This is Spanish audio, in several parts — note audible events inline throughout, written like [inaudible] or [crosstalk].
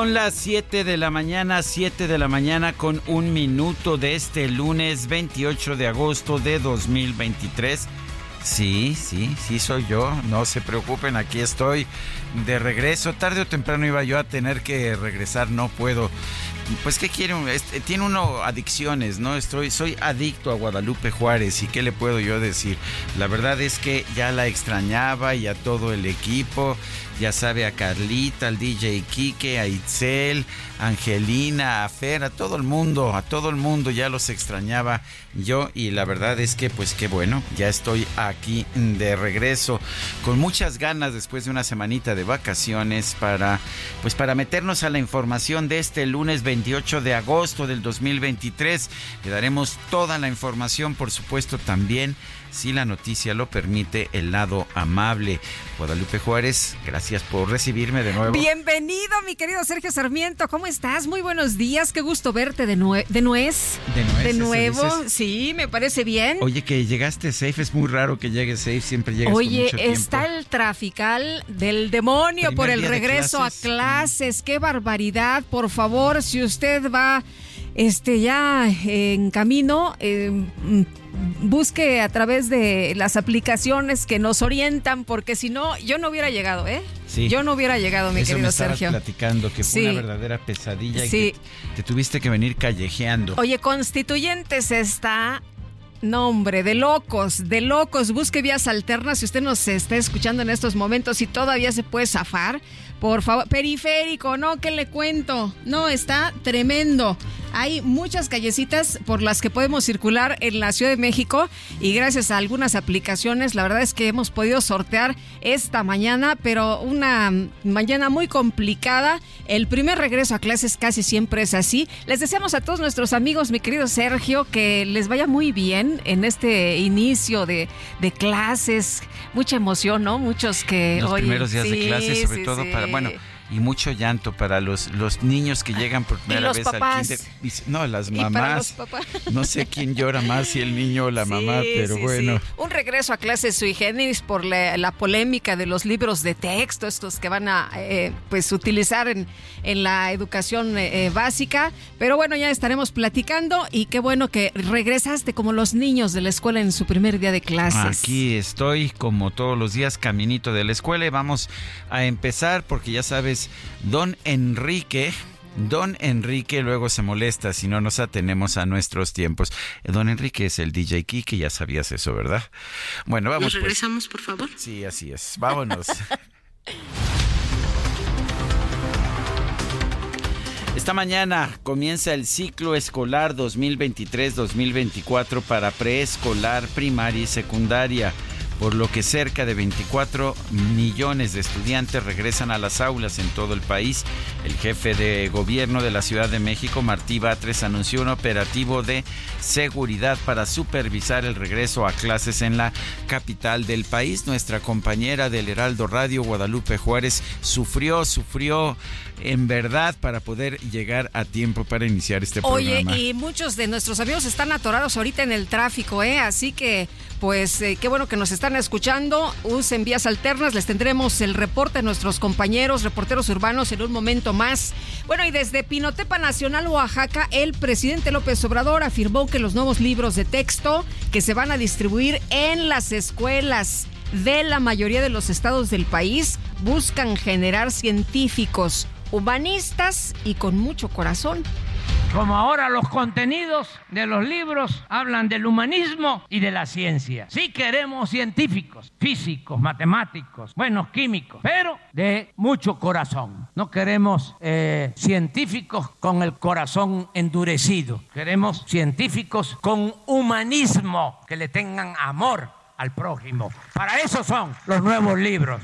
Son las 7 de la mañana, 7 de la mañana con un minuto de este lunes 28 de agosto de 2023. Sí, sí, sí soy yo, no se preocupen, aquí estoy de regreso. Tarde o temprano iba yo a tener que regresar, no puedo. Pues qué quieren, este, tiene uno adicciones, ¿no? Estoy soy adicto a Guadalupe Juárez y qué le puedo yo decir? La verdad es que ya la extrañaba y a todo el equipo ya sabe, a Carlita, al DJ Kike, a Itzel, Angelina, a Fer, a todo el mundo, a todo el mundo, ya los extrañaba yo y la verdad es que pues qué bueno, ya estoy aquí de regreso con muchas ganas después de una semanita de vacaciones para pues para meternos a la información de este lunes 28 de agosto del 2023. Le daremos toda la información, por supuesto, también si la noticia lo permite, el lado amable. Guadalupe Juárez, gracias por recibirme de nuevo. Bienvenido, mi querido Sergio Sarmiento. ¿Cómo estás? Muy buenos días. Qué gusto verte de, nuez. De nuez. De, nuevo. Sí, me parece bien. Oye, que llegaste safe. Es muy raro que llegues safe. Siempre llegas Oye, con mucho está el trafical del demonio por el regreso a clases. Qué barbaridad. Por favor, si usted va este ya en camino, eh, busque a través de las aplicaciones que nos orientan, porque si no, yo no hubiera llegado, ¿eh? Sí. Yo no hubiera llegado, mi Eso querido me Sergio. platicando que fue Sí. una verdadera pesadilla Sí. y que te tuviste que venir callejeando. Oye, Constituyentes está. No, hombre, de locos, de locos. Busque vías alternas. Si usted nos está escuchando en estos momentos y todavía se puede zafar, por favor. Periférico, no, ¿qué le cuento? No, está tremendo. Hay muchas callecitas por las que podemos circular en la Ciudad de México y gracias a algunas aplicaciones, la verdad es que hemos podido sortear esta mañana, pero una mañana muy complicada. El primer regreso a clases casi siempre es así. Les deseamos a todos nuestros amigos, mi querido Sergio, que les vaya muy bien en este inicio de, de clases. Mucha emoción, ¿no? Muchos que los primeros días de sí, clase, sobre sí, todo sí. para, bueno, y mucho llanto para los, los niños que llegan por primera vez papás. al kinder. No, las mamás. No sé quién llora más, si el niño o la [laughs] mamá, pero sí, bueno. sí. Un regreso a clases sui generis por la, la polémica de los libros de texto, estos que van a eh, pues utilizar en, en la educación eh, eh, básica. Pero bueno, ya estaremos platicando y qué bueno que regresaste como los niños de la escuela en su primer día de clases. Aquí estoy, como todos los días, caminito de la escuela y vamos a empezar porque ya sabes, don Enrique. Don Enrique luego se molesta si no nos atenemos a nuestros tiempos. Eh, Don Enrique es el DJ Kike, ya sabías eso, ¿verdad? Bueno, vamos ¿Nos pues. regresamos, por favor? Sí, así es. Vámonos. [laughs] Esta mañana comienza el ciclo escolar 2023-2024 para preescolar, primaria y secundaria, por lo que cerca de 24 millones de estudiantes regresan a las aulas en todo el país. El jefe de gobierno de la Ciudad de México, Martí Batres, anunció un operativo de seguridad para supervisar el regreso a clases en la capital del país. Nuestra compañera del Heraldo Radio, Guadalupe Juárez, sufrió, sufrió en verdad para poder llegar a tiempo para iniciar este Oye, programa. y muchos de nuestros amigos están atorados ahorita en el tráfico, ¿eh? Así que, pues, eh, qué bueno que nos están escuchando, usen vías alternas. Les tendremos el reporte de nuestros compañeros, reporteros urbanos, en un momento más. Bueno, y desde Pinotepa Nacional, Oaxaca, el presidente López Obrador afirmó que los nuevos libros de texto que se van a distribuir en las escuelas de la mayoría de los estados del país buscan generar científicos, humanistas y con mucho corazón. Como ahora los contenidos de los libros hablan del humanismo y de la ciencia. Sí queremos científicos, físicos, matemáticos, buenos químicos, pero de mucho corazón. No queremos eh, científicos con el corazón endurecido. Queremos científicos con humanismo, que le tengan amor al prójimo. Para eso son los nuevos libros.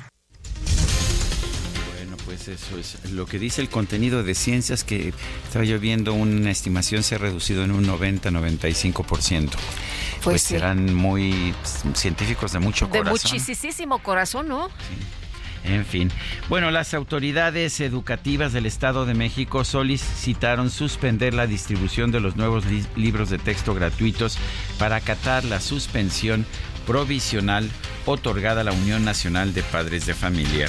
Pues eso es lo que dice el contenido de ciencias que estaba yo viendo una estimación se ha reducido en un 90-95%. Pues, pues serán muy científicos de mucho corazón. De muchísimo corazón, ¿no? Sí. En fin. Bueno, las autoridades educativas del Estado de México solicitaron suspender la distribución de los nuevos li libros de texto gratuitos para acatar la suspensión provisional otorgada a la Unión Nacional de Padres de Familia.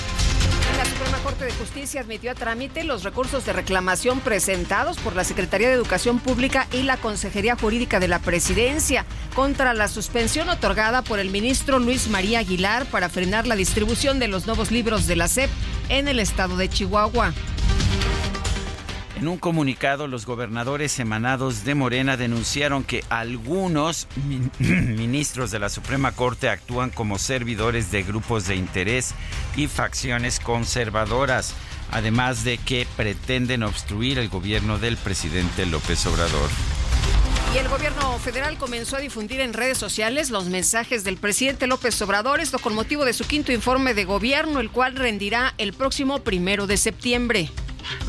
La Suprema Corte de Justicia admitió a trámite los recursos de reclamación presentados por la Secretaría de Educación Pública y la Consejería Jurídica de la Presidencia contra la suspensión otorgada por el ministro Luis María Aguilar para frenar la distribución de los nuevos libros de la SEP en el estado de Chihuahua. En un comunicado, los gobernadores emanados de Morena denunciaron que algunos [clears throat] ministros de la Suprema Corte actúan como servidores de grupos de interés y facciones conservadoras, además de que pretenden obstruir el gobierno del presidente López Obrador. Y el gobierno federal comenzó a difundir en redes sociales los mensajes del presidente López Obrador, esto con motivo de su quinto informe de gobierno, el cual rendirá el próximo primero de septiembre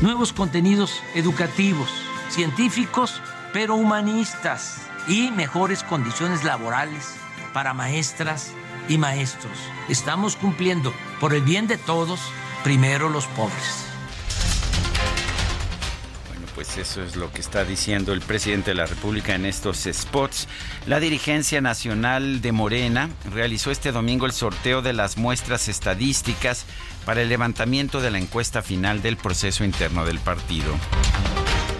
nuevos contenidos educativos, científicos, pero humanistas y mejores condiciones laborales para maestras y maestros. Estamos cumpliendo por el bien de todos, primero los pobres. Bueno, Pues eso es lo que está diciendo el presidente de la República en estos spots. La dirigencia nacional de Morena realizó este domingo el sorteo de las muestras estadísticas para el levantamiento de la encuesta final del proceso interno del partido.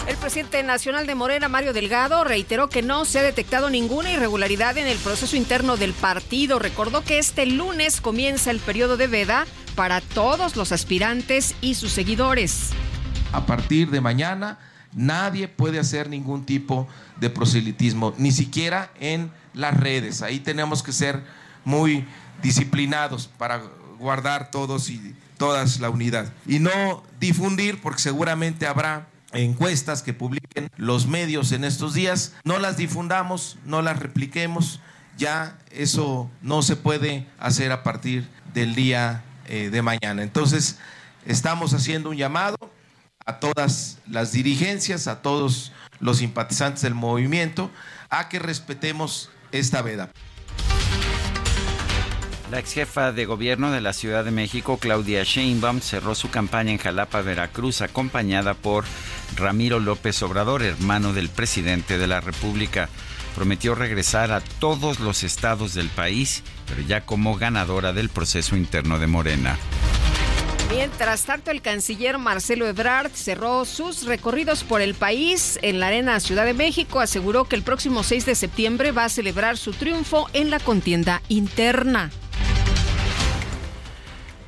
El presidente nacional de Morena, Mario Delgado, reiteró que no se ha detectado ninguna irregularidad en el proceso interno del partido. Recordó que este lunes comienza el periodo de veda para todos los aspirantes y sus seguidores. A partir de mañana, nadie puede hacer ningún tipo de proselitismo, ni siquiera en las redes. Ahí tenemos que ser muy disciplinados para guardar todos y todas la unidad. Y no difundir, porque seguramente habrá encuestas que publiquen los medios en estos días. No las difundamos, no las repliquemos. Ya eso no se puede hacer a partir del día eh, de mañana. Entonces, estamos haciendo un llamado a todas las dirigencias, a todos los simpatizantes del movimiento, a que respetemos esta veda. La ex jefa de gobierno de la Ciudad de México, Claudia Sheinbaum, cerró su campaña en Jalapa, Veracruz, acompañada por Ramiro López Obrador, hermano del presidente de la República. Prometió regresar a todos los estados del país, pero ya como ganadora del proceso interno de Morena. Mientras tanto, el canciller Marcelo Ebrard cerró sus recorridos por el país en la Arena Ciudad de México. Aseguró que el próximo 6 de septiembre va a celebrar su triunfo en la contienda interna.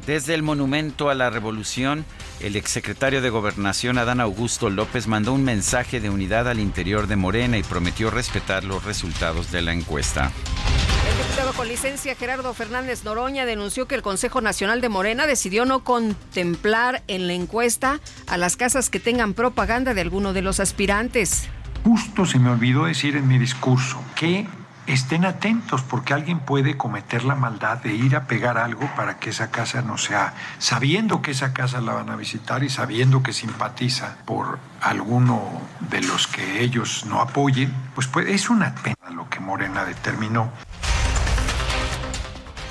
Desde el Monumento a la Revolución, el exsecretario de Gobernación Adán Augusto López mandó un mensaje de unidad al interior de Morena y prometió respetar los resultados de la encuesta. El diputado con licencia Gerardo Fernández Noroña denunció que el Consejo Nacional de Morena decidió no contemplar en la encuesta a las casas que tengan propaganda de alguno de los aspirantes. Justo se me olvidó decir en mi discurso que estén atentos porque alguien puede cometer la maldad de ir a pegar algo para que esa casa no sea, sabiendo que esa casa la van a visitar y sabiendo que simpatiza por alguno de los que ellos no apoyen, pues, es una pena lo que Morena determinó.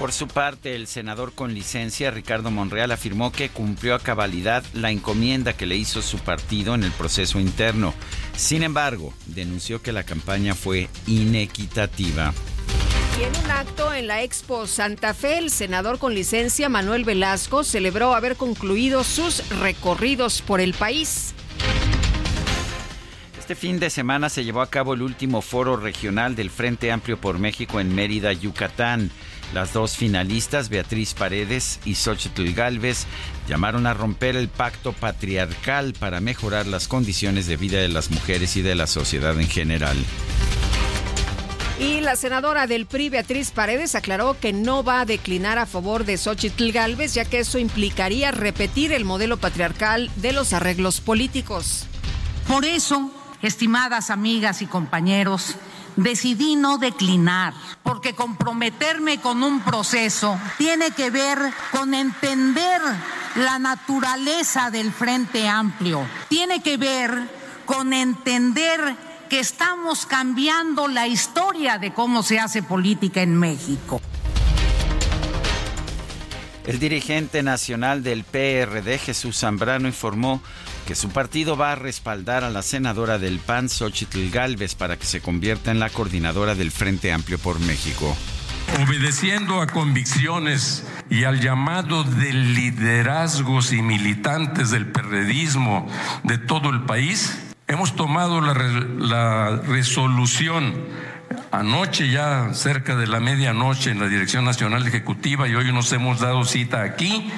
Por su parte, el senador con licencia, Ricardo Monreal, afirmó que cumplió a cabalidad la encomienda que le hizo su partido en el proceso interno. Sin embargo, denunció que la campaña fue inequitativa. Y en un acto en la Expo Santa Fe, el senador con licencia Manuel Velasco celebró haber concluido sus recorridos por el país. Este fin de semana se llevó a cabo el último foro regional del Frente Amplio por México en Mérida, Yucatán. Las dos finalistas, Beatriz Paredes y Xochitl Galvez, llamaron a romper el pacto patriarcal para mejorar las condiciones de vida de las mujeres y de la sociedad en general. Y la senadora del PRI, Beatriz Paredes, aclaró que no va a declinar a favor de Xochitl Galvez, ya que eso implicaría repetir el modelo patriarcal de los arreglos políticos. Por eso, estimadas amigas y compañeros, decidí no declinar, porque comprometerme con un proceso tiene que ver con entender la naturaleza del Frente Amplio, tiene que ver con entender que estamos cambiando la historia de cómo se hace política en México. El dirigente nacional del PRD, Jesús Zambrano, informó que su partido va a respaldar a la senadora del PAN, Xochitl Galvez, para que se convierta en la coordinadora del Frente Amplio por México. Obedeciendo a convicciones y al llamado de liderazgos y militantes del perredismo de todo el país, hemos tomado la, la resolución anoche ya cerca de la medianoche en la Dirección Nacional Ejecutiva y hoy nos hemos dado cita aquí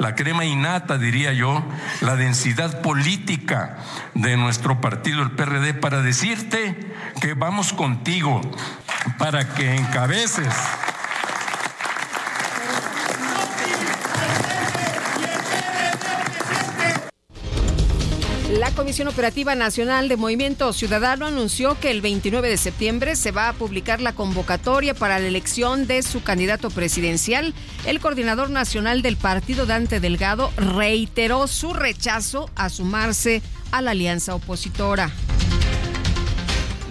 la crema innata, diría yo, la densidad política de nuestro partido, el PRD, para decirte que vamos contigo, para que encabeces La Comisión Operativa Nacional de Movimiento Ciudadano anunció que el 29 de septiembre se va a publicar la convocatoria para la elección de su candidato presidencial. El coordinador nacional del partido, Dante Delgado, reiteró su rechazo a sumarse a la alianza opositora.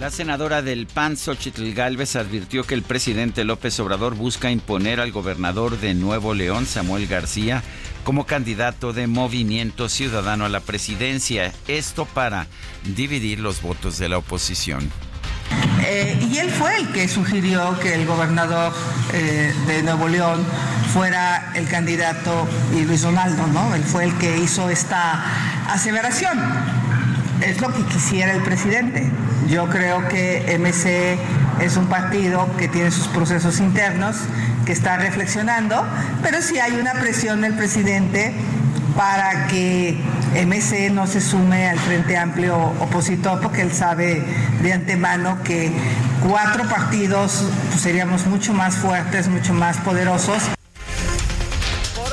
La senadora del PAN, Xochitl Galvez, advirtió que el presidente López Obrador busca imponer al gobernador de Nuevo León, Samuel García, como candidato de Movimiento Ciudadano a la presidencia. Esto para dividir los votos de la oposición. Eh, y él fue el que sugirió que el gobernador eh, de Nuevo León fuera el candidato y Luis Donaldo, ¿no? Él fue el que hizo esta aseveración es lo que quisiera el presidente. Yo creo que MC es un partido que tiene sus procesos internos, que está reflexionando, pero sí hay una presión del presidente para que MC no se sume al Frente Amplio opositor, porque él sabe de antemano que cuatro partidos pues, seríamos mucho más fuertes, mucho más poderosos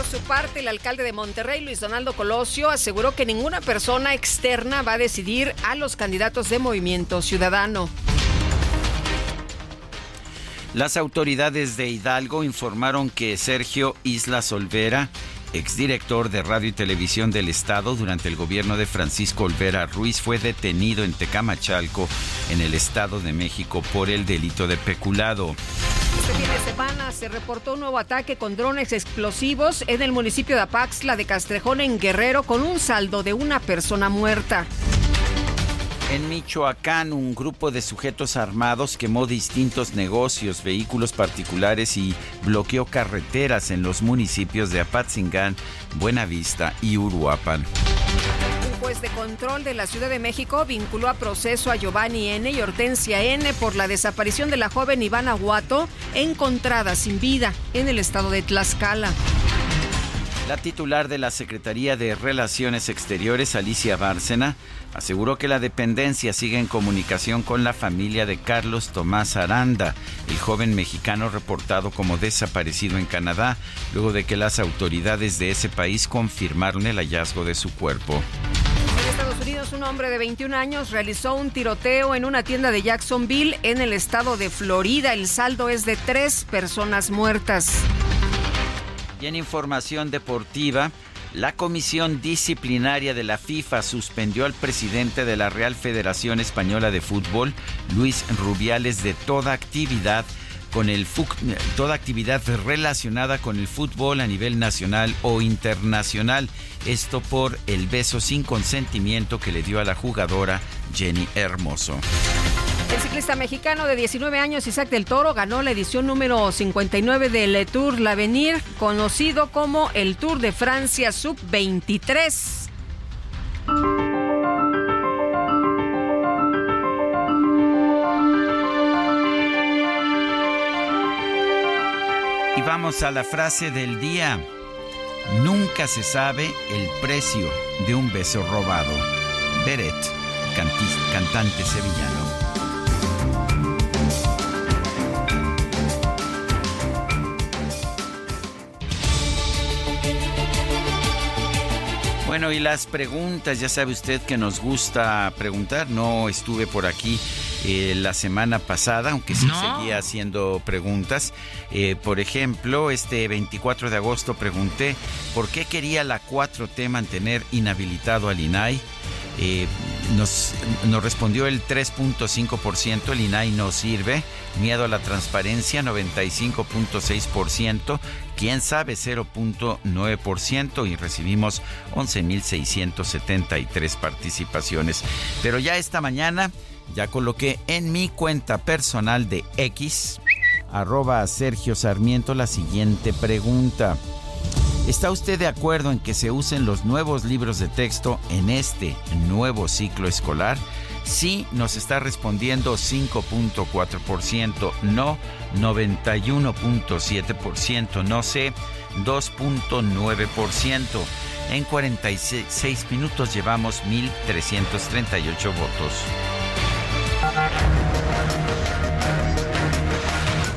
su parte, el alcalde de Monterrey, Luis Donaldo Colosio, aseguró que ninguna persona externa va a decidir a los candidatos de Movimiento Ciudadano. Las autoridades de Hidalgo informaron que Sergio Isla Olvera, exdirector de Radio y Televisión del Estado durante el gobierno de Francisco Olvera Ruiz, fue detenido en Tecamachalco, en el Estado de México, por el delito de peculado. Este fin de semana se reportó un nuevo ataque con drones explosivos en el municipio de Apaxla de Castrejón, en Guerrero, con un saldo de una persona muerta. En Michoacán, un grupo de sujetos armados quemó distintos negocios, vehículos particulares y bloqueó carreteras en los municipios de Apatzingán, Buenavista y Uruapan juez de control de la Ciudad de México vinculó a proceso a Giovanni N. y Hortensia N. por la desaparición de la joven Ivana Guato, encontrada sin vida en el estado de Tlaxcala. La titular de la Secretaría de Relaciones Exteriores, Alicia Bárcena, aseguró que la dependencia sigue en comunicación con la familia de Carlos Tomás Aranda, el joven mexicano reportado como desaparecido en Canadá, luego de que las autoridades de ese país confirmaron el hallazgo de su cuerpo. En Estados Unidos, un hombre de 21 años realizó un tiroteo en una tienda de Jacksonville, en el estado de Florida. El saldo es de tres personas muertas. Y en información deportiva, la Comisión Disciplinaria de la FIFA suspendió al presidente de la Real Federación Española de Fútbol, Luis Rubiales, de toda actividad con el toda actividad relacionada con el fútbol a nivel nacional o internacional. Esto por el beso sin consentimiento que le dio a la jugadora Jenny Hermoso. El ciclista mexicano de 19 años, Isaac del Toro, ganó la edición número 59 del Tour L'Avenir, conocido como el Tour de Francia Sub-23. Y vamos a la frase del día. Nunca se sabe el precio de un beso robado. Beret, cantante sevillano. Bueno, y las preguntas, ya sabe usted que nos gusta preguntar. No estuve por aquí eh, la semana pasada, aunque sí seguía haciendo preguntas. Eh, por ejemplo, este 24 de agosto pregunté por qué quería la 4T mantener inhabilitado al INAI. Eh, nos, nos, respondió el 3.5%, el INAI no sirve, miedo a la transparencia 95.6%, quién sabe 0.9% y recibimos 11.673 participaciones. Pero ya esta mañana ya coloqué en mi cuenta personal de X, arroba Sergio Sarmiento, la siguiente pregunta. ¿Está usted de acuerdo en que se usen los nuevos libros de texto en este nuevo ciclo escolar? Sí, nos está respondiendo 5.4%, no 91.7%, no sé 2.9%. En 46 minutos llevamos 1.338 votos.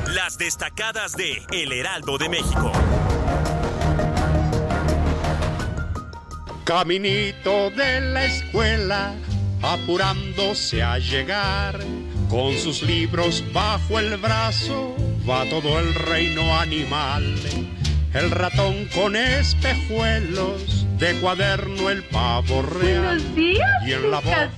Las destacadas de El Heraldo de México. Caminito de la escuela, apurándose a llegar, con sus libros bajo el brazo, va todo el reino animal. El ratón con espejuelos, de cuaderno el pavo real. Buenos días, y en la boca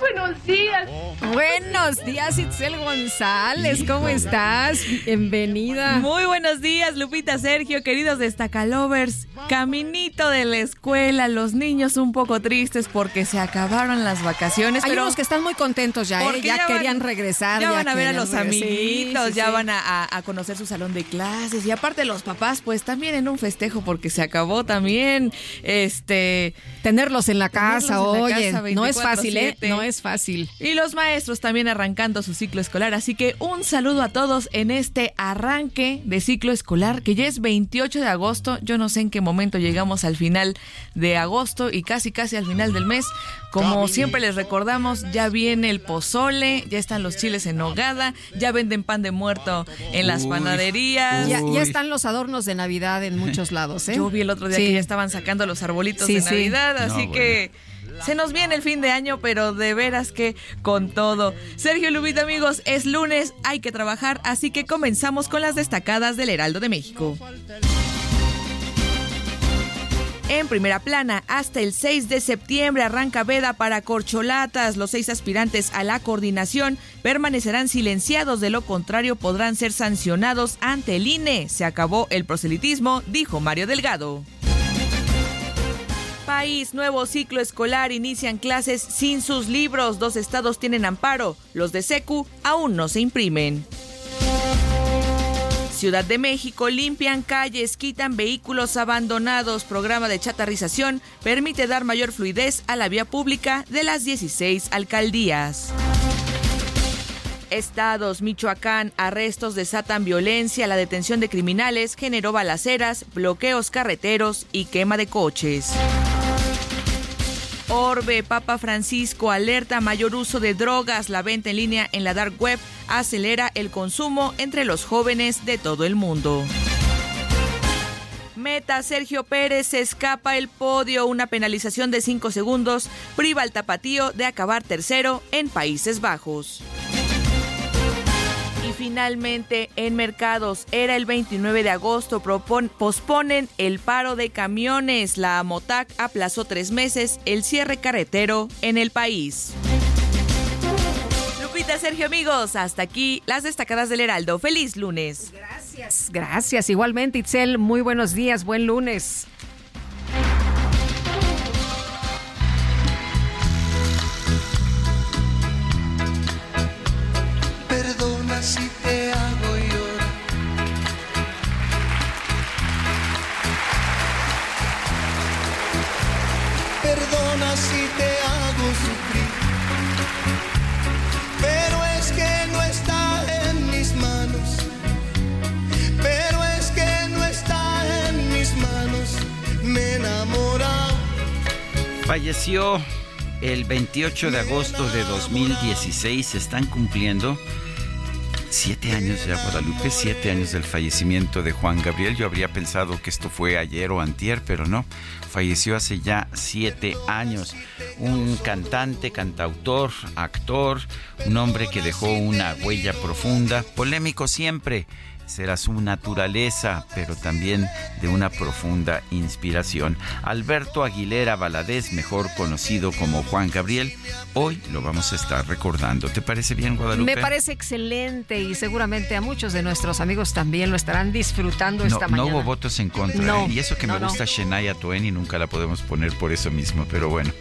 buenos días. Buenos días, Itzel González. ¿Cómo estás? Bienvenida. Muy buenos días, Lupita Sergio, queridos destacalovers. Caminito de la escuela, los niños un poco tristes porque se acabaron las vacaciones. Hay pero unos que están muy contentos ya, ¿eh? ya, querían regresar. Ya, van a ver a los regresar. amiguitos, Sí, sí, ya sí. van a, a conocer su salón de clases. Y aparte los papás, pues también en un festejo porque se acabó también este Tenerlos en la casa, oye, no es fácil, ¿eh? 24/7. No es fácil. Y los maestros también arrancando su ciclo escolar. Así que un saludo a todos en este arranque de ciclo escolar que ya es 28 de agosto. Yo no sé en qué momento llegamos al final de agosto y casi casi al final del mes. Como siempre les recordamos, ya viene el pozole, ya están los chiles en nogada, ya venden pan de muerto en las Uy. panaderías. Ya, ya están los adornos de Navidad en muchos lados, ¿eh? Yo vi el otro día Sí. que ya estaban sacando los arbolitos Sí, de sí. Navidad, No, así bueno. Se nos viene el fin de año, pero de veras que con todo. Sergio Lubita, amigos, es lunes, hay que trabajar, así que comenzamos con las destacadas del Heraldo de México. En primera plana, hasta el 6 de septiembre arranca veda para corcholatas. Los seis aspirantes a la coordinación permanecerán silenciados, de lo contrario podrán ser sancionados ante el INE. Se acabó el proselitismo, dijo Mario Delgado. País, nuevo ciclo escolar, inician clases sin sus libros. Dos estados tienen amparo. Los de SECU aún no se imprimen. Ciudad de México limpian calles, quitan vehículos abandonados. Programa de chatarrización permite dar mayor fluidez a la vía pública de las 16 alcaldías. Estados, Michoacán, arrestos desatan violencia, la detención de criminales generó balaceras, bloqueos carreteros y quema de coches. Orbe, Papa Francisco alerta mayor uso de drogas. La venta en línea en la dark web acelera el consumo entre los jóvenes de todo el mundo. Meta Sergio Pérez se escapa el podio. Una penalización de 5 segundos priva al tapatío de acabar tercero en Países Bajos. Finalmente, en mercados, era el 29 de agosto, posponen el paro de camiones. La Amotac aplazó tres meses el cierre carretero en el país. Lupita, Sergio, amigos, hasta aquí las destacadas del Heraldo. Feliz lunes. Gracias, gracias. Igualmente, Itzel, muy buenos días, buen lunes. Falleció el 28 de agosto de 2016. Se están cumpliendo siete años ya, Guadalupe, siete años del fallecimiento de Juan Gabriel. Yo habría pensado que esto fue ayer o antier, pero no. Falleció hace ya siete años. Un cantante, cantautor, actor, un hombre que dejó una huella profunda, polémico siempre será su naturaleza, pero también de una profunda inspiración. Alberto Aguilera Valadez, mejor conocido como Juan Gabriel, hoy lo vamos a estar recordando. ¿Te parece bien, Guadalupe? Me parece excelente y seguramente a muchos de nuestros amigos también lo estarán disfrutando esta mañana. No hubo votos en contra. ¿eh? Y eso que me gusta Shania Twain y nunca la podemos poner por eso mismo, pero bueno.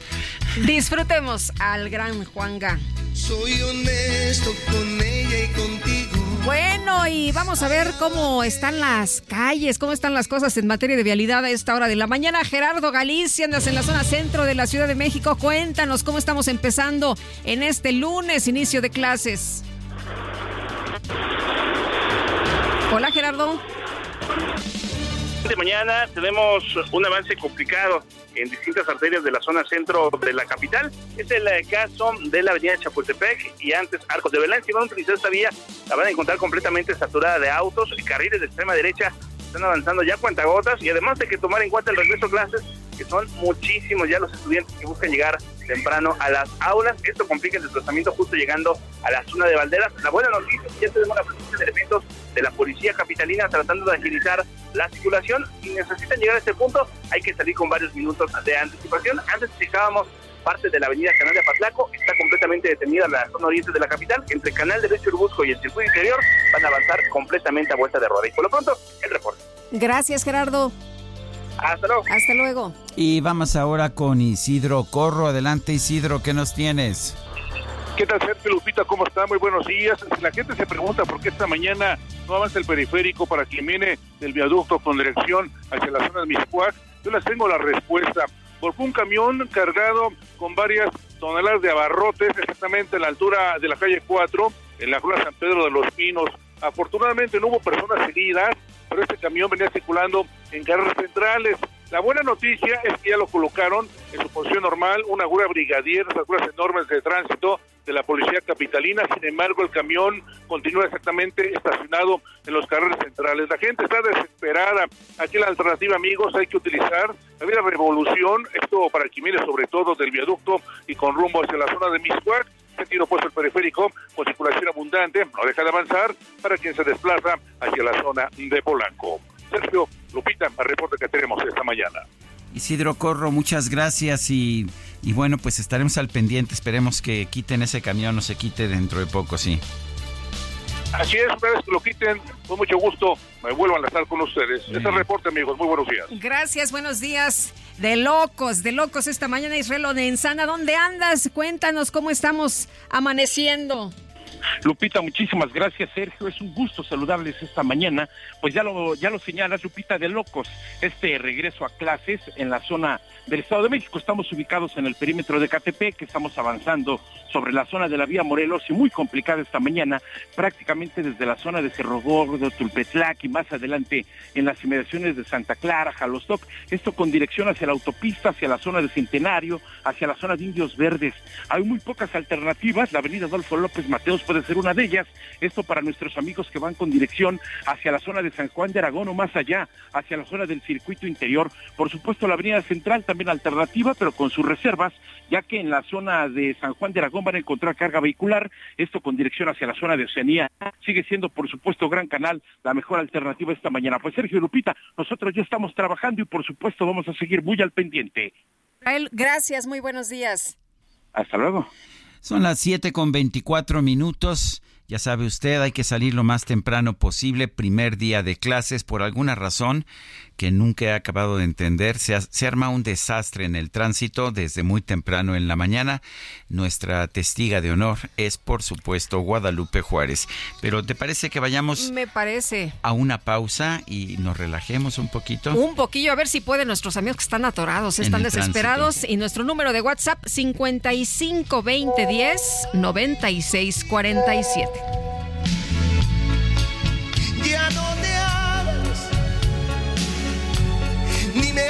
Disfrutemos al gran Juanga. Soy honesto con ella y contigo. Bueno, y vamos a ver cómo están las calles, cómo están las cosas en materia de vialidad a esta hora de la mañana. Gerardo Galicia, andas en la zona centro de la Ciudad de México. Cuéntanos cómo estamos empezando en este lunes, inicio de clases. Hola, Gerardo. De mañana tenemos un avance complicado en distintas arterias de la zona centro de la capital. Es el eh, caso de la avenida Chapultepec y antes Arcos de Belén. Si van a utilizar esta vía, la van a encontrar completamente saturada de autos y carriles de extrema derecha están avanzando ya cuentagotas y además hay que tomar en cuenta el regreso clases, que son muchísimos ya los estudiantes que buscan llegar temprano a las aulas. Esto complica el desplazamiento justo llegando a la zona de Valderas. La buena noticia es que ya tenemos la presencia de elementos de la policía capitalina tratando de agilizar la circulación. Si necesitan llegar a este punto, hay que salir con varios minutos de anticipación. Antes fijábamos parte de la avenida Canal de Apatlaco, está completamente detenida la zona oriente de la capital, entre Canal Derecho Urbusco y el circuito interior, van a avanzar completamente a vuelta de rueda. Y por lo pronto, el reporte. Gracias, Gerardo. Hasta luego. Hasta luego. Y vamos ahora con Isidro Corro. Adelante, Isidro, ¿qué nos tienes? ¿Qué tal, Sergio Lupita? ¿Cómo está? Muy buenos días. Si la gente se pregunta por qué esta mañana no avanza el periférico para quien viene del viaducto con dirección hacia la zona de Miscuac, yo les tengo la respuesta porque un camión cargado con varias toneladas de abarrotes, exactamente en la altura de la calle 4, en la zona San Pedro de los Pinos. Afortunadamente no hubo personas heridas, pero este camión venía circulando en carreras centrales. La buena noticia es que ya lo colocaron en su posición normal, una grúa brigadier, esas grúas enormes de tránsito de la policía capitalina. Sin embargo, el camión continúa exactamente estacionado en los carriles centrales. La gente está desesperada. Aquí la alternativa, amigos, hay que utilizar la revolución, esto para quien viene sobre todo del viaducto y con rumbo hacia la zona de Miscuac sentido puesto el periférico con circulación abundante, no deja de avanzar para quien se desplaza hacia la zona de Polanco. Sergio Lupita, el reporte que tenemos esta mañana. Isidro Corro, muchas gracias y, y bueno, pues estaremos al pendiente. Esperemos que quiten ese camión o se quite dentro de poco, sí. Así es, una vez que lo quiten, con mucho gusto me vuelvo a enlazar con ustedes. Ese es el reporte, amigos. Muy buenos días. Gracias, buenos días. De locos, de locos esta mañana, Israel Ensana. ¿Dónde andas? Cuéntanos cómo estamos amaneciendo. Lupita, muchísimas gracias, Sergio. Es un gusto saludarles esta mañana. Pues ya lo, ya lo señalas, Lupita, de locos, este regreso a clases en la zona del Estado de México. Estamos ubicados en el perímetro de Catepec, que estamos avanzando sobre la zona de la vía Morelos y muy complicada esta mañana, prácticamente desde la zona de Cerro Gordo, Tulpetlac y más adelante en las inmediaciones de Santa Clara, Jalostoc, esto con dirección hacia la autopista, hacia la zona de Centenario, hacia la zona de Indios Verdes. Hay muy pocas alternativas, la avenida Adolfo López Puede ser una de ellas, esto para nuestros amigos que van con dirección hacia la zona de San Juan de Aragón o más allá, hacia la zona del circuito interior. Por supuesto, la avenida central también alternativa, pero con sus reservas, ya que en la zona de San Juan de Aragón van a encontrar carga vehicular, esto con dirección hacia la zona de Oceanía. Sigue siendo, por supuesto, Gran Canal la mejor alternativa esta mañana. Pues Sergio Lupita, nosotros ya estamos trabajando y por supuesto vamos a seguir muy al pendiente. Gracias, muy buenos días. Hasta luego. Son las 7 con 24 minutos Ya sabe usted, hay que salir lo más temprano posible, primer día de clases, por alguna razón que nunca he acabado de entender. Se, se, arma un desastre en el tránsito desde muy temprano en la mañana. Nuestra testiga de honor es, por supuesto, Guadalupe Juárez. Pero ¿te parece que vayamos? Me parece. A una pausa y nos relajemos un poquito. Un poquillo, a ver si pueden nuestros amigos que están atorados, están desesperados. Y nuestro número de WhatsApp, 55 20 10 96 47. Ya no te hagas, ni me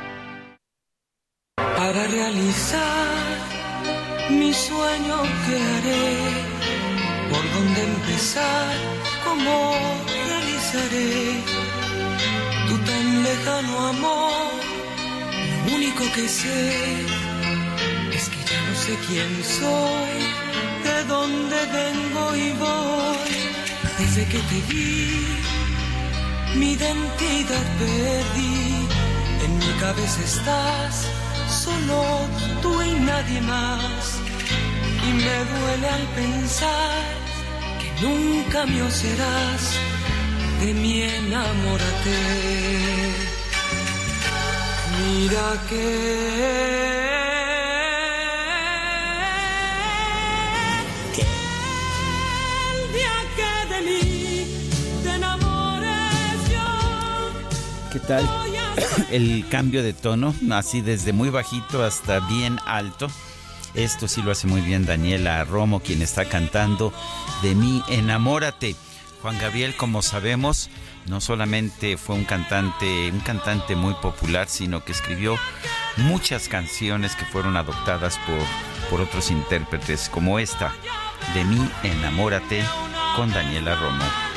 para realizar mi sueño que haré, por dónde empezar, cómo realizaré tu tan lejano amor. Lo único que sé es que ya no sé quién soy, de dónde vengo y voy. Desde que te vi, mi identidad perdí, en mi cabeza estás solo tú y nadie más. Y me duele al pensar que nunca mío serás, de mí enamórate. Mira que... ¿Qué tal? [coughs] El cambio de tono, así desde muy bajito hasta bien alto. Esto sí lo hace muy bien Daniela Romo, quien está cantando De mí, enamórate. Juan Gabriel, como sabemos, no solamente fue un cantante, un cantante muy popular, sino que escribió muchas canciones que fueron adoptadas por, por otros intérpretes, como esta, De mí, enamórate, con Daniela Romo.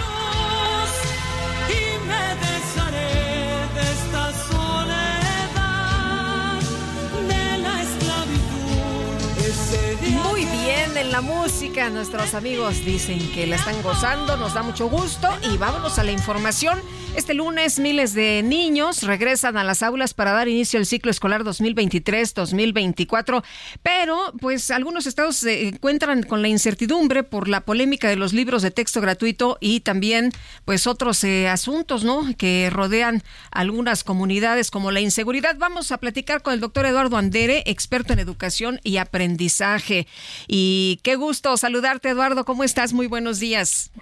La música, nuestros amigos dicen que la están gozando, nos da mucho gusto y vámonos a la información. Este lunes miles de niños regresan a las aulas para dar inicio al ciclo escolar 2023-2024, pero pues algunos estados se encuentran con la incertidumbre por la polémica de los libros de texto gratuito y también pues otros eh, asuntos, ¿no? que rodean algunas comunidades como la inseguridad. Vamos a platicar con el doctor Eduardo Andere, experto en educación y aprendizaje y Qué gusto saludarte, Eduardo. ¿Cómo estás? Muy buenos días.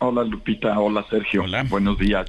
Hola, Lupita. Hola, Sergio. Hola. Buenos días.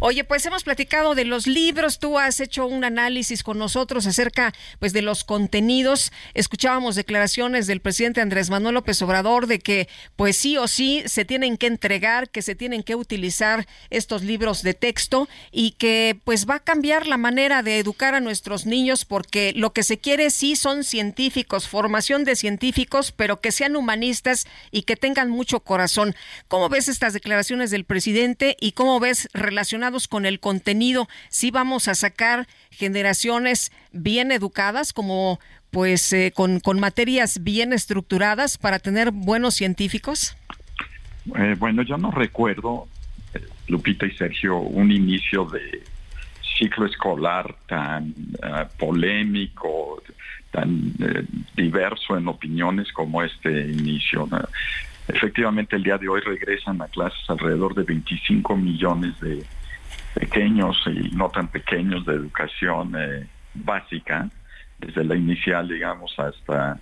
Oye, pues hemos platicado de los libros, tú has hecho un análisis con nosotros acerca pues de los contenidos. Escuchábamos declaraciones del presidente Andrés Manuel López Obrador de que pues sí o sí se tienen que entregar, que se tienen que utilizar estos libros de texto y que pues va a cambiar la manera de educar a nuestros niños porque lo que se quiere sí son científicos, formación de científicos, pero que sean humanistas y que tengan mucho corazón. ¿Cómo ves estas declaraciones del presidente y cómo ves relacionadas relacionados con el contenido, si vamos a sacar generaciones bien educadas, como pues eh, con, con, materias bien estructuradas para tener buenos científicos? Eh, bueno, yo no recuerdo, eh, Lupita y Sergio, un inicio de ciclo escolar tan polémico, tan diverso en opiniones como este inicio. Efectivamente, el día de hoy regresan a clases alrededor de 25 millones de pequeños y no tan pequeños de educación eh, básica, desde la inicial, digamos, hasta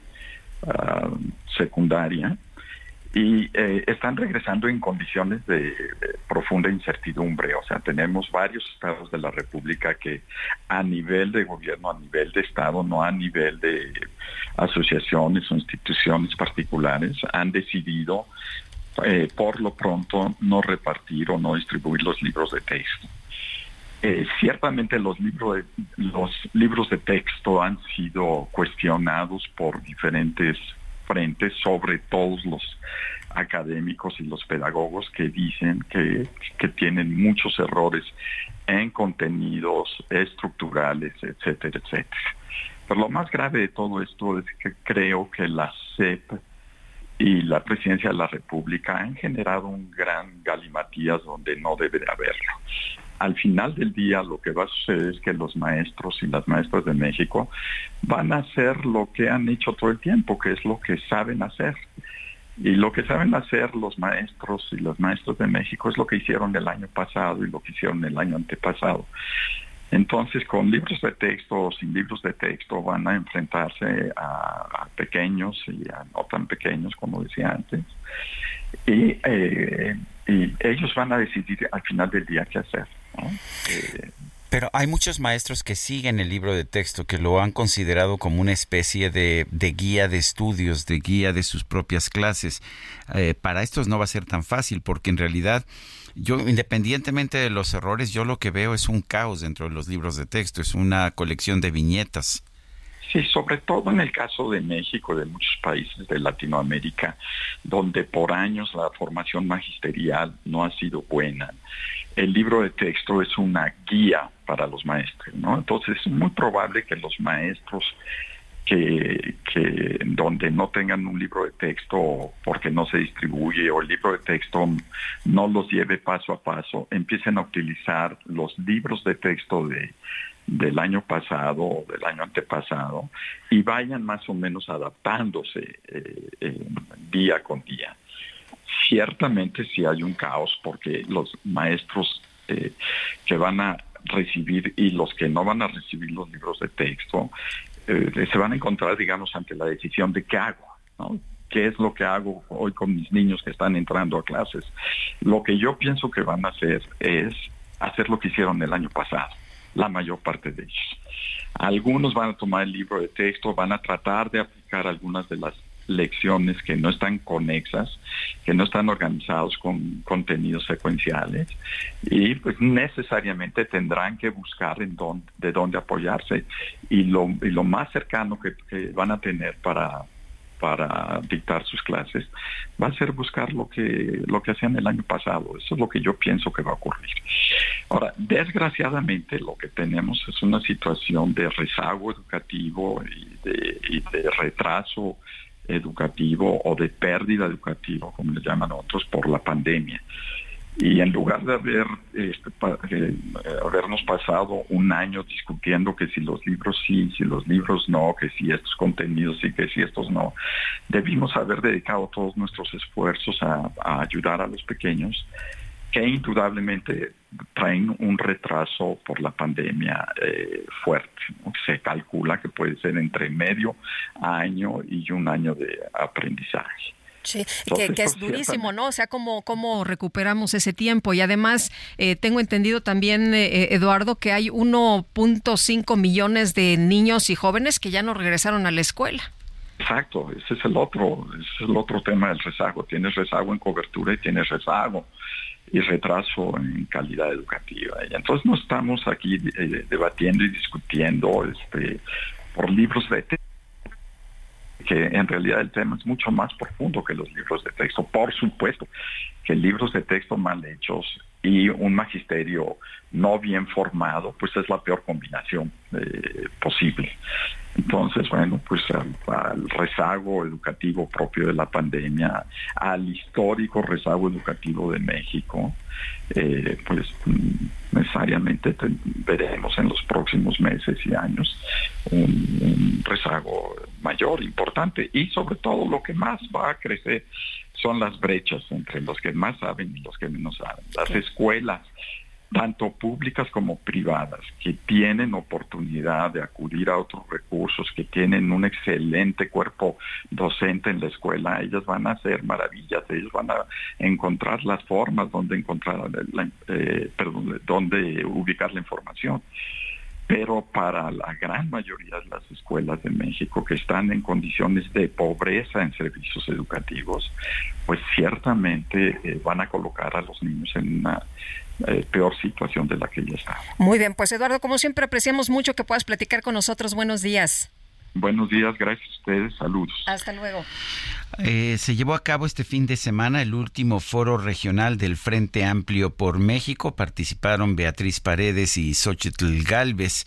ah, secundaria y eh, están regresando en condiciones de, profunda incertidumbre. O sea, tenemos varios estados de la República que a nivel de gobierno, a nivel de Estado, no a nivel de asociaciones o instituciones particulares, han decidido eh, por lo pronto no repartir o no distribuir los libros de texto. Eh, ciertamente los libros, de, los libros de texto han sido cuestionados por diferentes frente sobre todos los académicos y los pedagogos que dicen que, tienen muchos errores en contenidos estructurales, etcétera, etcétera. Pero lo más grave de todo esto es que creo que la CEP y la presidencia de la República han generado un gran galimatías donde no debe de haberlo al final del día lo que va a suceder es que los maestros y las maestras de México van a hacer lo que han hecho todo el tiempo, que es lo que saben hacer. Y lo que saben hacer los maestros y los maestros de México es lo que hicieron el año pasado y lo que hicieron el año antepasado. Entonces, con libros de texto o sin libros de texto van a enfrentarse a, pequeños y a no tan pequeños, como decía antes. Eh, y ellos van a decidir al final del día qué hacer. Pero hay muchos maestros que siguen el libro de texto, que lo han considerado como una especie de, guía de estudios, de guía de sus propias clases. Eh, para estos no va a ser tan fácil, porque en realidad yo, independientemente de los errores, yo lo que veo es un caos dentro de los libros de texto, es una colección de viñetas. Sí, sobre todo en el caso de México, de muchos países de Latinoamérica, donde por años la formación magisterial no ha sido buena el libro de texto es una guía para los maestros, ¿no? Entonces es muy probable que los maestros que, que, donde no tengan un libro de texto porque no se distribuye o el libro de texto no los lleve paso a paso, empiecen a utilizar los libros de texto de, del año pasado o del año antepasado y vayan más o menos adaptándose eh, día con día ciertamente sí hay un caos porque los maestros eh, que van a recibir y los que no van a recibir los libros de texto eh, se van a encontrar, digamos, ante la decisión de qué hago. ¿Qué es lo que hago hoy con mis niños que están entrando a clases? Lo que yo pienso que van a hacer es hacer lo que hicieron el año pasado, la mayor parte de ellos. Algunos van a tomar el libro de texto, van a tratar de aplicar algunas de las lecciones que no están conexas, que no están organizados con contenidos secuenciales y pues necesariamente tendrán que buscar en dónde, de dónde apoyarse y lo, y lo más cercano que, van a tener para para dictar sus clases va a ser buscar lo que lo que hacían el año pasado eso es lo que yo pienso que va a ocurrir ahora desgraciadamente lo que tenemos es una situación de rezago educativo y de, y de retraso educativo o de pérdida educativa, como le llaman otros, por la pandemia. Y en lugar de haber este, eh, habernos pasado un año discutiendo que si los libros sí, si los libros no, que si estos contenidos sí, que si estos no, debimos haber dedicado todos nuestros esfuerzos a, ayudar a los pequeños que indudablemente traen un retraso por la pandemia eh, fuerte. Se calcula que puede ser entre medio año y un año de aprendizaje. Sí, que, es durísimo, ¿no? O sea, ¿cómo, cómo recuperamos ese tiempo? Y además, eh, tengo entendido también, eh, Eduardo, que hay 1.5 millones de niños y jóvenes que ya no regresaron a la escuela. Exacto, ese es el otro, ese es el otro tema del rezago. Tienes rezago en cobertura y tienes rezago y retraso en calidad educativa. Y entonces no estamos aquí eh, debatiendo y discutiendo este, por libros de texto, que en realidad el tema es mucho más profundo que los libros de texto. Por supuesto que libros de texto mal hechos y un magisterio no bien formado, pues es la peor combinación eh, posible. Entonces, bueno, pues al, rezago educativo propio de la pandemia, al histórico rezago educativo de México, eh, pues necesariamente veremos en los próximos meses y años un, rezago mayor, importante, y sobre todo lo que más va a crecer son las brechas entre los que más saben y los que menos saben. Las escuelas tanto públicas como privadas, que tienen oportunidad de acudir a otros recursos, que tienen un excelente cuerpo docente en la escuela, ellas van a hacer maravillas, ellos van a encontrar las formas donde encontrar, eh, donde ubicar la información pero para la gran mayoría de las escuelas de México que están en condiciones de pobreza en servicios educativos, pues ciertamente eh, van a colocar a los niños en una eh, peor situación de la que ya está. Muy bien, pues Eduardo, como siempre apreciamos mucho que puedas platicar con nosotros. Buenos días. Buenos días, gracias a ustedes, saludos. Hasta luego. Eh, se llevó a cabo este fin de semana el último foro regional del Frente Amplio por México. Participaron Beatriz Paredes y Xochitl Galvez.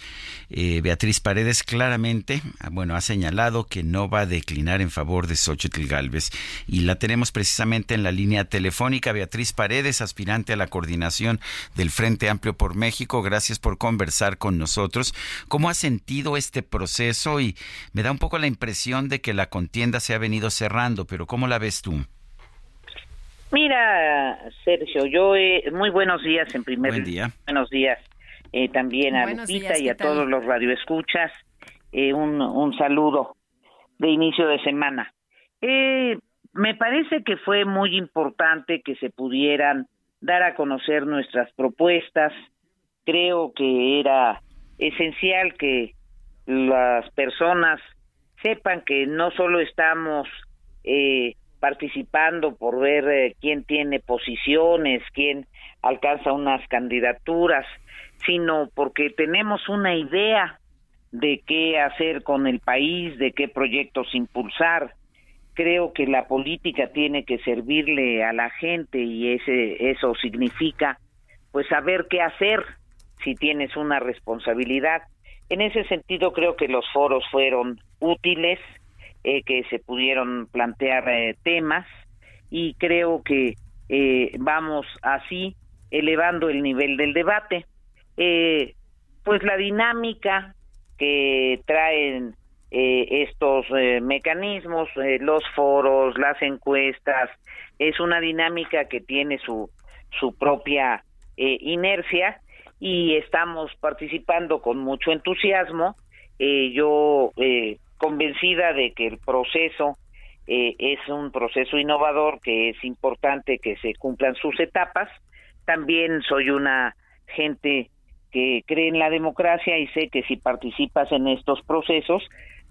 Eh, Beatriz Paredes claramente, ah, bueno, ha señalado que no va a declinar en favor de Xochitl Galvez. Y la tenemos precisamente en la línea telefónica. Beatriz Paredes, aspirante a la coordinación del Frente Amplio por México. Gracias por conversar con nosotros. ¿Cómo ha sentido este proceso? Y me da un poco la impresión de que la contienda se ha venido cerrando pero ¿cómo la ves tú? Mira, Sergio, yo eh, muy buenos días en primer Buen día. Buenos días eh, también a Lupita y a todos los radioescuchas. Eh, un, un saludo de inicio de semana. me parece que fue muy importante que se pudieran dar a conocer nuestras propuestas. Creo que era esencial que las personas sepan que no solo estamos eh, participando por ver eh, quién tiene posiciones, quién alcanza unas candidaturas, sino porque tenemos una idea de qué hacer con el país, de qué proyectos impulsar. Creo que la política tiene que servirle a la gente y ese eso significa pues saber qué hacer si tienes una responsabilidad. En ese sentido creo que los foros fueron útiles, eh, que se pudieron plantear eh, temas y creo que eh, vamos así elevando el nivel del debate. pues la dinámica que traen estos mecanismos, los foros, las encuestas, es una dinámica que tiene su, su propia inercia y estamos participando con mucho entusiasmo. yo convencida de que el proceso eh, es un proceso innovador, que es importante que se cumplan sus etapas. También soy una gente que cree en la democracia y sé que si participas en estos procesos,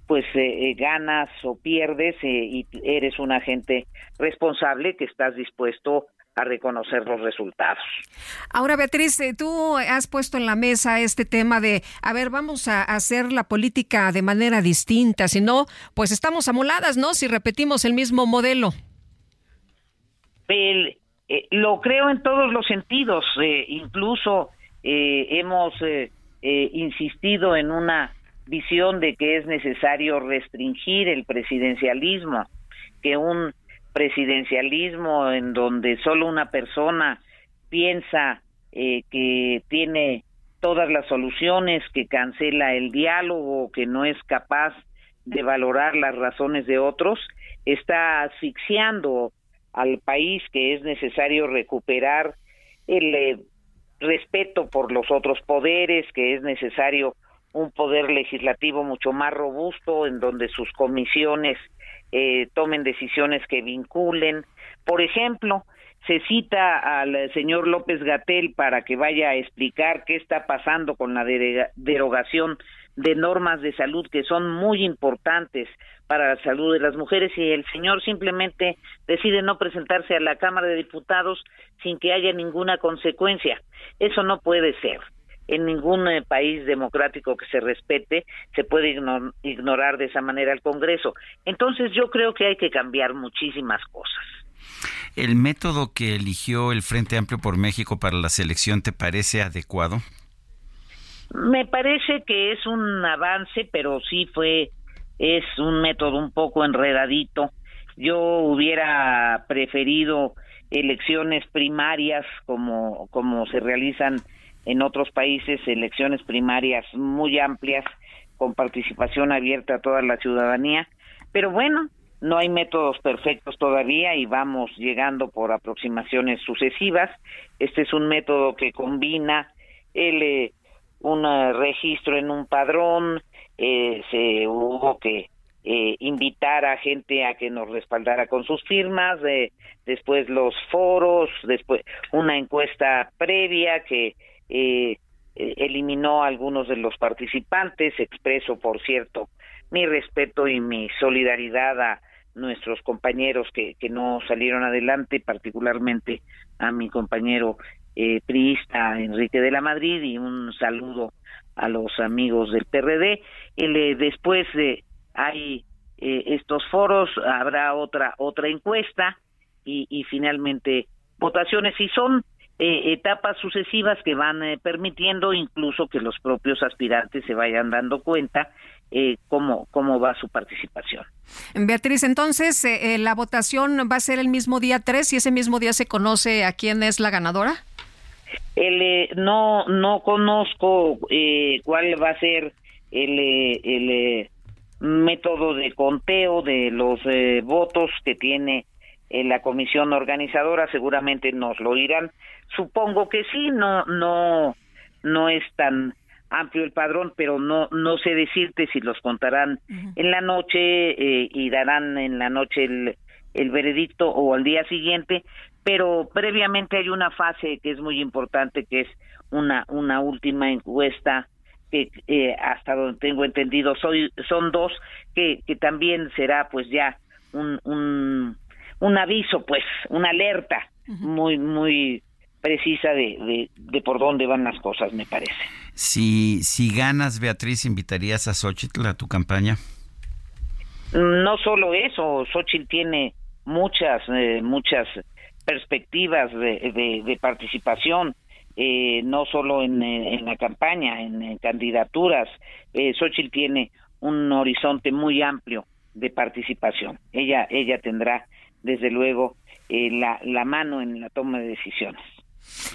pues eh, eh, ganas o pierdes y eres un agente responsable que estás dispuesto a reconocer los resultados. Ahora, Beatriz, eh, tú has puesto en la mesa este tema de, a ver, vamos a hacer la política de manera distinta, si no, pues estamos amoladas, ¿no? Si repetimos el mismo modelo. Eh, lo creo en todos los sentidos, eh, incluso hemos insistido en una visión de que es necesario restringir el presidencialismo, que un presidencialismo en donde solo una persona piensa eh, que tiene todas las soluciones, que cancela el diálogo, que no es capaz de valorar las razones de otros, está asfixiando al país que es necesario recuperar el eh, respeto por los otros poderes, que es necesario un poder legislativo mucho más robusto en donde sus comisiones eh, tomen decisiones que vinculen. Por ejemplo, se cita al señor López Gatel para que vaya a explicar qué está pasando con la derogación de normas de salud que son muy importantes para la salud de las mujeres y el señor simplemente decide no presentarse a la Cámara de Diputados sin que haya ninguna consecuencia. Eso no puede ser. En ningún eh, país democrático que se respete se puede ignorar de esa manera al Congreso. Entonces yo creo que hay que cambiar muchísimas cosas. ¿El método que eligió el Frente Amplio por México para la selección te parece adecuado? Me parece que es un avance, pero sí fue, es un método un poco enredadito. Yo hubiera preferido elecciones primarias como, como se realizan en otros países, elecciones primarias muy amplias con participación abierta a toda la ciudadanía. Pero bueno, no hay métodos perfectos todavía y vamos llegando por aproximaciones sucesivas. Este es un método que combina el eh, un eh, registro en un padrón, eh, se hubo que invitar a gente a que nos respaldara con sus firmas, después los foros, después una encuesta previa que eliminó a algunos de los participantes, expreso por cierto mi respeto y mi solidaridad a nuestros compañeros que, que no salieron adelante, particularmente a mi compañero eh, priista Enrique de la Madrid y un saludo a los amigos del PRD. Eh, después de hay eh, estos foros, habrá otra otra encuesta y, y finalmente votaciones y son eh, etapas sucesivas que van permitiendo incluso que los propios aspirantes se vayan dando cuenta eh, cómo, cómo va su participación. Beatriz, entonces, eh, eh, ¿la votación va a ser el mismo día 3 y ese mismo día se conoce a quién es la ganadora? El, no, no conozco cuál va a ser el, el método de conteo de los votos que tiene la comisión organizadora, seguramente nos lo dirán. Supongo que sí, no, no, no es tan amplio el padrón, pero no no sé decirte si los contarán en la noche eh, y darán en la noche el, el veredicto o al día siguiente, pero previamente hay una fase que es muy importante, que es una una última encuesta que eh, hasta donde tengo entendido soy son dos que que también será pues ya un un, un aviso pues una alerta muy muy precisa de, de, de por dónde van las cosas me parece si, si ganas, Beatriz, ¿invitarías a Xochitl a tu campaña? No solo eso, Xochitl tiene muchas, eh, muchas perspectivas de, de, participación, eh, no solo en, en, la campaña, en, candidaturas. Eh, Xochitl tiene un horizonte muy amplio de participación. Ella, ella tendrá, desde luego, eh, la, la mano en la toma de decisiones.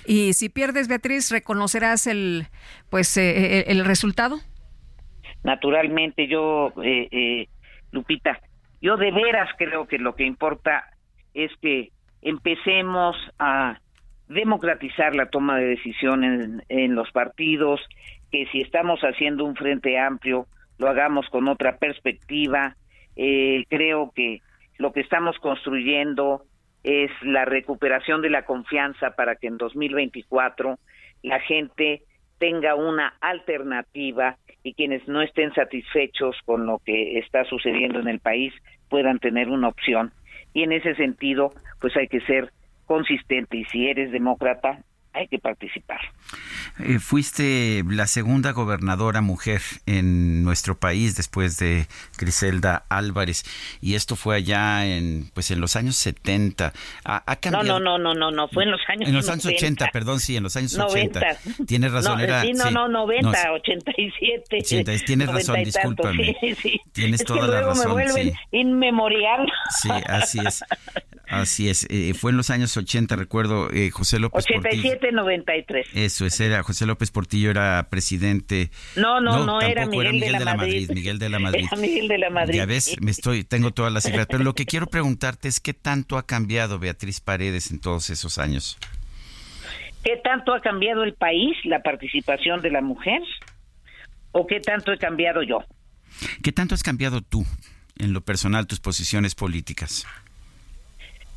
Y si pierdes, Beatriz, ¿reconocerás el, pues, eh, eh, el resultado? Naturalmente, yo, eh, Lupita, yo de veras creo que lo que importa es que empecemos a democratizar la toma de decisiones en, los partidos, que si estamos haciendo un frente amplio, lo hagamos con otra perspectiva. creo que lo que estamos construyendo es la recuperación de la confianza para que en 2024 la gente tenga una alternativa y quienes no estén satisfechos con lo que está sucediendo en el país puedan tener una opción. Y en ese sentido, pues hay que ser consistente y si eres demócrata, hay que participar. Eh, fuiste la segunda gobernadora mujer en nuestro país después de Griselda Álvarez y esto fue allá en pues en los años 70. ¿Ha, cambiado? No, no, no, no, no, fue en los años En los años 80, perdón, sí, en los años 80. Tienes razón, no, era sí, no, no, 90, 87. tienes razón, discúlpame. Sí, sí. Tienes es toda que la luego razón. me vuelven sí. inmemorial. Sí, así es. Así es, eh, fue en los años 80, recuerdo, eh, José López 87, Portillo. 93. Eso es, era José López Portillo era presidente. No, no, no, era, Miguel era Miguel de, la Madrid. Miguel de la Madrid. Era Miguel de la Madrid. Ya ves, me estoy, tengo todas las cifras. Pero lo que quiero preguntarte es qué tanto ha cambiado Beatriz Paredes en todos esos años. ¿Qué tanto ha cambiado el país la participación de la mujer? ¿O qué tanto he cambiado yo? ¿Qué tanto has cambiado tú en lo personal tus posiciones políticas?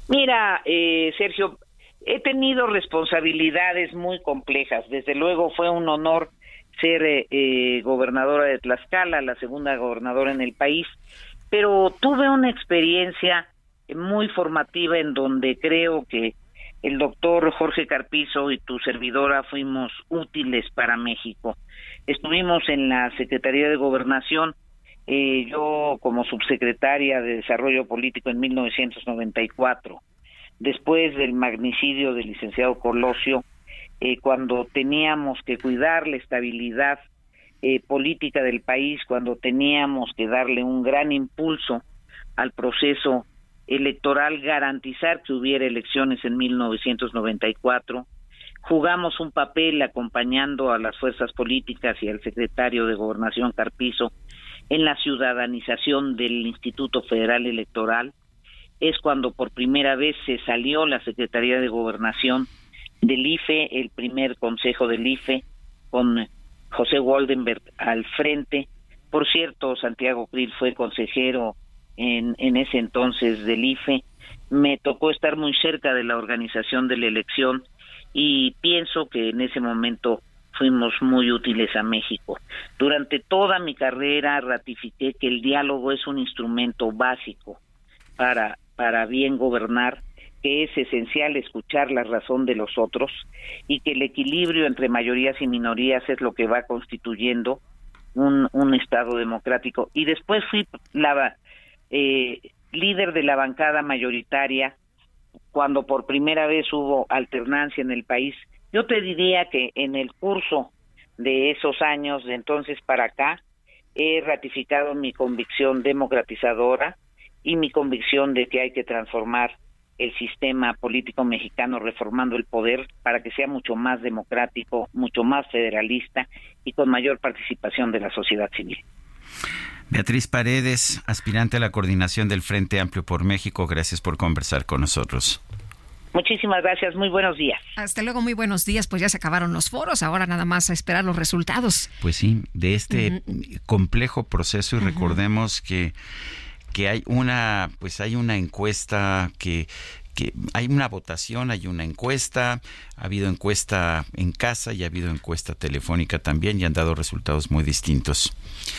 Mira, eh, Sergio, he tenido responsabilidades muy complejas. Desde luego fue un honor ser eh, eh, gobernadora de Tlaxcala, la segunda gobernadora en el país, pero tuve una experiencia muy formativa en donde creo que el doctor Jorge Carpizo y tu servidora fuimos útiles para México. Estuvimos en la Secretaría de Gobernación, eh, yo como subsecretaria de Desarrollo Político en 1994, después del magnicidio del licenciado Colosio, eh, cuando teníamos que cuidar la estabilidad eh, política del país, cuando teníamos que darle un gran impulso al proceso electoral garantizar que hubiera elecciones en 1994. Jugamos un papel acompañando a las fuerzas políticas y al secretario de Gobernación Carpizo en la ciudadanización del Instituto Federal Electoral. Es cuando por primera vez se salió la Secretaría de Gobernación del IFE, el primer consejo del IFE, con José Waldenberg al frente. Por cierto, Santiago Krill fue consejero en, en ese entonces del IFE. Me tocó estar muy cerca de la organización de la elección y pienso que en ese momento fuimos muy útiles a México. Durante toda mi carrera ratifiqué que el diálogo es un instrumento básico para, para bien gobernar, que es esencial escuchar la razón de los otros y que el equilibrio entre mayorías y minorías es lo que va constituyendo un, un Estado democrático. Y después fui la, eh, líder de la bancada mayoritaria cuando por primera vez hubo alternancia en el país. Yo te diría que en el curso de esos años, de entonces para acá, he ratificado mi convicción democratizadora y mi convicción de que hay que transformar el sistema político mexicano reformando el poder para que sea mucho más democrático, mucho más federalista y con mayor participación de la sociedad civil. Beatriz Paredes, aspirante a la coordinación del Frente Amplio por México, gracias por conversar con nosotros. Muchísimas gracias, muy buenos días. Hasta luego, muy buenos días. Pues ya se acabaron los foros, ahora nada más a esperar los resultados. Pues sí, de este complejo proceso y recordemos que que hay una pues hay una encuesta que que hay una votación, hay una encuesta, ha habido encuesta en casa y ha habido encuesta telefónica también y han dado resultados muy distintos.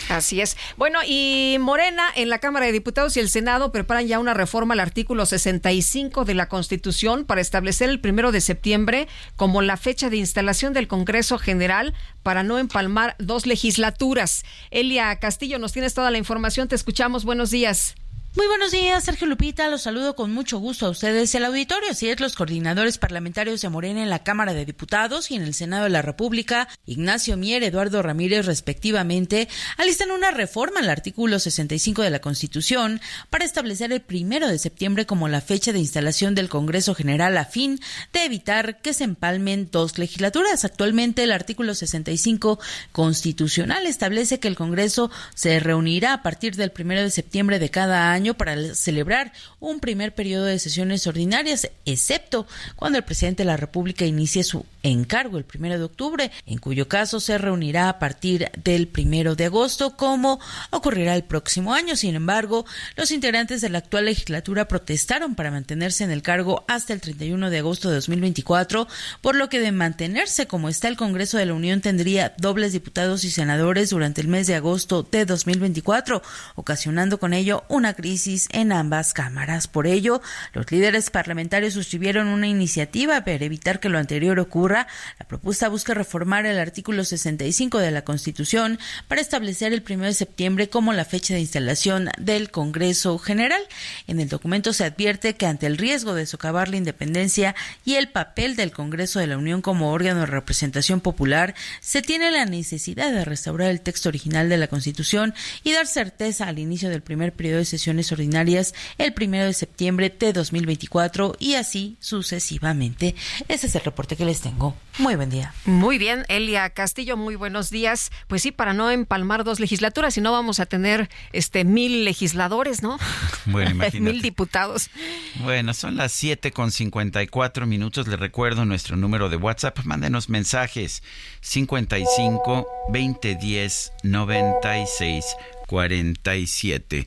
Así es. Bueno, y Morena en la Cámara de Diputados y el Senado preparan ya una reforma al artículo 65 de la Constitución para establecer el primero de septiembre como la fecha de instalación del Congreso General para no empalmar dos legislaturas. Elia Castillo, nos tienes toda la información, te escuchamos. Buenos días. Muy buenos días, Sergio Lupita. Los saludo con mucho gusto a ustedes. El auditorio, así es, los coordinadores parlamentarios de Morena en la Cámara de Diputados y en el Senado de la República, Ignacio Mier, Eduardo Ramírez, respectivamente, alistan una reforma al artículo 65 de la Constitución para establecer el primero de septiembre como la fecha de instalación del Congreso General a fin de evitar que se empalmen dos legislaturas. Actualmente, el artículo 65 constitucional establece que el Congreso se reunirá a partir del primero de septiembre de cada año para celebrar un primer periodo de sesiones ordinarias, excepto cuando el presidente de la República inicie su encargo el primero de octubre, en cuyo caso se reunirá a partir del primero de agosto, como ocurrirá el próximo año. Sin embargo, los integrantes de la actual legislatura protestaron para mantenerse en el cargo hasta el 31 de agosto de 2024, por lo que de mantenerse como está el Congreso de la Unión tendría dobles diputados y senadores durante el mes de agosto de 2024, ocasionando con ello una crisis en ambas cámaras. Por ello, los líderes parlamentarios suscribieron una iniciativa para evitar que lo anterior ocurra. La propuesta busca reformar el artículo 65 de la Constitución para establecer el 1 de septiembre como la fecha de instalación del Congreso General. En el documento se advierte que ante el riesgo de socavar la independencia y el papel del Congreso de la Unión como órgano de representación popular, se tiene la necesidad de restaurar el texto original de la Constitución y dar certeza al inicio del primer periodo de sesiones sesiones ordinarias el primero de septiembre de 2024 y así sucesivamente. Ese es el reporte que les tengo. Muy buen día. Muy bien, Elia Castillo, muy buenos días. Pues sí, para no empalmar dos legislaturas, si no vamos a tener este mil legisladores, ¿no? [laughs] Bueno, [laughs] imagínate. mil diputados. Bueno, son las siete con 54 minutos. Les recuerdo nuestro número de WhatsApp. Mándenos mensajes 55 2010 96 47.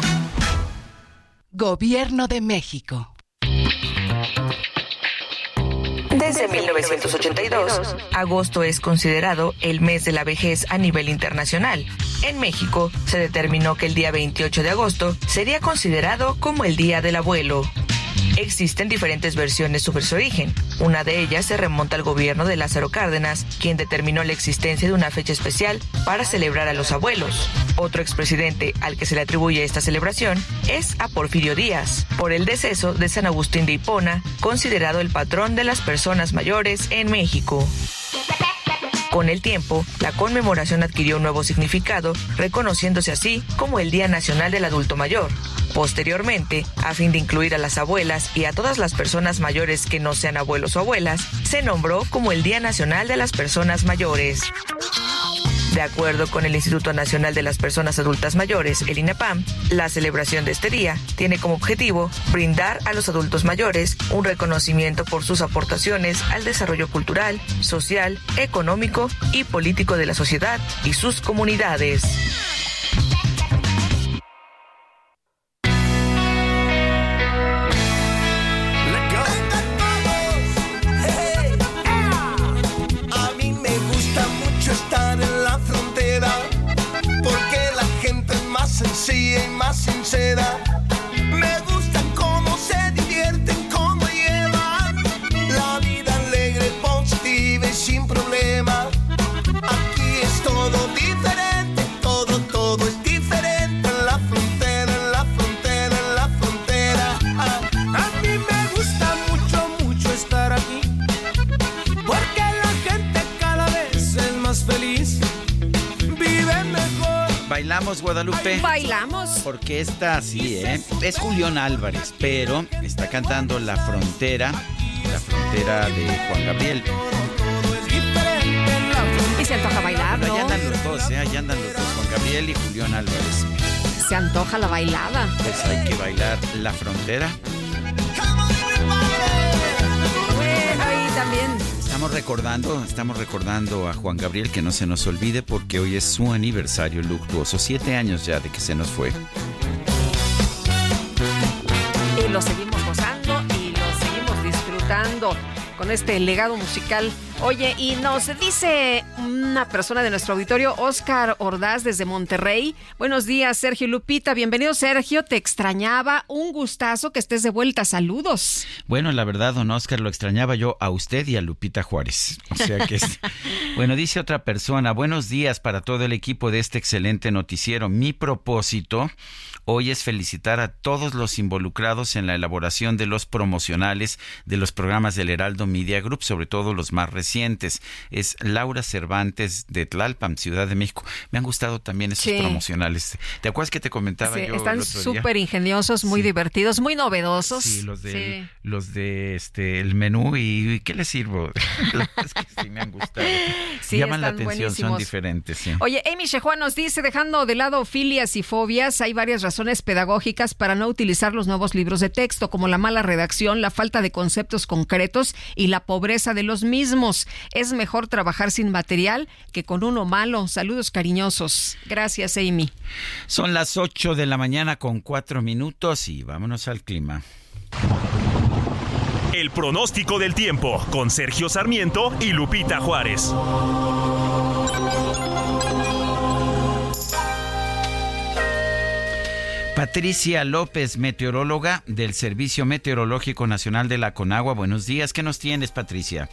Gobierno de México. Desde 1982, agosto es considerado el mes de la vejez a nivel internacional. En México, se determinó que el día 28 de agosto sería considerado como el Día del Abuelo. Existen diferentes versiones sobre su origen. Una de ellas se remonta al gobierno de Lázaro Cárdenas, quien determinó la existencia de una fecha especial para celebrar a los abuelos. Otro expresidente al que se le atribuye esta celebración es a Porfirio Díaz, por el deceso de San Agustín de Hipona, considerado el patrón de las personas mayores en México. Con el tiempo, la conmemoración adquirió un nuevo significado, reconociéndose así como el Día Nacional del Adulto Mayor. Posteriormente, a fin de incluir a las abuelas y a todas las personas mayores que no sean abuelos o abuelas, se nombró como el Día Nacional de las Personas Mayores. De acuerdo con el Instituto Nacional de las Personas Adultas Mayores, el INAPAM, la celebración de este día tiene como objetivo brindar a los adultos mayores un reconocimiento por sus aportaciones al desarrollo cultural, social, económico y político de la sociedad y sus comunidades. Esta sí, ¿eh? Es Julián Álvarez, pero está cantando La Frontera, la frontera de Juan Gabriel. Y se antoja bailar, ¿no? andan los dos, ¿eh? Ahí andan los dos, Juan Gabriel y Julián Álvarez. Se antoja la bailada. Pues hay que bailar La Frontera. Bueno, ahí también. Estamos recordando, estamos recordando a Juan Gabriel que no se nos olvide porque hoy es su aniversario luctuoso, siete años ya de que se nos fue. Con este legado musical. Oye, y nos dice una persona de nuestro auditorio, Oscar Ordaz, desde Monterrey. Buenos días, Sergio Lupita. Bienvenido, Sergio. Te extrañaba. Un gustazo que estés de vuelta. Saludos. Bueno, la verdad, don Oscar, lo extrañaba yo a usted y a Lupita Juárez. O sea que es... [laughs] Bueno, dice otra persona, buenos días para todo el equipo de este excelente noticiero. Mi propósito hoy es felicitar a todos los involucrados en la elaboración de los promocionales de los programas del Heraldo Media Group, sobre todo los más recientes. Es Laura Cervantes de Tlalpan, Ciudad de México. Me han gustado también esos promocionales. ¿Te acuerdas que te comentaba yo? Están súper ingeniosos, muy divertidos, muy novedosos. Sí, los de, los de este el menú y, ¿qué les sirvo? [laughs] es que sí me han gustado. [laughs] Llaman la atención, son diferentes. Oye, Amy Shejuan nos dice, dejando de lado filias y fobias, hay varias razones pedagógicas para no utilizar los nuevos libros de texto, como la mala redacción, la falta de conceptos concretos y la pobreza de los mismos. Es mejor trabajar sin material que con uno malo. Saludos cariñosos. Gracias, Amy. Son las 8 de la mañana con 4 minutos y vámonos al clima. El pronóstico del tiempo con Sergio Sarmiento y Lupita Juárez. Patricia López, meteoróloga del Servicio Meteorológico Nacional de la Conagua. Buenos días, ¿qué nos tienes, Patricia?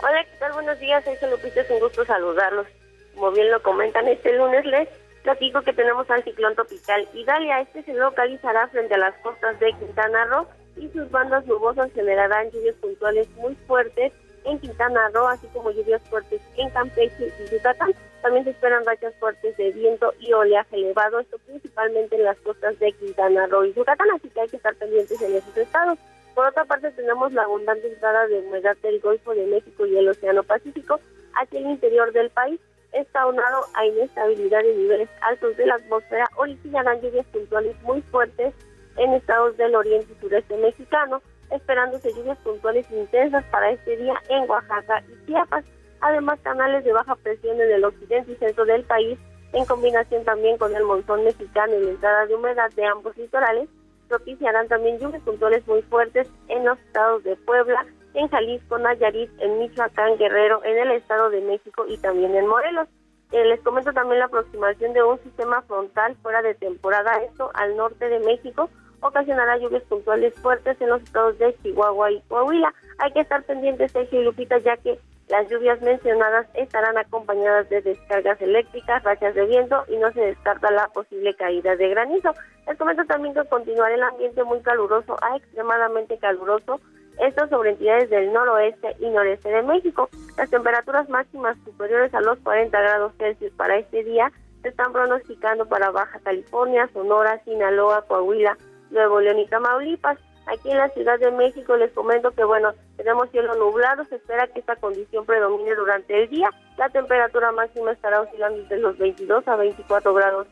Hola, ¿qué tal? Buenos días, soy Lupita, es un gusto saludarlos. Como bien lo comentan, este lunes les platico que tenemos al ciclón tropical Idalia. Este se localizará frente a las costas de Quintana Roo y sus bandas nubosas generarán lluvias puntuales muy fuertes en Quintana Roo, así como lluvias fuertes en Campeche y Yucatán. También se esperan rachas fuertes de viento y oleaje elevado, esto principalmente en las costas de Quintana Roo y Yucatán, así que hay que estar pendientes en esos estados. Por otra parte, tenemos la abundante entrada de humedad del Golfo de México y el Océano Pacífico hacia el interior del país. Está unado a inestabilidad de niveles altos de la atmósfera, originarán lluvias puntuales muy fuertes en estados del oriente y sureste mexicano, esperándose lluvias puntuales intensas para este día en Oaxaca y Chiapas. Además, canales de baja presión en el occidente y centro del país, en combinación también con el montón mexicano y la entrada de humedad de ambos litorales, propiciarán también lluvias puntuales muy fuertes en los estados de Puebla, en Jalisco, Nayarit, en Michoacán, Guerrero, en el Estado de México y también en Morelos. Eh, les comento también la aproximación de un sistema frontal fuera de temporada, esto al norte de México, ocasionará lluvias puntuales fuertes en los estados de Chihuahua y Coahuila. Hay que estar pendientes, Sergio y Lupita, ya que las lluvias mencionadas estarán acompañadas de descargas eléctricas, rachas de viento y no se descarta la posible caída de granizo. Les comento también que continuará el ambiente muy caluroso a extremadamente caluroso, esto sobre entidades del noroeste y noreste de México. Las temperaturas máximas superiores a los 40 grados Celsius para este día se están pronosticando para Baja California, Sonora, Sinaloa, Coahuila, Nuevo León y Tamaulipas. Aquí en la Ciudad de México les comento que, bueno, tenemos cielo nublado, se espera que esta condición predomine durante el día. La temperatura máxima estará oscilando entre los 22 a 24 grados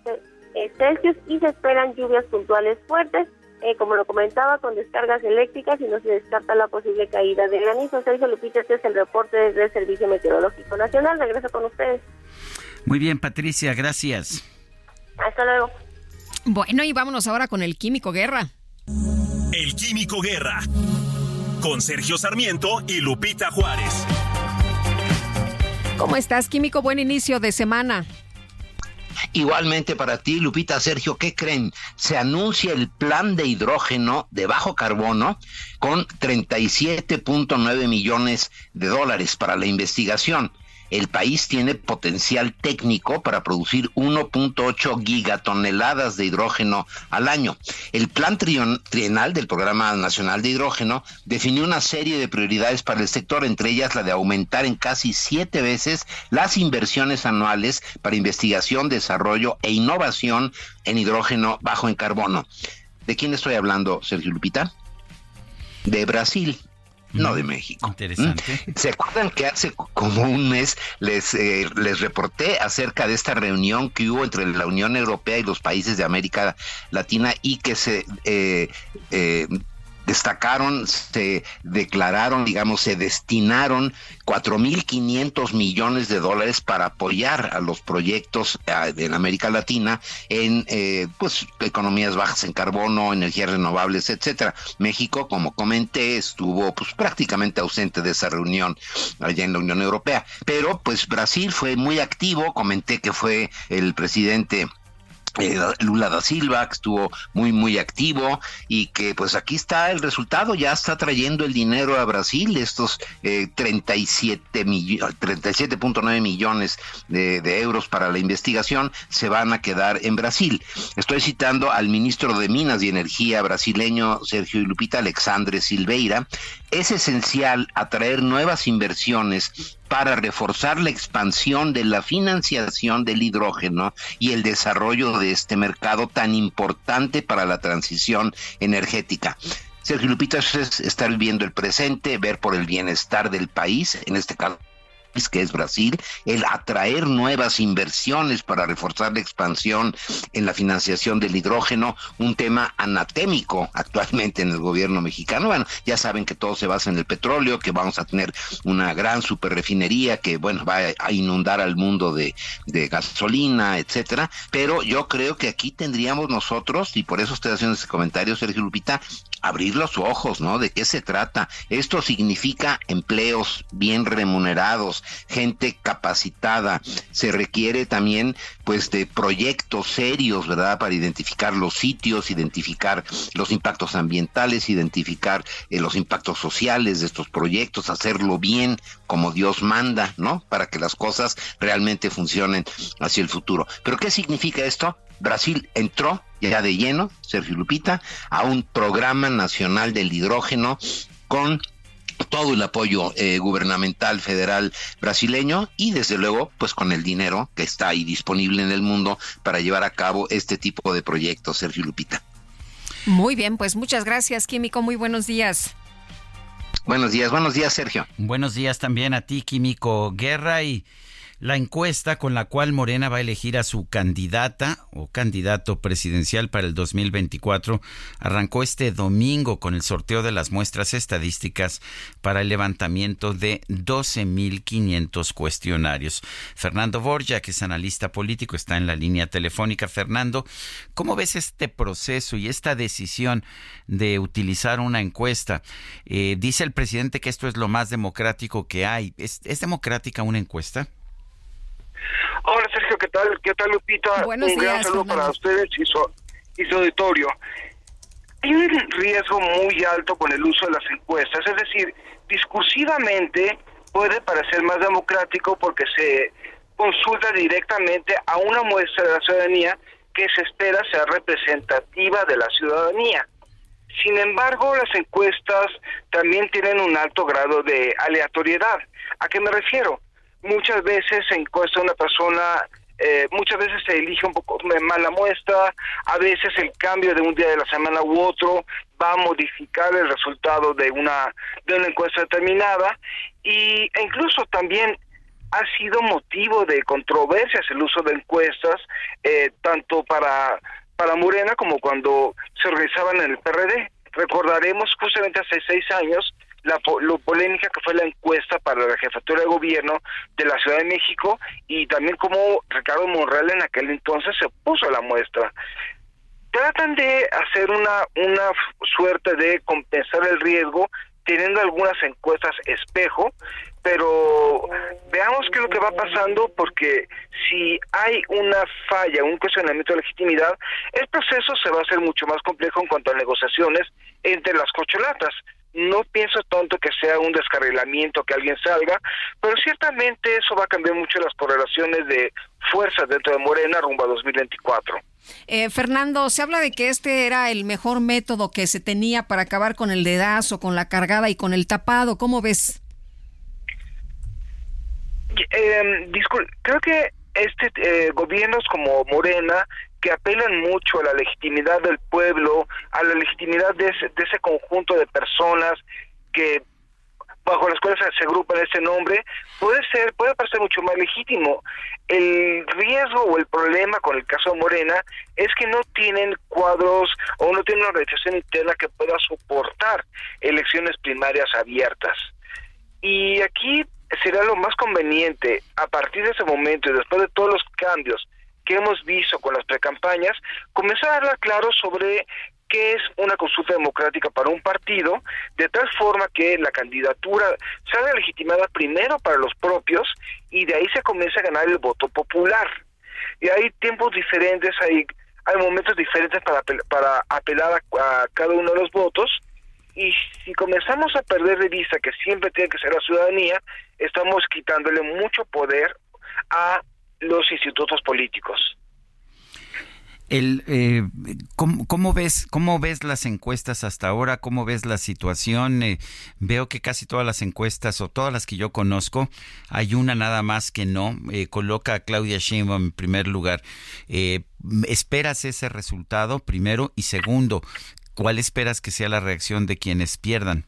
eh, Celsius y se esperan lluvias puntuales fuertes, eh, como lo comentaba, con descargas eléctricas y no se descarta la posible caída de granizo. Sergio Lupita, este es el reporte desde el Servicio Meteorológico Nacional. Regreso con ustedes. Muy bien, Patricia, gracias. Hasta luego. Bueno, y vámonos ahora con el Químico Guerra. El Químico Guerra. Con Sergio Sarmiento y Lupita Juárez. ¿Cómo estás, Químico? Buen inicio de semana. Igualmente para ti, Lupita, Sergio, ¿qué creen? Se anuncia el plan de hidrógeno de bajo carbono con 37.9 millones de dólares para la investigación el país tiene potencial técnico para producir 1.8 gigatoneladas de hidrógeno al año. El plan trienal del Programa Nacional de Hidrógeno definió una serie de prioridades para el sector, entre ellas la de aumentar en casi siete veces las inversiones anuales para investigación, desarrollo e innovación en hidrógeno bajo en carbono. ¿De quién estoy hablando, Sergio Lupita? De Brasil no de México. Interesante. ¿Se acuerdan que hace como un mes les, eh, les reporté acerca de esta reunión que hubo entre la Unión Europea y los países de América Latina y que se eh, eh, destacaron, se declararon, digamos, se destinaron 4.500 millones de dólares para apoyar a los proyectos eh, en América Latina en eh, pues economías bajas en carbono, energías renovables, etcétera. México, como comenté, estuvo pues prácticamente ausente de esa reunión allá en la Unión Europea, pero pues Brasil fue muy activo, comenté que fue el presidente eh, Lula da Silva, que estuvo muy, muy activo y que pues aquí está el resultado, ya está trayendo el dinero a Brasil, estos eh, 37 37.9 millones de, de, euros para la investigación se van a quedar en Brasil. Estoy citando al ministro de Minas y Energía brasileño Sergio Lupita Alexandre Silveira. Es esencial atraer nuevas inversiones para reforzar la expansión de la financiación del hidrógeno y el desarrollo de este mercado tan importante para la transición energética. Sergio Lupita es estar viviendo el presente, ver por el bienestar del país, en este caso que es Brasil, el atraer nuevas inversiones para reforzar la expansión en la financiación del hidrógeno, un tema anatémico actualmente en el gobierno mexicano. Bueno, ya saben que todo se basa en el petróleo, que vamos a tener una gran superrefinería que, bueno, va a inundar al mundo de, gasolina, etcétera. Pero yo creo que aquí tendríamos nosotros, y por eso estoy haciendo este comentario, Sergio Lupita, abrir los ojos, ¿no? ¿De qué se trata? Esto significa empleos bien remunerados, gente capacitada. Se requiere también, pues, de proyectos serios, ¿verdad? Para identificar los sitios, identificar los impactos ambientales, identificar eh, los impactos sociales de estos proyectos, hacerlo bien como Dios manda, ¿no? Para que las cosas realmente funcionen hacia el futuro. ¿Pero qué significa esto? Brasil entró ya de lleno, Sergio Lupita, a un programa nacional del hidrógeno con todo el apoyo eh, gubernamental federal brasileño y desde luego pues con el dinero que está ahí disponible en el mundo para llevar a cabo este tipo de proyectos, Sergio Lupita. Muy bien, pues muchas gracias, Químico, muy buenos días. Buenos días, buenos días, Sergio. Buenos días también a ti, Químico Guerra y la encuesta con la cual Morena va a elegir a su candidata o candidato presidencial para el 2024 arrancó este domingo con el sorteo de las muestras estadísticas para el levantamiento de 12.500 cuestionarios. Fernando Borja, que es analista político, está en la línea telefónica. Fernando, ¿cómo ves este proceso y esta decisión de utilizar una encuesta? Eh, dice el presidente que esto es lo más democrático que hay. ¿Es, es democrática una encuesta? Hola Sergio, ¿qué tal? ¿Qué tal Lupita? un gran saludo para ustedes y su, y su auditorio. Hay un riesgo muy alto con el uso de las encuestas, es decir, discursivamente puede parecer más democrático porque se consulta directamente a una muestra de la ciudadanía que se espera sea representativa de la ciudadanía. Sin embargo, las encuestas también tienen un alto grado de aleatoriedad. ¿A qué me refiero? Muchas veces se encuesta una persona, eh, muchas veces se elige un poco mal la muestra, a veces el cambio de un día de la semana u otro va a modificar el resultado de una de una encuesta determinada y e incluso también ha sido motivo de controversias el uso de encuestas eh, tanto para para Morena como cuando se organizaban en el PRD. Recordaremos justamente hace seis años la lo polémica que fue la encuesta para la jefatura de gobierno de la Ciudad de México y también como Ricardo Monreal en aquel entonces se puso a la muestra. Tratan de hacer una, una suerte de compensar el riesgo teniendo algunas encuestas espejo, pero veamos qué es lo que va pasando porque si hay una falla, un cuestionamiento de legitimidad, el proceso se va a hacer mucho más complejo en cuanto a negociaciones entre las cocholatas no pienso tanto que sea un descarrilamiento que alguien salga, pero ciertamente eso va a cambiar mucho las correlaciones de fuerzas dentro de Morena rumbo a 2024. Eh, Fernando, se habla de que este era el mejor método que se tenía para acabar con el dedazo, con la cargada y con el tapado. ¿Cómo ves? Eh, creo que este eh, gobiernos como Morena que apelan mucho a la legitimidad del pueblo, a la legitimidad de ese, de ese conjunto de personas que bajo las cuales se agrupan ese nombre, puede ser, puede parecer mucho más legítimo. El riesgo o el problema con el caso Morena es que no tienen cuadros o no tienen una organización interna que pueda soportar elecciones primarias abiertas. Y aquí será lo más conveniente, a partir de ese momento y después de todos los cambios que hemos visto con las precampañas, comenzar a hablar claro sobre qué es una consulta democrática para un partido, de tal forma que la candidatura sea legitimada primero para los propios y de ahí se comienza a ganar el voto popular. Y hay tiempos diferentes, hay, hay momentos diferentes para, para apelar a, a cada uno de los votos y si comenzamos a perder de vista que siempre tiene que ser la ciudadanía, estamos quitándole mucho poder a los institutos políticos. El, eh, ¿cómo, ves, ¿Cómo ves las encuestas hasta ahora? ¿Cómo ves la situación? Eh, veo que casi todas las encuestas o todas las que yo conozco, hay una nada más que no, eh, coloca a Claudia Sheinbaum en primer lugar. ¿Esperas ese resultado primero? Y segundo, ¿cuál esperas que sea la reacción de quienes pierdan?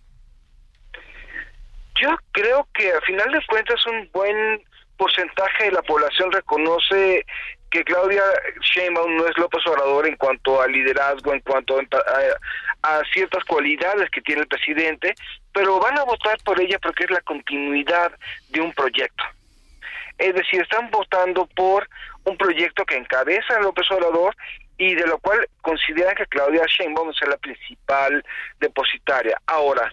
Yo creo que a final de cuentas un buen porcentaje de la población reconoce que Claudia Sheinbaum no es López Obrador en cuanto a liderazgo, en cuanto a, ciertas cualidades que tiene el presidente, pero van a votar por ella porque es la continuidad de un proyecto. Es decir, están votando por un proyecto que encabeza López Obrador y de lo cual consideran que Claudia Sheinbaum es la principal depositaria. Ahora,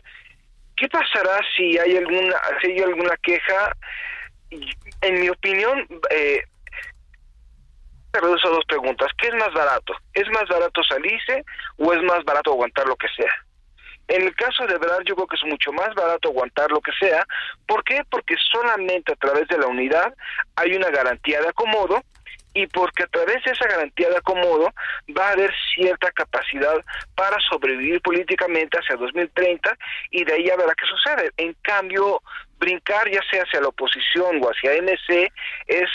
¿qué pasará si hay alguna, si hay alguna queja? En mi opinión, eh, reduce dos preguntas. ¿Qué es más barato? ¿Es más barato salirse o es más barato aguantar lo que sea? En el caso de verdad yo creo que es mucho más barato aguantar lo que sea. ¿Por qué? Porque solamente a través de la unidad hay una garantía de acomodo y porque a través de esa garantía de acomodo va a haber cierta capacidad para sobrevivir políticamente hacia 2030 y de ahí ya verá qué sucede. En cambio, brincar ya sea hacia la oposición o hacia MC es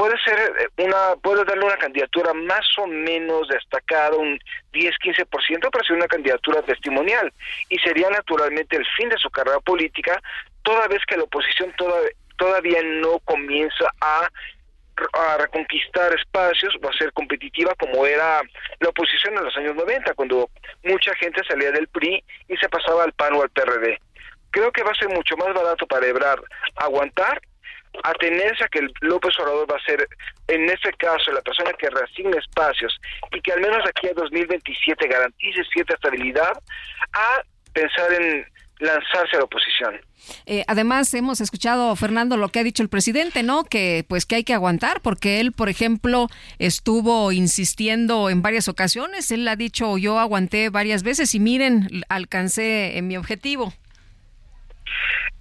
puede ser eh, una, puede darle una candidatura más o menos destacada, un 10-15%, pero ser una candidatura testimonial. Y sería naturalmente el fin de su carrera política, toda vez que la oposición todavía no comienza a a reconquistar espacios, va a ser competitiva como era la oposición en los años 90, cuando mucha gente salía del PRI y se pasaba al PAN o al PRD. Creo que va a ser mucho más barato para Ebrard aguantar atenerse a que López Obrador va a ser, en este caso, la persona que reasigne espacios y que al menos aquí a 2027 garantice cierta estabilidad, a pensar en lanzarse a la oposición. Eh, además, hemos escuchado, Fernando, lo que ha dicho el presidente, ¿no? Que pues que hay que aguantar, porque él, por ejemplo, estuvo insistiendo en varias ocasiones. Él ha dicho, yo aguanté varias veces y miren, alcancé en mi objetivo.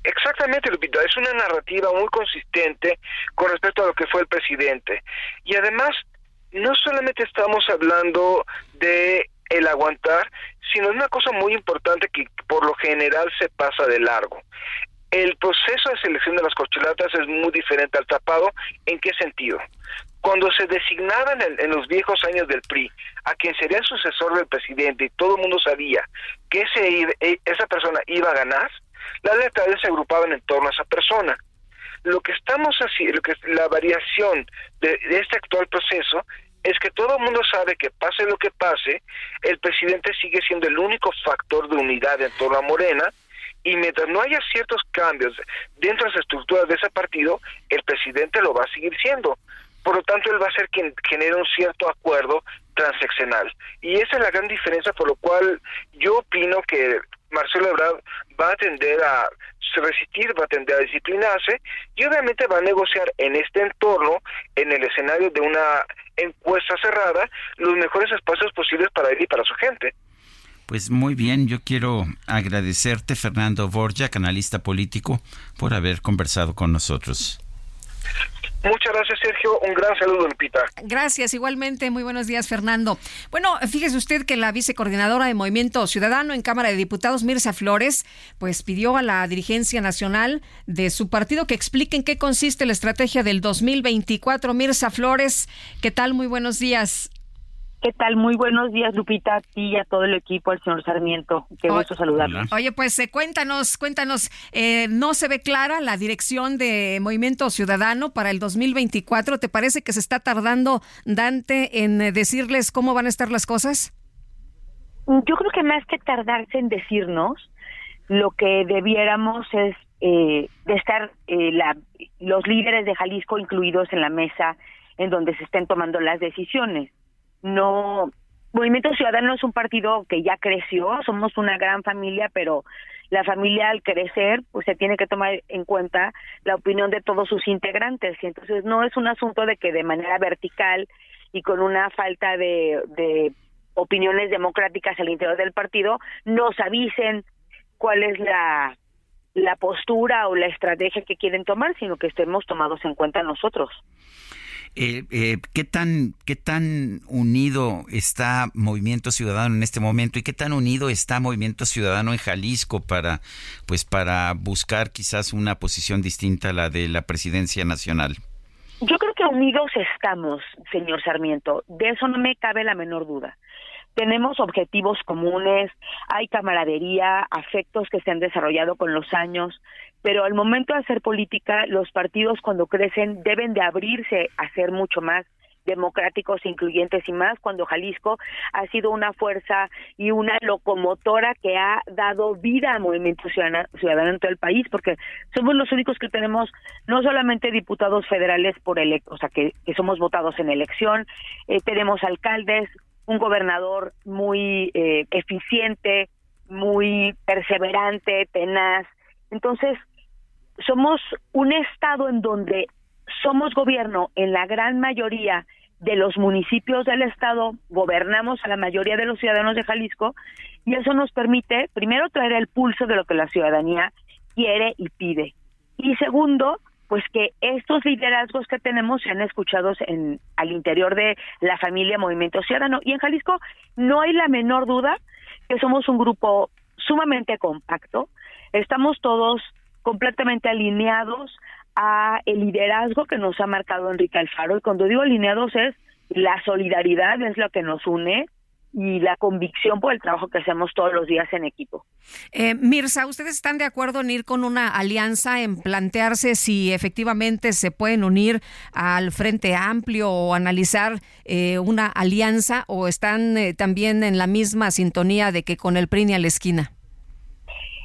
Exactamente, Lupita, es una narrativa muy consistente con respecto a lo que fue el presidente. Y además, no solamente estamos hablando de el aguantar, sino es una cosa muy importante que por lo general se pasa de largo. El proceso de selección de las corcholatas es muy diferente al tapado. ¿En qué sentido? Cuando se designaban en, los viejos años del PRI a quien sería el sucesor del presidente y todo el mundo sabía que ese, e, esa persona iba a ganar, las lealtades se agrupaban en torno a esa persona. Lo que estamos haciendo, lo que la variación de, este actual proceso es que todo el mundo sabe que pase lo que pase, el presidente sigue siendo el único factor de unidad en torno a Morena y mientras no haya ciertos cambios dentro de las estructuras de ese partido, el presidente lo va a seguir siendo. Por lo tanto, él va a ser quien genere un cierto acuerdo transeccional. Y esa es la gran diferencia por lo cual yo opino que Marcelo Ebrard va a tender a resistir, va a tender a disciplinarse y obviamente va a negociar en este entorno, en el escenario de una encuesta cerrada, los mejores espacios posibles para él y para su gente. Pues muy bien, yo quiero agradecerte, Fernando Borja, analista político, por haber conversado con nosotros. Muchas gracias, Sergio. Un gran saludo, Lupita. Gracias, igualmente. Muy buenos días, Fernando. Bueno, fíjese usted que la vicecoordinadora de Movimiento Ciudadano en Cámara de Diputados, Mirza Flores, pues pidió a la dirigencia nacional de su partido que explique en qué consiste la estrategia del 2024. Mirza Flores, ¿qué tal? Muy buenos días. ¿Qué tal? Muy buenos días, Lupita, a ti y a todo el equipo, al señor Sarmiento. Qué gusto saludarlo. Oye, pues eh, cuéntanos, cuéntanos, eh, no se ve clara la dirección de Movimiento Ciudadano para el 2024. ¿Te parece que se está tardando Dante en eh, decirles cómo van a estar las cosas? Yo creo que más que tardarse en decirnos, lo que debiéramos es de estar la, los líderes de Jalisco incluidos en la mesa en donde se estén tomando las decisiones no Movimiento Ciudadano es un partido que ya creció, somos una gran familia, pero la familia al crecer, pues se tiene que tomar en cuenta la opinión de todos sus integrantes. Y entonces no es un asunto de que de manera vertical y con una falta de, de opiniones democráticas al interior del partido nos avisen cuál es la, la postura o la estrategia que quieren tomar, sino que estemos tomados en cuenta nosotros. Eh, eh, ¿qué, tan, ¿Qué tan unido está Movimiento Ciudadano en este momento y qué tan unido está Movimiento Ciudadano en Jalisco para, pues, para buscar quizás una posición distinta a la de la presidencia nacional? Yo creo que unidos estamos, señor Sarmiento. De eso no me cabe la menor duda tenemos objetivos comunes, hay camaradería, afectos que se han desarrollado con los años, pero al momento de hacer política, los partidos cuando crecen deben de abrirse a ser mucho más democráticos, incluyentes y más, cuando Jalisco ha sido una fuerza y una locomotora que ha dado vida al movimiento ciudadano, en todo el país, porque somos los únicos que tenemos no solamente diputados federales por electos, o sea, que, somos votados en elección, eh, tenemos alcaldes, un gobernador muy eh, eficiente, muy perseverante, tenaz. Entonces, somos un estado en donde somos gobierno en la gran mayoría de los municipios del estado, gobernamos a la mayoría de los ciudadanos de Jalisco y eso nos permite, primero, traer el pulso de lo que la ciudadanía quiere y pide. Y segundo, pues que estos liderazgos que tenemos sean escuchados en al interior de la familia Movimiento Ciudadano y en Jalisco no hay la menor duda que somos un grupo sumamente compacto, estamos todos completamente alineados a el liderazgo que nos ha marcado Enrique Alfaro y cuando digo alineados es la solidaridad es lo que nos une y la convicción por el trabajo que hacemos todos los días en equipo. Eh, Mirza, ¿ustedes están de acuerdo en ir con una alianza, en plantearse si efectivamente se pueden unir al Frente Amplio o analizar eh, una alianza o están eh, también en la misma sintonía de que con el PRI a la esquina?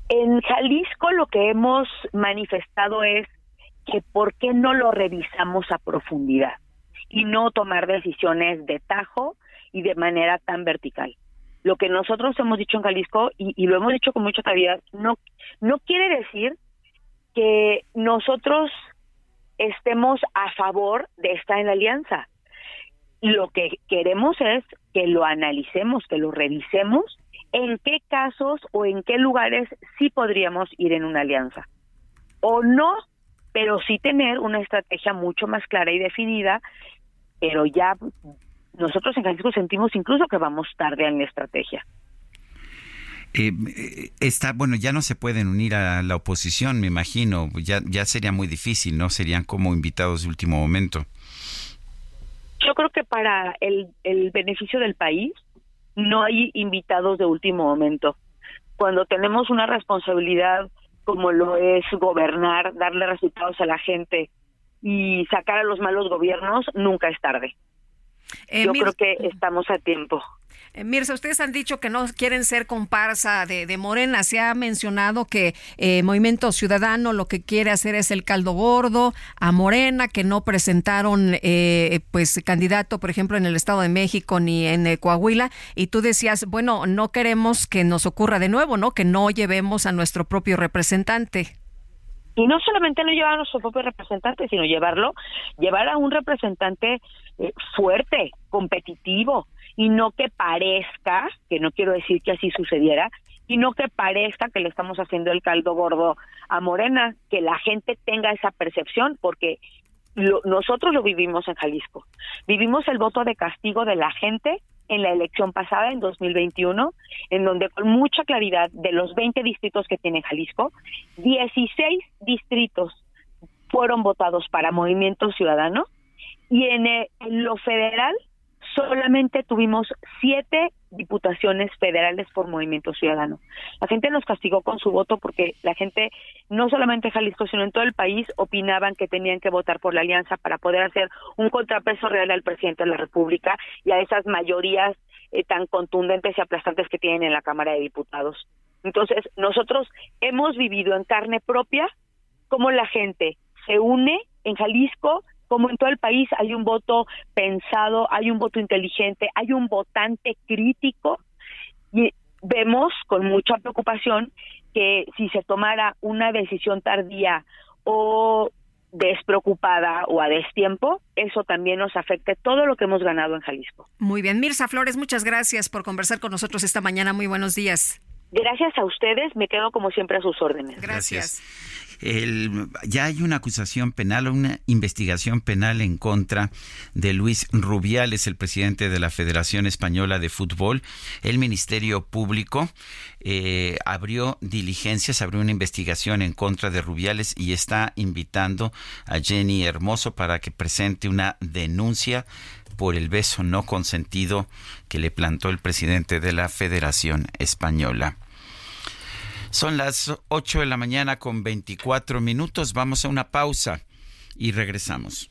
En Jalisco lo que hemos manifestado es que por qué no lo revisamos a profundidad y no tomar decisiones de tajo y de manera tan vertical. Lo que nosotros hemos dicho en Jalisco, y, lo hemos dicho con mucha claridad, no, no quiere decir que nosotros estemos a favor de estar en alianza. Lo que queremos es que lo analicemos, que lo revisemos, en qué casos o en qué lugares sí podríamos ir en una alianza. O no, pero sí tener una estrategia mucho más clara y definida, pero ya nosotros en Jalisco sentimos incluso que vamos tarde en la estrategia. Eh, está bueno ya no se pueden unir a la oposición me imagino ya ya sería muy difícil no serían como invitados de último momento yo creo que para el, el beneficio del país no hay invitados de último momento cuando tenemos una responsabilidad como lo es gobernar darle resultados a la gente y sacar a los malos gobiernos nunca es tarde eh, Yo creo que estamos a tiempo. Eh, Mirza, ustedes han dicho que no quieren ser comparsa de, de Morena. Se ha mencionado que eh, Movimiento Ciudadano lo que quiere hacer es el caldo gordo a Morena, que no presentaron eh, pues candidato, por ejemplo, en el Estado de México ni en Coahuila. Y tú decías, bueno, no queremos que nos ocurra de nuevo, ¿no? Que no llevemos a nuestro propio representante. Y no solamente no llevar a nuestro propio representante, sino llevarlo, llevar a un representante eh, fuerte, competitivo, y no que parezca, que no quiero decir que así sucediera, y no que parezca que le estamos haciendo el caldo gordo a Morena, que la gente tenga esa percepción, porque nosotros lo vivimos en Jalisco. Vivimos el voto de castigo de la gente en la elección pasada, en 2021, en donde con mucha claridad de los 20 distritos que tiene Jalisco, 16 distritos fueron votados para Movimiento Ciudadano y en, lo federal solamente tuvimos siete diputaciones federales por Movimiento Ciudadano. La gente nos castigó con su voto porque la gente, no solamente en Jalisco, sino en todo el país, opinaban que tenían que votar por la alianza para poder hacer un contrapeso real al presidente de la República y a esas mayorías eh, tan contundentes y aplastantes que tienen en la Cámara de Diputados. Entonces, nosotros hemos vivido en carne propia cómo la gente se une en Jalisco como en todo el país hay un voto pensado, hay un voto inteligente, hay un votante crítico y vemos con mucha preocupación que si se tomara una decisión tardía o despreocupada o a destiempo, eso también nos afecta todo lo que hemos ganado en Jalisco. Muy bien, Mirza Flores, muchas gracias por conversar con nosotros esta mañana. Muy buenos días. Gracias a ustedes, me quedo como siempre a sus órdenes. Gracias ya hay una acusación penal, una investigación penal en contra de Luis Rubiales, el presidente de la Federación Española de Fútbol. El Ministerio Público eh, abrió diligencias, abrió una investigación en contra de Rubiales y está invitando a Jenny Hermoso para que presente una denuncia por el beso no consentido que le plantó el presidente de la Federación Española. Son las 8 de la mañana con 24 minutos. Vamos a una pausa y regresamos.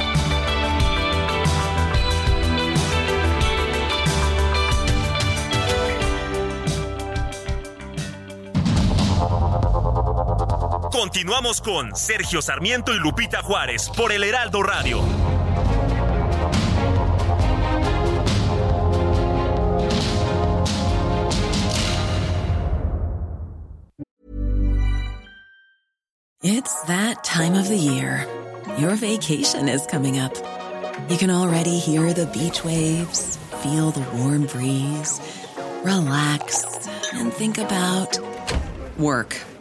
Continuamos con Sergio Sarmiento y Lupita Juárez por el Heraldo Radio. It's that time of the year. Your vacation is coming up. You can already hear the beach waves, feel the warm breeze, relax and think about work.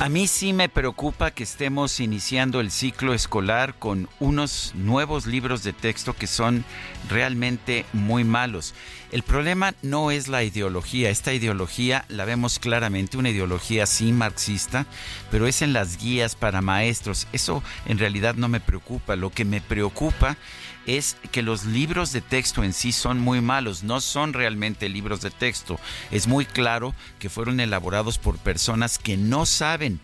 A mí sí me preocupa que estemos iniciando el ciclo escolar con unos nuevos libros de texto que son realmente muy malos. El problema no es la ideología, esta ideología la vemos claramente, una ideología sí marxista, pero es en las guías para maestros. Eso en realidad no me preocupa, lo que me preocupa que los libros de texto en sí son muy malos, no son realmente libros de texto. Es muy claro que fueron elaborados por personas que no saben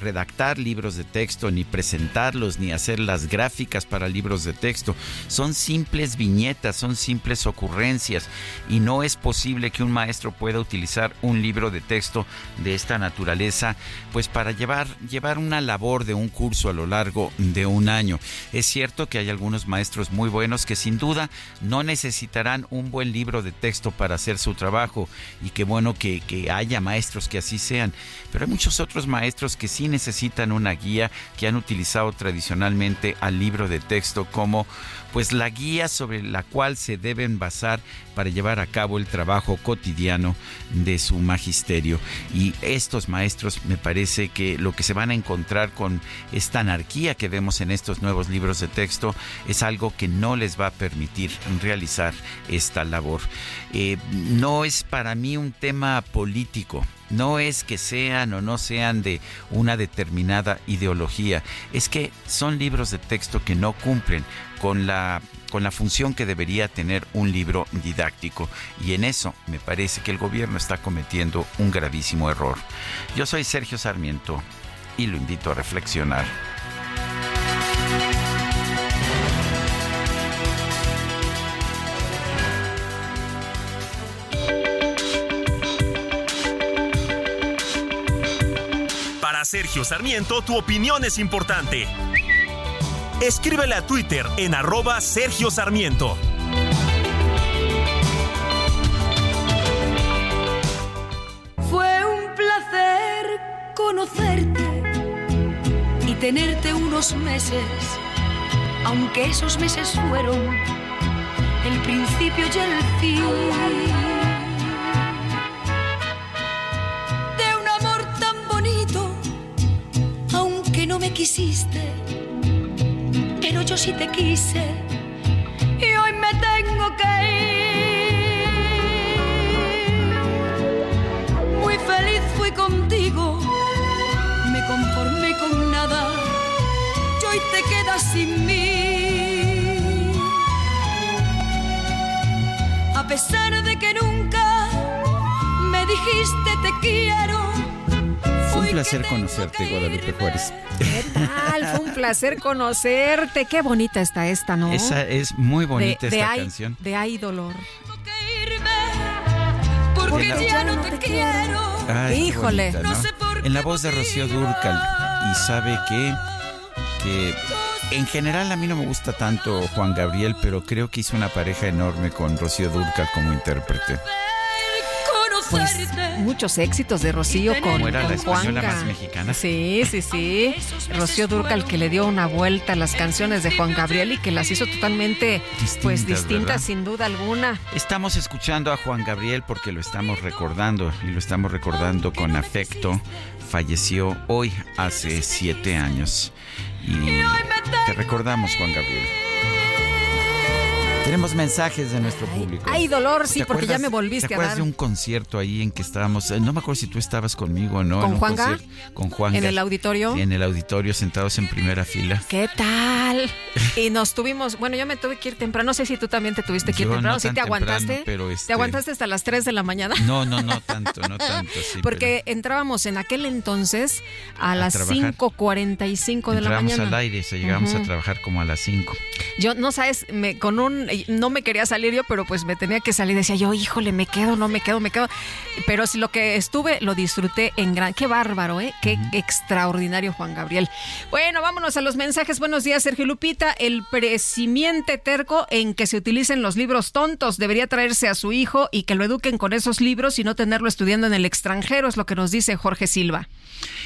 redactar libros de texto, ni presentarlos, ni hacer las gráficas para libros de texto. Son simples viñetas, son simples ocurrencias y no es posible que un maestro pueda utilizar un libro de texto de esta naturaleza pues para llevar, llevar una labor de un curso a lo largo de un año. Es cierto que hay algunos maestros muy buenos que sin duda no necesitarán un buen libro de texto para hacer su trabajo y qué bueno que, que haya maestros que así sean, pero hay muchos otros maestros que sí necesitan una guía que han utilizado tradicionalmente al libro de texto como pues la guía sobre la cual se deben basar para llevar a cabo el trabajo cotidiano de su magisterio. Y estos maestros me parece que lo que se van a encontrar con esta anarquía que vemos en estos nuevos libros de texto es algo que no les va a permitir realizar esta labor. Eh, no es para mí un tema político, no es que sean o no sean de una determinada ideología, es que son libros de texto que no cumplen con la con la función que debería tener un libro didáctico y en eso me parece que el gobierno está cometiendo un gravísimo error. Yo soy Sergio Sarmiento y lo invito a reflexionar. Sergio Sarmiento, tu opinión es importante Escríbele a Twitter en arroba Sergio Sarmiento. Fue un placer conocerte y tenerte unos meses, aunque esos meses fueron el principio y el fin. No me quisiste pero yo sí te quise y hoy me tengo que ir. Muy feliz fui contigo, me conformé con nada y hoy te quedas sin mí. A pesar de que nunca placer conocerte, Guadalupe Juárez. ¿Qué tal? Fue un placer conocerte. Qué bonita está esta, ¿no? Esa es muy bonita esta canción. De Hay Dolor. Porque ya no te quiero. Híjole. En la voz de Rocío Durcal. Y sabe que, que en general a mí no me gusta tanto Juan Gabriel, pero creo que hizo una pareja enorme con Rocío Durcal como intérprete pues muchos éxitos de Rocío con, era la española más mexicana? Sí, sí, sí. Rocío Durcal que le dio una vuelta a las canciones de Juan Gabriel y que las hizo totalmente distintas, pues distintas sin duda alguna. Estamos escuchando a Juan Gabriel porque lo estamos recordando y lo estamos recordando con afecto. Falleció hoy hace siete años y te recordamos Juan Gabriel. Tenemos mensajes de nuestro público. Hay dolor, sí, porque ya me volviste ¿te acuerdas a dar. de un concierto ahí en que estábamos? Eh, no me acuerdo si tú estabas conmigo o no. ¿Con Juan Con ¿En el auditorio? En el auditorio, sentados en primera fila. ¿Qué tal? Y nos tuvimos, bueno, yo me tuve que ir temprano. No sé si tú también te tuviste que ir temprano. ¿Sí te aguantaste? pero ¿Te aguantaste hasta las 3 de la mañana? No, no, no tanto, no tanto. [laughs] Sí, porque entrábamos en aquel entonces a, las 5.45 de la mañana. Entramos al aire, o llegamos a trabajar como a las 5. Yo, no sabes, me, con un, no me quería salir yo, pero pues me tenía que salir. Decía yo, híjole, me quedo, no me quedo, me quedo. Pero si lo que estuve lo disfruté en gran. Qué bárbaro, ¿eh? Qué extraordinario, Juan Gabriel. Bueno, vámonos a los mensajes. Buenos días, Sergio Lupita, el presimiente terco en que se utilicen los libros tontos debería traerse a su hijo y que lo eduquen con esos libros y no tenerlo estudiando en el extranjero, es lo que nos dice Jorge Silva.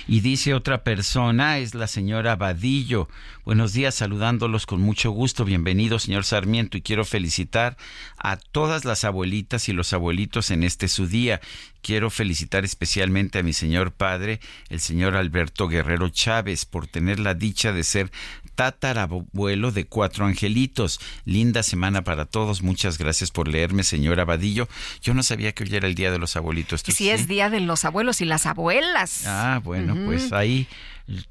Y dice otra persona, es la señora Vadillo. Buenos días, saludándolos con mucho gusto. Bienvenido, señor Sarmiento, y quiero felicitar a todas las abuelitas y los abuelitos en este su día. Quiero felicitar especialmente a mi señor padre, el señor Alberto Guerrero Chávez, por tener la dicha de ser tatarabuelo de cuatro angelitos. Linda semana para todos. Muchas gracias por leerme, señor Abadillo. Yo no sabía que hoy era el Día de los Abuelitos. Sí, es Día de los Abuelos y las Abuelas. Ah, bueno, pues ahí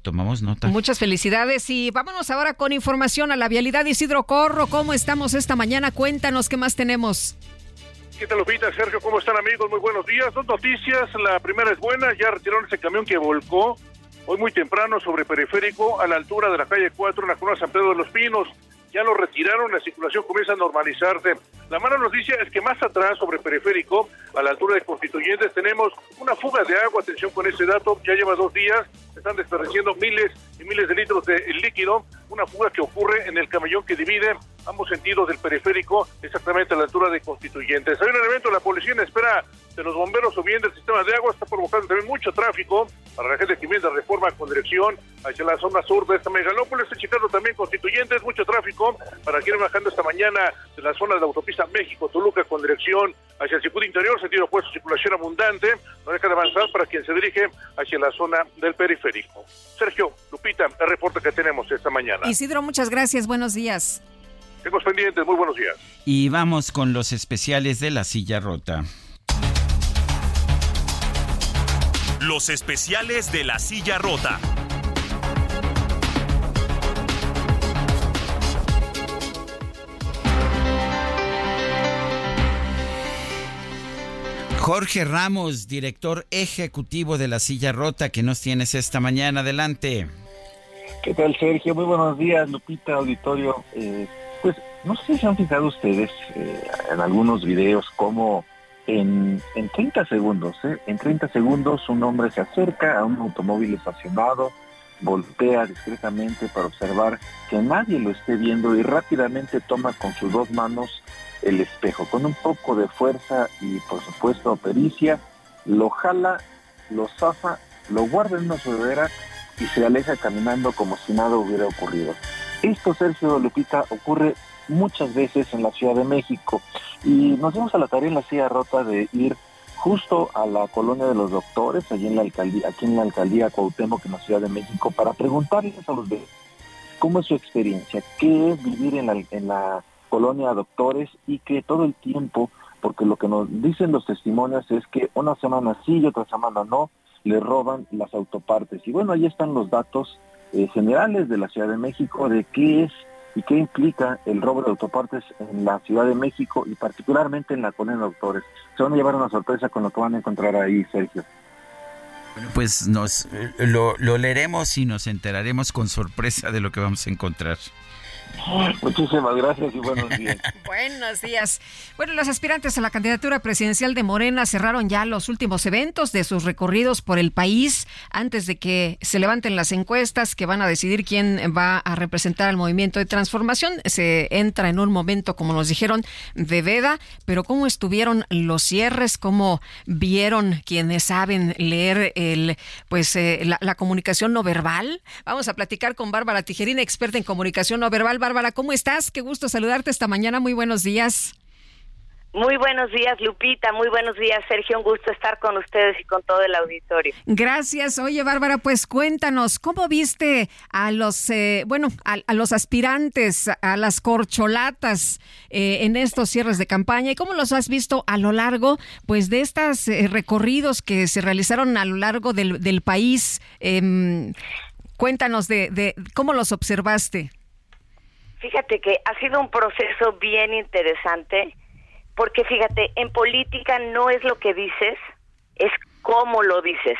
tomamos nota. Muchas felicidades y vámonos ahora con información a la vialidad Isidro Corro. ¿Cómo estamos esta mañana? Cuéntanos qué más tenemos. ¿Qué tal, Lupita? Sergio, ¿cómo están, amigos? Muy buenos días. Dos noticias. La primera es buena. Ya retiraron ese camión que volcó hoy muy temprano sobre periférico a la altura de la calle 4 en la zona San Pedro de los Pinos. Ya lo retiraron, la circulación comienza a normalizarse. La mala noticia es que más atrás, sobre periférico, a la altura de Constituyentes, tenemos una fuga de agua. Atención con ese dato, ya lleva dos días, están desperdiciando miles y miles de litros de líquido. Una fuga que ocurre en el camellón que divide ambos sentidos del periférico, exactamente a la altura de Constituyentes. Hay un elemento, la policía en espera de los bomberos o bien del sistema de agua, está provocando también mucho tráfico para la gente que viene de reforma con dirección hacia la zona sur de esta megalópolis. En Chicago también Constituyentes, mucho tráfico para quienes bajando esta mañana de la zona de la autopista México-Toluca con dirección hacia el circuito interior, sentido opuesto, circulación abundante, no deja de avanzar para quien se dirige hacia la zona del periférico. Sergio, Lupita, el reporte que tenemos esta mañana. Isidro, muchas gracias, buenos días. Tengo pendientes, muy buenos días. Y vamos con los especiales de la silla rota. Los especiales de la silla rota. Jorge Ramos, director ejecutivo de La Silla Rota, que nos tienes esta mañana. Adelante. ¿Qué tal, Sergio? Muy buenos días, Lupita, auditorio. Eh, no sé si se han fijado ustedes eh, en algunos videos cómo en, en 30 segundos, ¿eh? en 30 segundos un hombre se acerca a un automóvil estacionado, voltea discretamente para observar que nadie lo esté viendo y rápidamente toma con sus dos manos el espejo. Con un poco de fuerza y por supuesto pericia, lo jala, lo zafa, lo guarda en una sudadera y se aleja caminando como si nada hubiera ocurrido. Esto, Sergio Lupita, ocurre muchas veces en la Ciudad de México y nos dimos a la tarea en la silla rota de ir justo a la colonia de los doctores, allí en la alcaldía, aquí en la alcaldía Cuauhtémoc en la Ciudad de México, para preguntarles a los de cómo es su experiencia, qué es vivir en la, en la colonia doctores y que todo el tiempo, porque lo que nos dicen los testimonios es que una semana sí y otra semana no, le roban las autopartes. Y bueno, ahí están los datos eh, generales de la Ciudad de México de qué es y qué implica el robo de autopartes en la Ciudad de México y particularmente en la colonia de doctores. Se van a llevar una sorpresa con lo que van a encontrar ahí, Sergio. pues nos lo, lo leeremos y nos enteraremos con sorpresa de lo que vamos a encontrar. Muchísimas gracias y buenos días. [laughs] buenos días. Bueno, los aspirantes a la candidatura presidencial de Morena cerraron ya los últimos eventos de sus recorridos por el país antes de que se levanten las encuestas que van a decidir quién va a representar al movimiento de transformación. Se entra en un momento, como nos dijeron, de veda, pero ¿cómo estuvieron los cierres? ¿Cómo vieron quienes saben leer el, pues, eh, la, la comunicación no verbal? Vamos a platicar con Bárbara Tijerina, experta en comunicación no verbal. Bárbara, ¿cómo estás? Qué gusto saludarte esta mañana. Muy buenos días. Muy buenos días, Lupita. Muy buenos días, Sergio. Un gusto estar con ustedes y con todo el auditorio. Gracias. Oye, Bárbara, pues cuéntanos, ¿cómo viste a los, eh, bueno, a, los aspirantes, a las corcholatas eh, en estos cierres de campaña y cómo los has visto a lo largo, pues, de estos eh, recorridos que se realizaron a lo largo del, del país? Em, cuéntanos de, de cómo los observaste. Fíjate que ha sido un proceso bien interesante, porque fíjate, en política no es lo que dices, es cómo lo dices.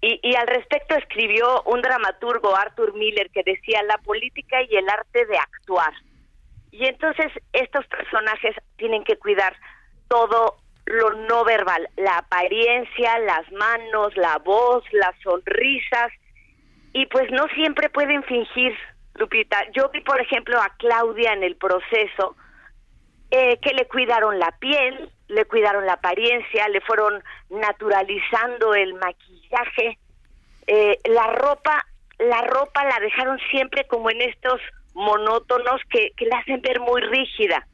Y, y al respecto escribió un dramaturgo, Arthur Miller, que decía la política y el arte de actuar. Y entonces estos personajes tienen que cuidar todo lo no verbal, la apariencia, las manos, la voz, las sonrisas, y pues no siempre pueden fingir Lupita. Yo vi, por ejemplo, a Claudia en el proceso, eh, que le cuidaron la piel, le cuidaron la apariencia, le fueron naturalizando el maquillaje, eh, la ropa, la ropa la dejaron siempre como en estos monótonos que, que la hacen ver muy rígida,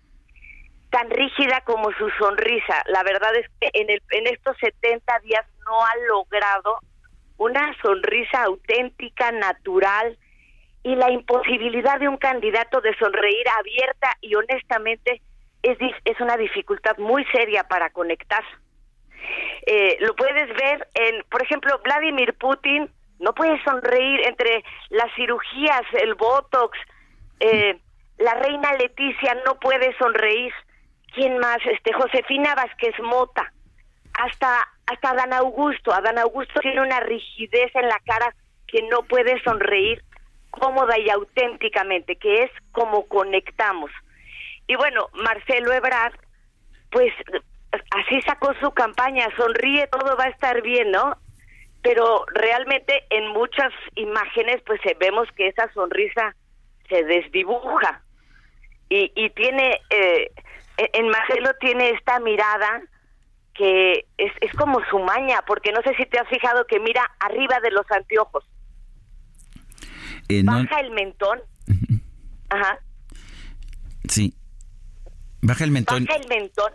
tan rígida como su sonrisa. La verdad es que en, el, en estos 70 días no ha logrado una sonrisa auténtica, natural, y la imposibilidad de un candidato de sonreír abierta y honestamente es, es una dificultad muy seria para conectar. Eh, lo puedes ver en, por ejemplo, Vladimir Putin no puede sonreír entre las cirugías, el botox, eh, la reina Leticia no puede sonreír. ¿Quién más? Este Josefina Vázquez Mota, hasta hasta Adán Augusto. Adán Augusto tiene una rigidez en la cara que no puede sonreír cómoda y auténticamente, que es como conectamos. Y bueno, Marcelo Ebrard, pues así sacó su campaña, sonríe, todo va a estar bien, ¿no? Pero realmente en muchas imágenes pues vemos que esa sonrisa se desdibuja y, y tiene, eh, en Marcelo tiene esta mirada que es, es como su maña, porque no sé si te has fijado que mira arriba de los anteojos. Eh, Baja el mentón. Ajá. Sí. Baja el mentón. Baja el mentón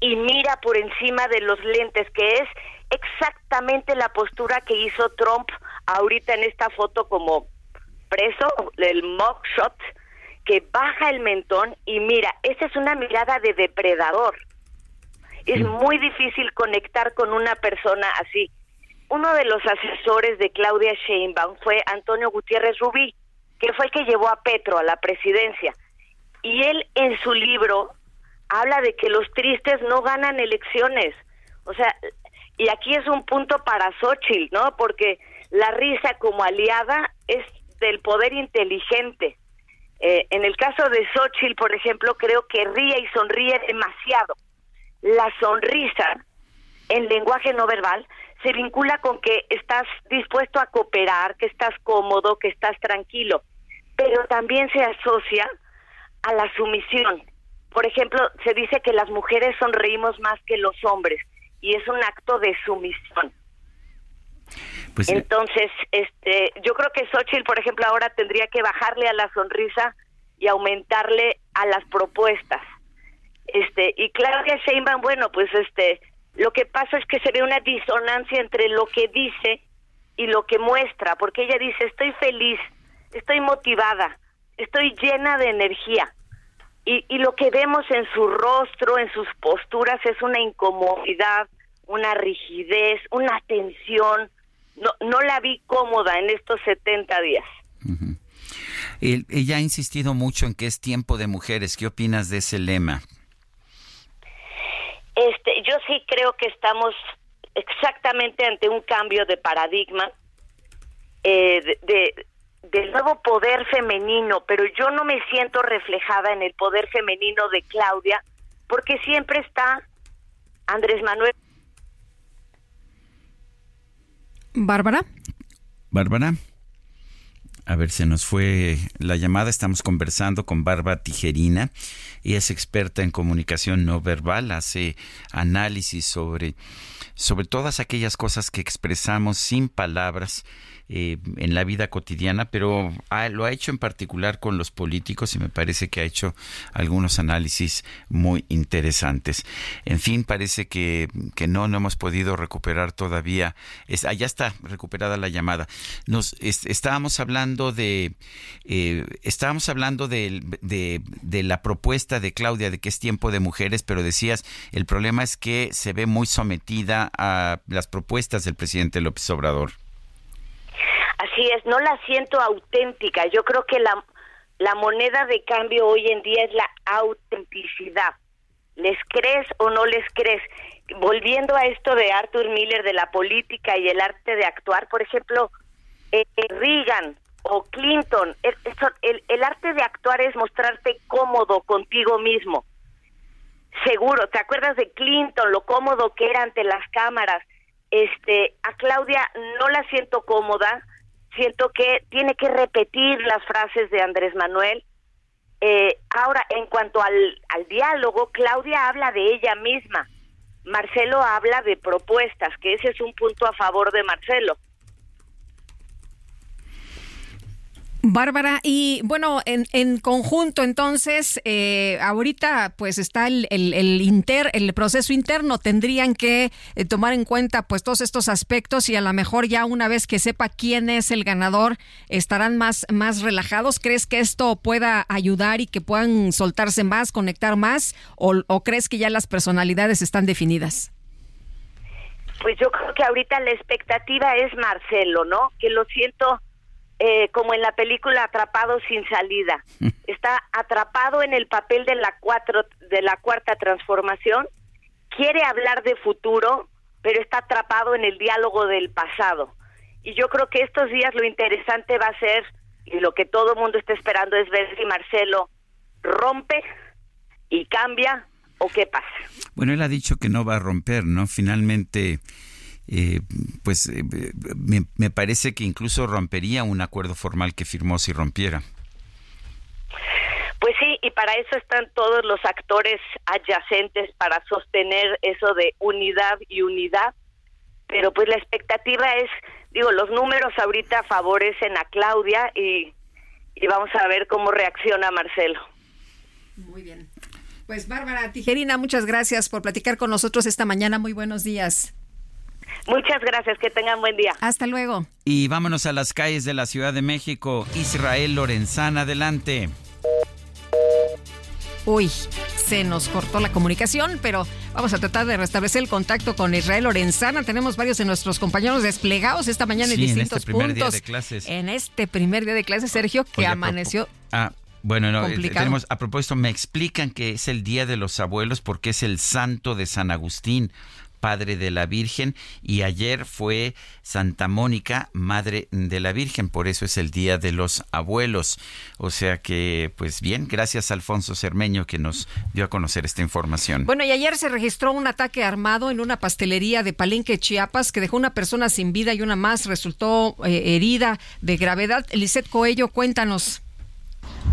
y mira por encima de los lentes, que es exactamente la postura que hizo Trump ahorita en esta foto como preso, el mock shot, que baja el mentón y mira, esa es una mirada de depredador. Es muy difícil conectar con una persona así. Uno de los asesores de Claudia Sheinbaum fue Antonio Gutiérrez Rubí, que fue el que llevó a Petro a la presidencia. Y él en su libro habla de que los tristes no ganan elecciones. O sea, y aquí es un punto para Xochitl, ¿no? Porque la risa como aliada es del poder inteligente. Eh, en el caso de Xochitl, por ejemplo, creo que ríe y sonríe demasiado. La sonrisa en lenguaje no verbal se vincula con que estás dispuesto a cooperar, que estás cómodo, que estás tranquilo, pero también se asocia a la sumisión. Por ejemplo, se dice que las mujeres sonreímos más que los hombres y es un acto de sumisión. Pues, eh, Entonces, este, yo creo que Xochitl, por ejemplo, ahora tendría que bajarle a la sonrisa y aumentarle a las propuestas. Este, y Claudia Sheinbaum, bueno, pues este, lo que pasa es que se ve una disonancia entre lo que dice y lo que muestra, porque ella dice, estoy feliz, estoy motivada, estoy llena de energía. Y, y lo que vemos en su rostro, en sus posturas, es una incomodidad, una rigidez, una tensión. No, no la vi cómoda en estos 70 días. ella ha insistido mucho en que es tiempo de mujeres. ¿Qué opinas de ese lema? Este, yo sí creo que estamos exactamente ante un cambio de paradigma. Eh, de, del nuevo poder femenino, pero yo no me siento reflejada en el poder femenino de Claudia, porque siempre está Andrés Manuel. Bárbara. Bárbara. A ver, se nos fue la llamada. Estamos conversando con Bárbara Tijerina. y es experta en comunicación no verbal, hace análisis sobre, sobre todas aquellas cosas que expresamos sin palabras eh, en la vida cotidiana, pero lo ha hecho en particular con los políticos y me parece que ha hecho algunos análisis muy interesantes. En fin, parece que, que no, no hemos podido recuperar todavía. Es, allá está recuperada la llamada. Nos estábamos hablando de eh, estábamos hablando de, de, de la propuesta de Claudia de que es tiempo de mujeres, pero decías el problema es que se ve muy sometida a las propuestas del presidente López Obrador. Así es, no la siento auténtica. Yo creo que la, la moneda de cambio hoy en día es la autenticidad. ¿Les crees o no les crees? Volviendo a esto de Arthur Miller, de la política y el arte de actuar, por ejemplo, eh, Reagan o Clinton, el, el arte de actuar es mostrarte cómodo contigo mismo. Seguro, ¿te acuerdas de Clinton, lo cómodo que era ante las cámaras? Este, a Claudia no la siento cómoda, siento que tiene que repetir las frases de Andrés Manuel. Eh, ahora, en cuanto al, al diálogo, Claudia habla de ella misma. Marcelo habla de propuestas, que ese es un punto a favor de Marcelo. Bárbara, y bueno, en, en conjunto entonces, eh, ahorita pues está el, el, inter, el proceso interno, tendrían que eh, tomar en cuenta pues todos estos aspectos y a lo mejor ya una vez que sepa quién es el ganador, estarán más, más relajados. ¿Crees que esto pueda ayudar y que puedan soltarse más, conectar más o, o crees que ya las personalidades están definidas? Pues yo creo que ahorita la expectativa es Marcelo, ¿no? Que lo siento eh, como en la película Atrapado sin salida. [laughs] Está atrapado en el papel de la, cuatro, de la cuarta transformación, quiere hablar de futuro, pero está atrapado en el diálogo del pasado. Y yo creo que estos días lo interesante va a ser, y lo que todo el mundo está esperando es ver si Marcelo rompe y cambia o qué pasa. Bueno, él ha dicho que no va a romper, ¿no? Finalmente eh, pues eh, me, parece que incluso rompería un acuerdo formal que firmó si rompiera. Pues sí, y para eso están todos los actores adyacentes para sostener eso de unidad y unidad. Pero pues la expectativa es, digo, los números ahorita favorecen a Claudia y, y vamos a ver cómo reacciona Marcelo. Muy bien. Pues Bárbara Tijerina, muchas gracias por platicar con nosotros esta mañana. Muy buenos días. Muchas gracias, que tengan buen día. Hasta luego. Y vámonos a las calles de la Ciudad de México. Israel Lorenzana, adelante. Uy, se nos cortó la comunicación, pero vamos a tratar de restablecer el contacto con Israel Lorenzana. Tenemos varios de nuestros compañeros desplegados esta mañana en distintos en este primer Día de clases. En este primer día de clases, Sergio, que amaneció. Ah, bueno, no, eh, tenemos, a propósito, me explican que es el Día de los Abuelos porque es el santo de San Agustín. Padre de la Virgen, y ayer fue Santa Mónica, Madre de la Virgen, por eso es el Día de los Abuelos. O sea que, pues bien, gracias Alfonso Cermeño que nos dio a conocer esta información. Bueno, y ayer se registró un ataque armado en una pastelería de Palenque, Chiapas, que dejó una persona sin vida y una más resultó eh, herida de gravedad. Lisette Coello, cuéntanos.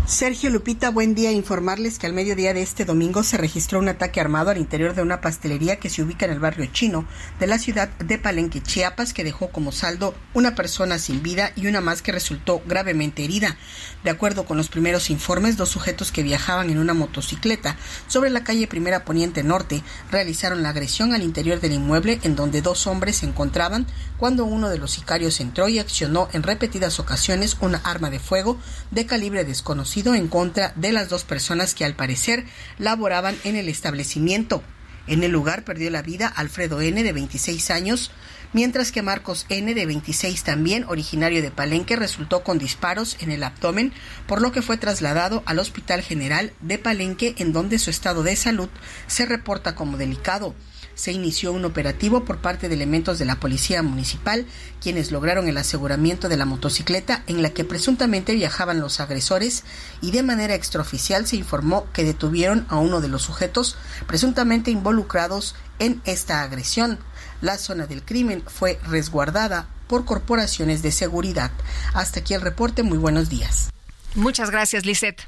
Sergio Lupita, buen día. Informarles que al mediodía de este domingo se registró un ataque armado al interior de una pastelería que se ubica en el barrio chino de la ciudad de Palenque, Chiapas, que dejó como saldo una persona sin vida y una más que resultó gravemente herida. De acuerdo con los primeros informes, dos sujetos que viajaban en una motocicleta sobre la calle Primera Poniente Norte realizaron la agresión al interior del inmueble en donde dos hombres se encontraban cuando uno de los sicarios entró y accionó en repetidas ocasiones una arma de fuego de calibre desconocido en contra de las dos personas que al parecer laboraban en el establecimiento. En el lugar perdió la vida Alfredo N. de 26 años, mientras que Marcos N. de 26 también, originario de Palenque, resultó con disparos en el abdomen, por lo que fue trasladado al Hospital General de Palenque, en donde su estado de salud se reporta como delicado se inició un operativo por parte de elementos de la Policía Municipal, quienes lograron el aseguramiento de la motocicleta en la que presuntamente viajaban los agresores y de manera extraoficial se informó que detuvieron a uno de los sujetos presuntamente involucrados en esta agresión. La zona del crimen fue resguardada por corporaciones de seguridad. Hasta aquí el reporte. Muy buenos días. Muchas gracias, Lisette.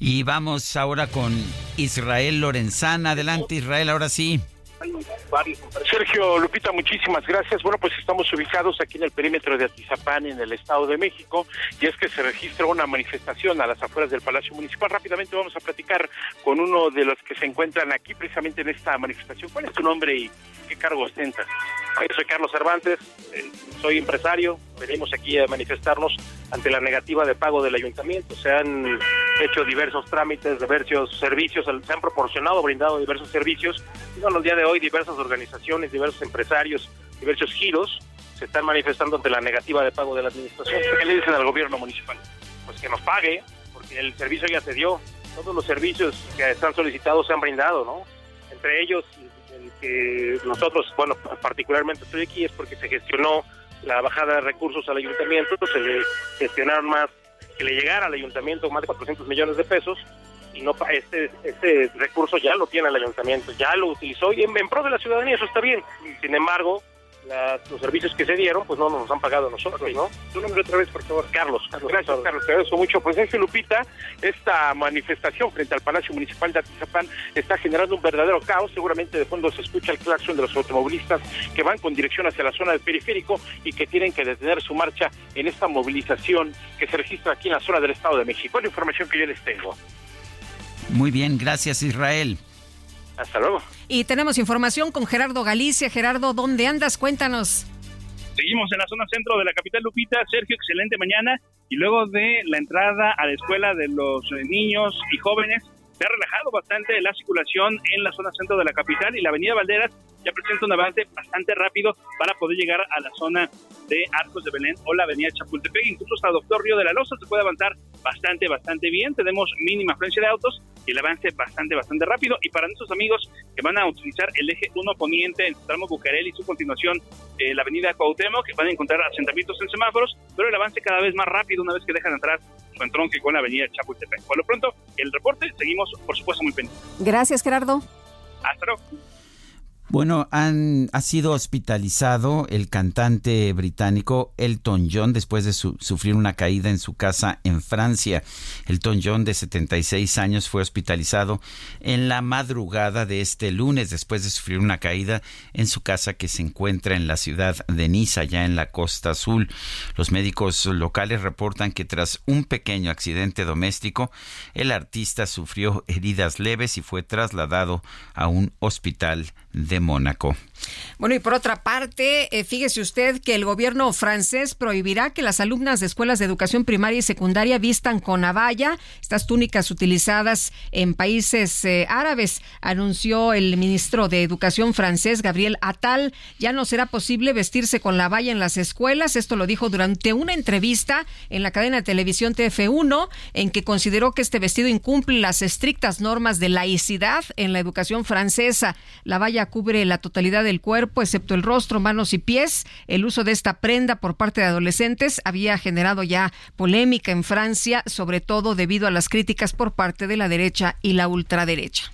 Y vamos ahora con Israel Lorenzana. Adelante, Israel, ahora sí. Sergio Lupita, muchísimas gracias. Bueno, pues estamos ubicados aquí en el perímetro de Atizapán, en el Estado de México, y es que se registra una manifestación a las afueras del Palacio Municipal. Rápidamente vamos a platicar con uno de los que se encuentran aquí precisamente en esta manifestación. ¿Cuál es tu nombre y qué cargo ostentas? Yo soy Carlos Cervantes, eh, soy empresario, venimos aquí a manifestarnos ante la negativa de pago del ayuntamiento. Se han hecho diversos trámites, diversos servicios, se han proporcionado, brindado diversos servicios. Y bueno, el día de hoy diversas organizaciones, diversos empresarios, diversos giros se están manifestando ante la negativa de pago de la administración. ¿Qué le dicen al gobierno municipal? Pues que nos pague, porque el servicio ya se dio. Todos los servicios que están solicitados se han brindado, ¿no? Entre ellos, el que nosotros, bueno, particularmente estoy aquí es porque se gestionó la bajada de recursos al ayuntamiento, se le gestionaron más, que le llegara al ayuntamiento más de 400 millones de pesos y no este este recurso ya lo tiene el ayuntamiento, ya lo utilizó y en, pro de la ciudadanía eso está bien. Sin embargo, los servicios que se dieron, pues no nos han pagado a nosotros, ¿no? Tu nombre otra vez, por favor. Carlos. Carlos Gracias, Carlos. Te agradezco mucho. Pues en Lupita, esta manifestación frente al Palacio Municipal de Atizapán está generando un verdadero caos. Seguramente de fondo se escucha el claxon de los automovilistas que van con dirección hacia la zona del periférico y que tienen que detener su marcha en esta movilización que se registra aquí en la zona del Estado de México. Es la información que yo les tengo. Muy bien, gracias Israel. Hasta luego. Y tenemos información con Gerardo Galicia. Gerardo, ¿dónde andas? Cuéntanos. Seguimos en la zona centro de la capital Lupita. Sergio, excelente mañana. Y luego de la entrada a la escuela de los niños y jóvenes, se ha relajado bastante la circulación en la zona centro de la capital y la avenida Valderas ya presenta un avance bastante rápido para poder llegar a la zona de Arcos de Belén o la avenida Chapultepec. Incluso hasta Doctor Río de la Loza se puede avanzar bastante, bastante bien. Tenemos mínima afluencia de autos y el avance bastante, bastante rápido. Y para nuestros amigos que van a utilizar el eje 1 poniente en su tramo Bucareli y su continuación eh, la avenida Cuauhtémoc, que van a encontrar asentamientos en semáforos, pero el avance cada vez más rápido una vez que dejan entrar su entronque con la avenida Chapultepec. Por lo pronto, el reporte, seguimos, por supuesto, muy pendientes. Gracias, Gerardo. Hasta luego. Bueno, han, ha sido hospitalizado el cantante británico Elton John después de sufrir una caída en su casa en Francia. Elton John, de 76 años, fue hospitalizado en la madrugada de este lunes después de sufrir una caída en su casa que se encuentra en la ciudad de Niza, ya en la costa azul. Los médicos locales reportan que tras un pequeño accidente doméstico, el artista sufrió heridas leves y fue trasladado a un hospital de Mónaco. Bueno, y por otra parte, eh, fíjese usted que el gobierno francés prohibirá que las alumnas de escuelas de educación primaria y secundaria vistan con navalla, estas túnicas utilizadas en países eh, árabes, anunció el ministro de Educación francés, Gabriel Attal. Ya no será posible vestirse con la valla en las escuelas. Esto lo dijo durante una entrevista en la cadena de televisión TF1, en que consideró que este vestido incumple las estrictas normas de laicidad en la educación francesa. La valla cubre la totalidad del cuerpo, excepto el rostro, manos y pies. El uso de esta prenda por parte de adolescentes había generado ya polémica en Francia, sobre todo debido a las críticas por parte de la derecha y la ultraderecha.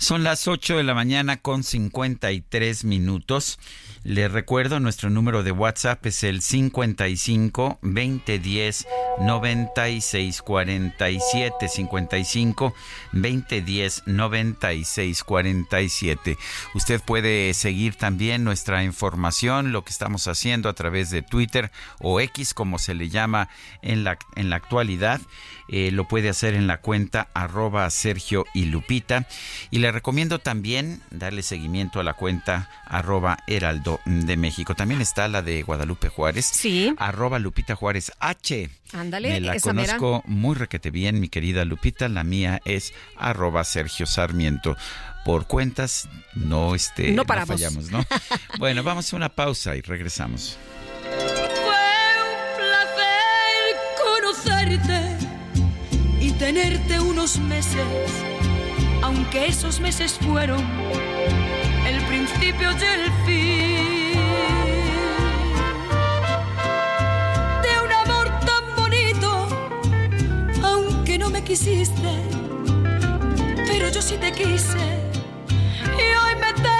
Son las 8 de la mañana con 53 minutos. Le recuerdo, nuestro número de WhatsApp es el 55 2010 96 47 55 2010 96 47. Usted puede seguir también nuestra información, lo que estamos haciendo a través de Twitter o X, como se le llama en la, en la actualidad. Eh, lo puede hacer en la cuenta arroba Sergio y Lupita. Y le recomiendo también darle seguimiento a la cuenta arroba Heraldo de México. También está la de Guadalupe Juárez. Sí. Arroba Lupita Juárez H. Ándale, Me la conozco muy requete bien, mi querida Lupita. La mía es arroba Sergio Sarmiento por cuentas no este no, paramos. fallamos, ¿no? [laughs] bueno, vamos a una pausa y regresamos. Tenerte unos meses, aunque esos meses fueron el principio y el fin. De un amor tan bonito, aunque no me quisiste, pero yo sí te quise y hoy me tengo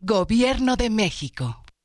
Gobierno de México.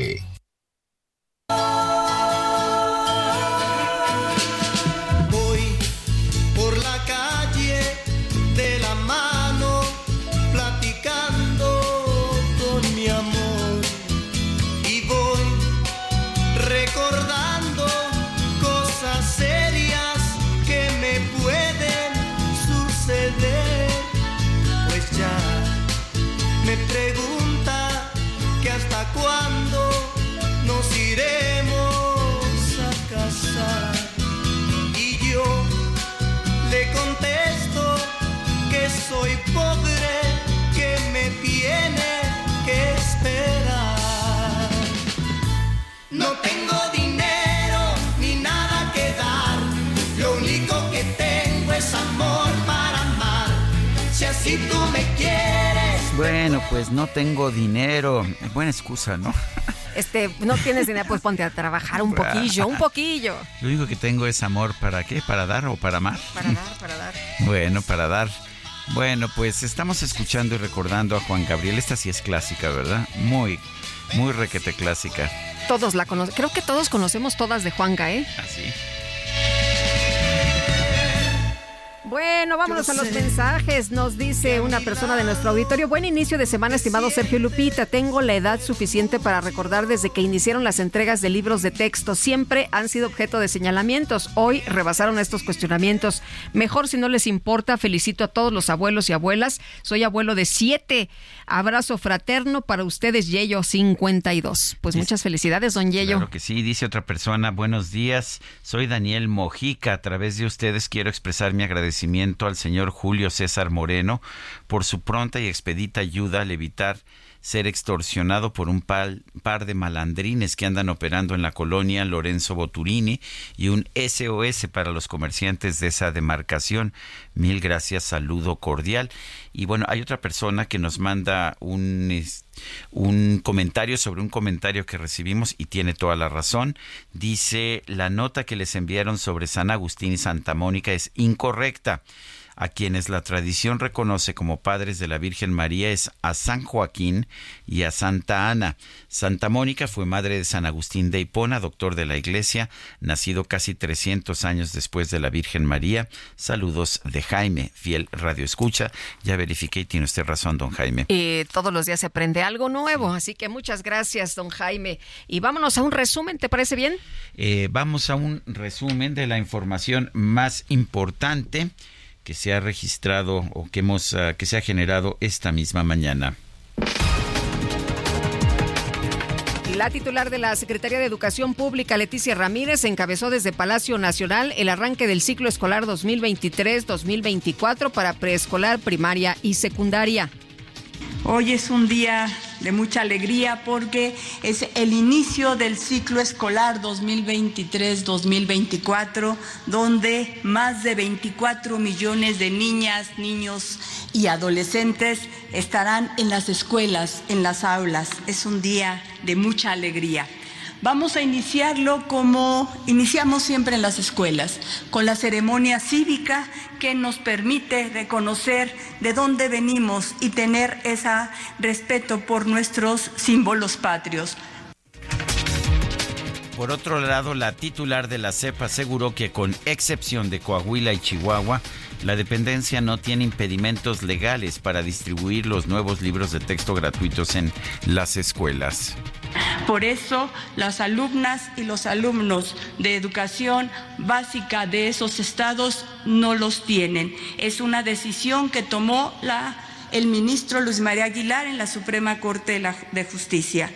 Voy Bueno, pues no tengo dinero. Buena excusa, ¿no? Este, no tienes dinero, pues ponte a trabajar un poquillo, un poquillo. Lo único que tengo es amor para qué, para dar o para amar. Para dar, para dar. Bueno, para dar. Bueno, pues estamos escuchando y recordando a Juan Gabriel. Esta sí es clásica, ¿verdad? Muy, muy requete clásica. Todos la conocen. Creo que todos conocemos todas de Juanga, ¿eh? Así. Bueno, vámonos a los mensajes. Nos dice una persona de nuestro auditorio. Buen inicio de semana, estimado Sergio Lupita. Tengo la edad suficiente para recordar desde que iniciaron las entregas de libros de texto. Siempre han sido objeto de señalamientos. Hoy rebasaron estos cuestionamientos. Mejor si no les importa, felicito a todos los abuelos y abuelas. Soy abuelo de siete. Abrazo fraterno para ustedes, Yello 52. Pues muchas felicidades, don Yello. Claro que sí, dice otra persona. Buenos días. Soy Daniel Mojica. A través de ustedes quiero expresar mi agradecimiento al señor Julio César Moreno por su pronta y expedita ayuda al evitar ser extorsionado por un par, par, de malandrines que andan operando en la colonia Lorenzo Boturini y un SOS para los comerciantes de esa demarcación. Mil gracias, saludo cordial. Y bueno, hay otra persona que nos manda un, un comentario sobre un comentario que recibimos y tiene toda la razón. Dice, la nota que les enviaron sobre San Agustín y Santa Mónica es incorrecta a quienes la tradición reconoce como padres de la Virgen María es a San Joaquín y a Santa Ana. Santa Mónica fue madre de San Agustín de Hipona, doctor de la Iglesia, nacido casi 300 años después de la Virgen María. Saludos de Jaime, fiel radio escucha. Ya verifiqué y tiene usted razón, don Jaime. Eh, todos los días se aprende algo nuevo, así que muchas gracias, don Jaime. Y vámonos a un resumen, ¿te parece bien? Eh, vamos a un resumen de la información más importante que se ha registrado o que hemos uh, que se ha generado esta misma mañana. La titular de la Secretaría de Educación Pública, Leticia Ramírez, encabezó desde Palacio Nacional el arranque del ciclo escolar 2023-2024 para preescolar, primaria y secundaria. Hoy es un día de mucha alegría porque es el inicio del ciclo escolar 2023-2024, donde más de 24 millones de niñas, niños y adolescentes estarán en las escuelas, en las aulas. Es un día de mucha alegría. Vamos a iniciarlo como iniciamos siempre en las escuelas, con la ceremonia cívica que nos permite reconocer de dónde venimos y tener ese respeto por nuestros símbolos patrios. Por otro lado, la titular de la CEPA aseguró que con excepción de Coahuila y Chihuahua, la dependencia no tiene impedimentos legales para distribuir los nuevos libros de texto gratuitos en las escuelas. Por eso, las alumnas y los alumnos de educación básica de esos estados no los tienen. Es una decisión que tomó el ministro Luis María Aguilar en la Suprema Corte de Justicia.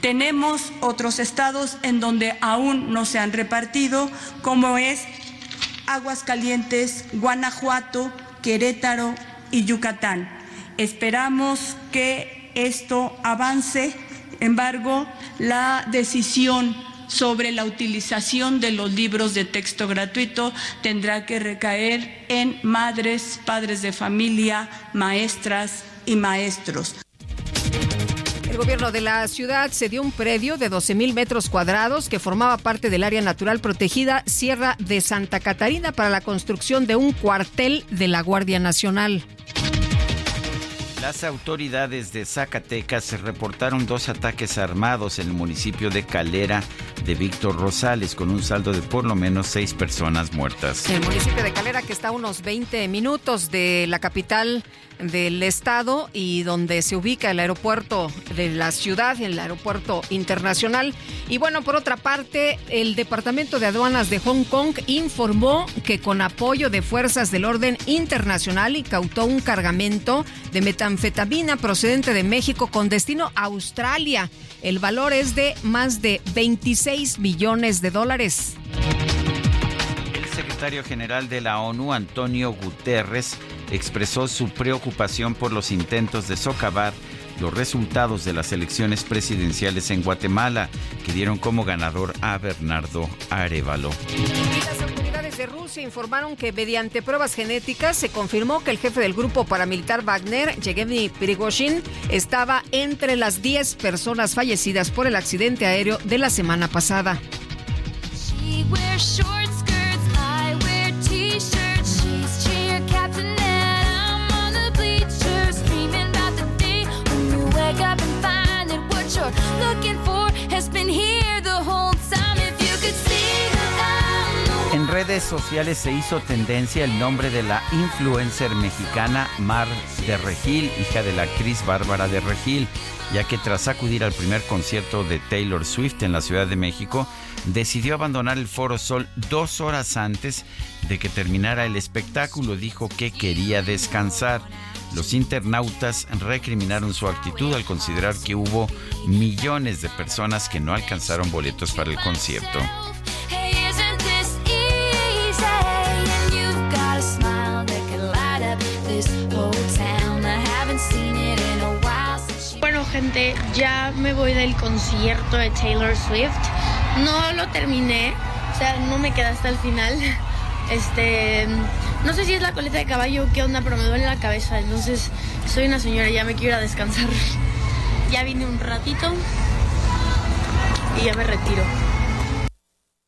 Tenemos otros estados en donde aún no se han repartido, como es Aguascalientes, Guanajuato, Querétaro y Yucatán. Esperamos que esto avance embargo, la decisión sobre la utilización de los libros de texto gratuito tendrá que recaer en madres, padres de familia, maestras y maestros. El gobierno de la ciudad cedió un predio de 12 mil metros cuadrados que formaba parte del área natural protegida Sierra de Santa Catarina para la construcción de un cuartel de la Guardia Nacional. Las autoridades de Zacatecas reportaron dos ataques armados en el municipio de Calera de Víctor Rosales, con un saldo de por lo menos seis personas muertas. El municipio de Calera, que está a unos 20 minutos de la capital del estado y donde se ubica el aeropuerto de la ciudad, el aeropuerto internacional. Y bueno, por otra parte, el Departamento de Aduanas de Hong Kong informó que con apoyo de fuerzas del orden internacional incautó un cargamento de metanfetamina procedente de México con destino a Australia. El valor es de más de 26 millones de dólares. El secretario general de la ONU, Antonio Guterres, expresó su preocupación por los intentos de socavar los resultados de las elecciones presidenciales en Guatemala, que dieron como ganador a Bernardo Arevalo. las autoridades de Rusia informaron que mediante pruebas genéticas se confirmó que el jefe del grupo paramilitar Wagner, Yevgeny Prigozhin, estaba entre las 10 personas fallecidas por el accidente aéreo de la semana pasada. En redes sociales se hizo tendencia el nombre de la influencer mexicana Mar de Regil, hija de la actriz Bárbara de Regil, ya que tras acudir al primer concierto de Taylor Swift en la Ciudad de México, decidió abandonar el Foro Sol dos horas antes de que terminara el espectáculo. Dijo que quería descansar. Los internautas recriminaron su actitud al considerar que hubo millones de personas que no alcanzaron boletos para el concierto. Bueno, gente, ya me voy del concierto de Taylor Swift. No lo terminé, o sea, no me quedé hasta el final. [laughs] Este, no sé si es la coleta de caballo o qué onda, pero me duele la cabeza. Entonces, soy una señora, ya me quiero ir a descansar. [laughs] Ya vine un ratito y ya me retiro.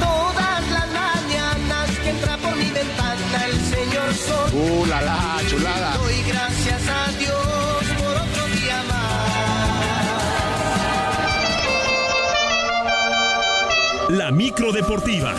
Todas las mañanas que entra por mi ventana el señor sol. ¡Uh, la, la chulada! Doy gracias a Dios por otro día más. La micro deportiva.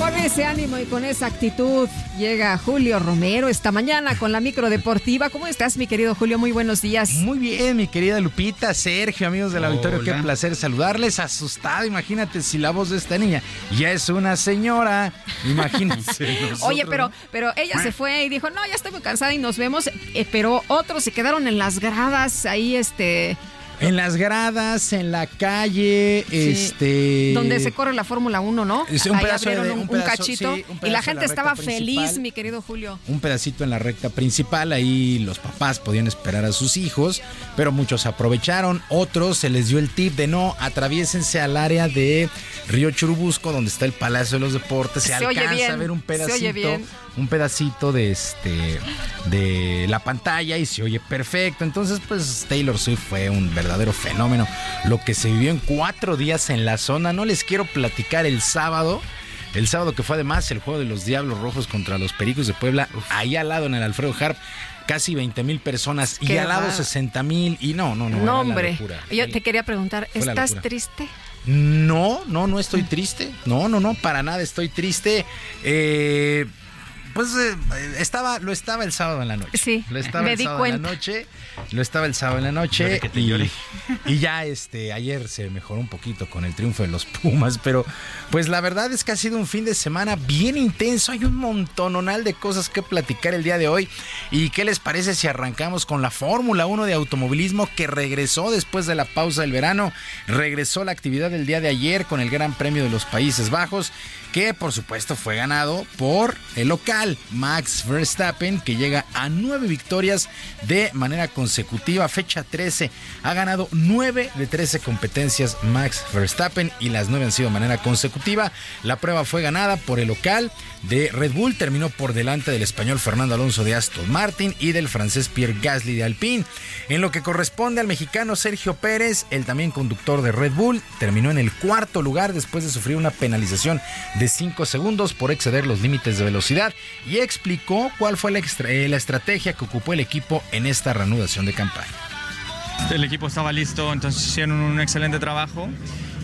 Con ese ánimo y con esa actitud llega Julio Romero esta mañana con la micro deportiva. ¿Cómo estás, mi querido Julio? Muy buenos días. Muy bien, mi querida Lupita, Sergio, amigos del auditorio, qué Hola. placer saludarles. Asustado, imagínate si la voz de esta niña ya es una señora. Imagínense. [laughs] Oye, pero, pero ella se fue y dijo, no, ya estoy muy cansada y nos vemos. Eh, pero otros se quedaron en las gradas ahí, este... En las gradas, en la calle, este. Donde se corre la Fórmula 1, ¿no? Es un Ahí pedazo de- abrieron un, un pedazo, cachito sí, un y la pedazo de la gente estaba feliz, mi querido Julio. un pedacito en la recta principal, ahí los papás podían esperar a sus hijos, pero muchos aprovecharon, otros se les dio el tip de no, atraviésense al área de Río Churubusco, donde está el Palacio de los Deportes, se, Se oye alcanza bien, a ver un se oye pedacito, bien. Un pedacito de este de la pantalla y se oye perfecto. Entonces, pues Taylor Swift fue un verdadero fenómeno. Lo que se vivió en cuatro días en la zona, no les quiero platicar el sábado. El sábado que fue además el juego de los Diablos Rojos contra los Pericos de Puebla, ahí al lado en el Alfredo Harp. casi 20 mil personas y al lado va. 60 mil y no, no, no. No, hombre. Yo te quería preguntar, ¿estás triste? No, no, no estoy triste. No, no, no, para nada estoy triste. Eh, pues eh, estaba, lo estaba el sábado en la noche. Sí, lo estaba me el di sábado en la noche. Lo estaba el sábado en la noche. Que y ya este, ayer se mejoró un poquito con el triunfo de los Pumas, pero pues la verdad es que ha sido un fin de semana bien intenso. Hay un montononal de cosas que platicar el día de hoy. ¿Y qué les parece si arrancamos con la Fórmula 1 de automovilismo que regresó después de la pausa del verano? Regresó la actividad del día de ayer con el Gran Premio de los Países Bajos, que por supuesto fue ganado por el local Max Verstappen, que llega a nueve victorias de manera consecutiva. Fecha 13, ha ganado 9 de 13 competencias Max Verstappen y las 9 han sido de manera consecutiva. La prueba fue ganada por el local de Red Bull, terminó por delante del español Fernando Alonso de Aston Martin y del francés Pierre Gasly de Alpine. En lo que corresponde al mexicano Sergio Pérez, el también conductor de Red Bull, terminó en el cuarto lugar después de sufrir una penalización de 5 segundos por exceder los límites de velocidad y explicó cuál fue eh, la estrategia que ocupó el equipo en esta reanudación de campaña. El equipo estaba listo, entonces hicieron un excelente trabajo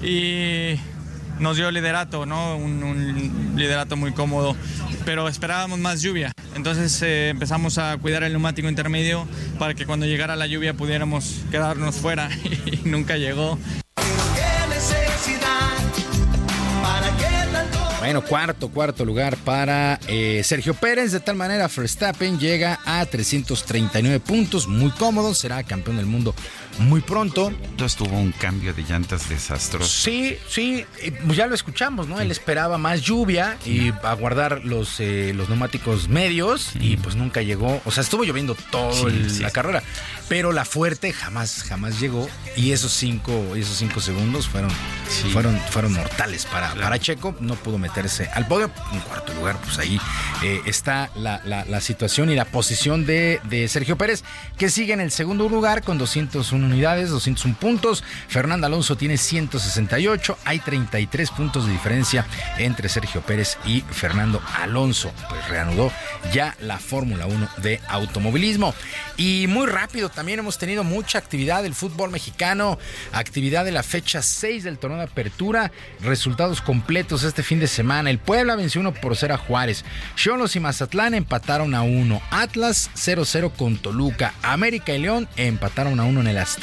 y nos dio liderato, ¿no? Un, un liderato muy cómodo, pero esperábamos más lluvia. Entonces eh, empezamos a cuidar el neumático intermedio para que cuando llegara la lluvia pudiéramos quedarnos fuera [laughs] y nunca llegó. Bueno, cuarto, cuarto lugar para eh, Sergio Pérez. De tal manera, Verstappen llega a 339 puntos, muy cómodo, será campeón del mundo muy pronto. Entonces tuvo un cambio de llantas desastroso. Sí, sí, eh, pues ya lo escuchamos, ¿no? Él esperaba más lluvia y a guardar los, eh, los neumáticos medios y pues nunca llegó. O sea, estuvo lloviendo toda Sí, la carrera, pero la fuerte jamás, jamás llegó y esos cinco, esos cinco segundos fueron, fueron, fueron mortales para, para Checo. No pudo meterse al podio. En cuarto lugar, pues ahí eh, está la, la- la situación y la posición de, de Sergio Pérez, que sigue en el segundo lugar con 201 unidades, 201 puntos. Fernando Alonso tiene 168. Hay 33 puntos de diferencia entre Sergio Pérez y Fernando Alonso. Pues reanudó ya la Fórmula 1 de automovilismo. Y muy rápido, también hemos tenido mucha actividad del fútbol mexicano, actividad de la fecha 6 del torneo de apertura, resultados completos este fin de semana. El Puebla venció 1 por 0 a Juárez. Cholos y Mazatlán empataron a 1. Atlas 0-0 con Toluca. América y León empataron a 1 en el Azteca.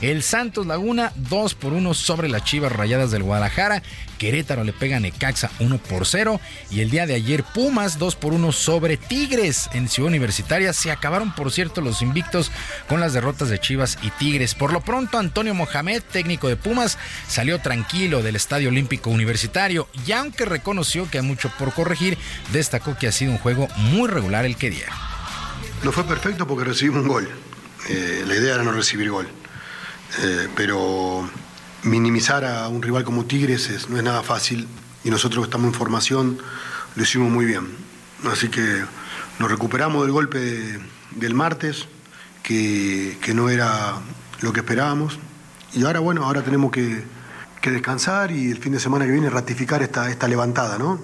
El Santos Laguna 2 por 1 sobre las Chivas Rayadas del Guadalajara. Querétaro le pega a Necaxa 1 por 0. Y el día de ayer Pumas 2 por 1 sobre Tigres en Ciudad Universitaria. Se acabaron, por cierto, los invictos con las derrotas de Chivas y Tigres. Por lo pronto, Antonio Mohamed, técnico de Pumas, salió tranquilo del Estadio Olímpico Universitario y aunque reconoció que hay mucho por corregir, destacó que ha sido un juego muy regular el que dieron. No fue perfecto porque recibimos un gol. Eh, la idea era no recibir gol. Eh, pero minimizar a un rival como Tigres es- no es nada fácil y nosotros que estamos en formación lo hicimos muy bien. Así que nos recuperamos del golpe de- del martes, que, que no era lo que esperábamos. Y ahora, bueno, ahora tenemos que, que descansar y el fin de semana que viene ratificar esta, esta levantada, ¿no?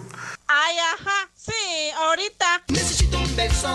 Ay, ajá, sí, ahorita. Necesito un beso.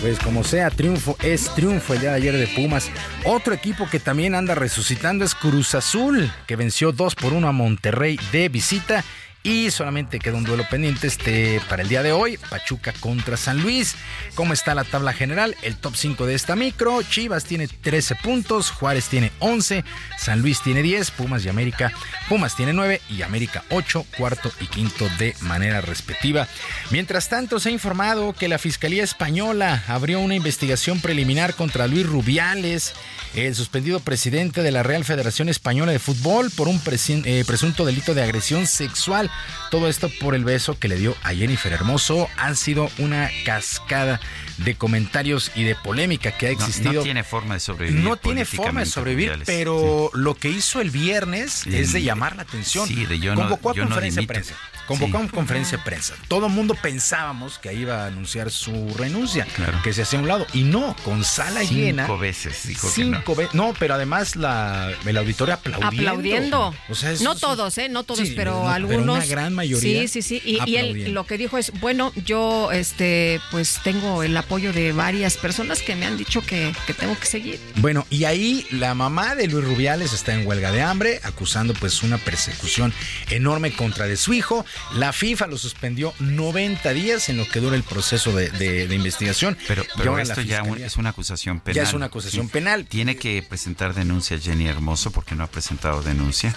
Pues como sea, triunfo es triunfo el día de ayer de Pumas. Otro equipo que también anda resucitando es Cruz Azul, que venció 2 por 1 a Monterrey de visita. Y solamente queda un duelo pendiente este para el día de hoy, Pachuca contra San Luis. ¿Cómo está la tabla general? El top 5 de esta micro, Chivas tiene 13 puntos, Juárez tiene 11, San Luis tiene 10, Pumas y América, Pumas tiene 9 y América 8, cuarto y quinto de manera respectiva. Mientras tanto, se ha informado que la Fiscalía Española abrió una investigación preliminar contra Luis Rubiales, el suspendido presidente de la Real Federación Española de Fútbol, por un eh, presunto delito de agresión sexual. Todo esto por el beso que le dio a Jennifer Hermoso. Han sido una cascada de comentarios y de polémica que ha No- existido. No, tiene forma de sobrevivir. No tiene forma de sobrevivir, pero lo que hizo el viernes Sí. es de llamar la atención. Sí, de yo no- Convocó a yo no conferencia de prensa. convocó una conferencia de prensa. Todo el mundo pensábamos que iba a anunciar su renuncia, que se hacía a un lado. Y no, con sala Cinco llena. veces dijo que Cinco veces. No, pero además la, el auditorio aplaudiendo. Aplaudiendo. O sea, es- no todos, ¿eh? No todos, Sí, pero no, pero algunos. una gran mayoría Sí, sí, sí. Y, y él lo que dijo es, bueno, yo este pues tengo el apoyo de varias personas que me han dicho que, que tengo que seguir. Bueno, y ahí la mamá de Luis Rubiales está en huelga de hambre, acusando pues una persecución enorme contra de su hijo. La FIFA lo suspendió 90 días en lo que dura el proceso de, de- de investigación. Pero, esto ya un- es una acusación penal. Ya es una acusación penal. Tiene que presentar denuncia Jenny Hermoso porque no ha presentado denuncia.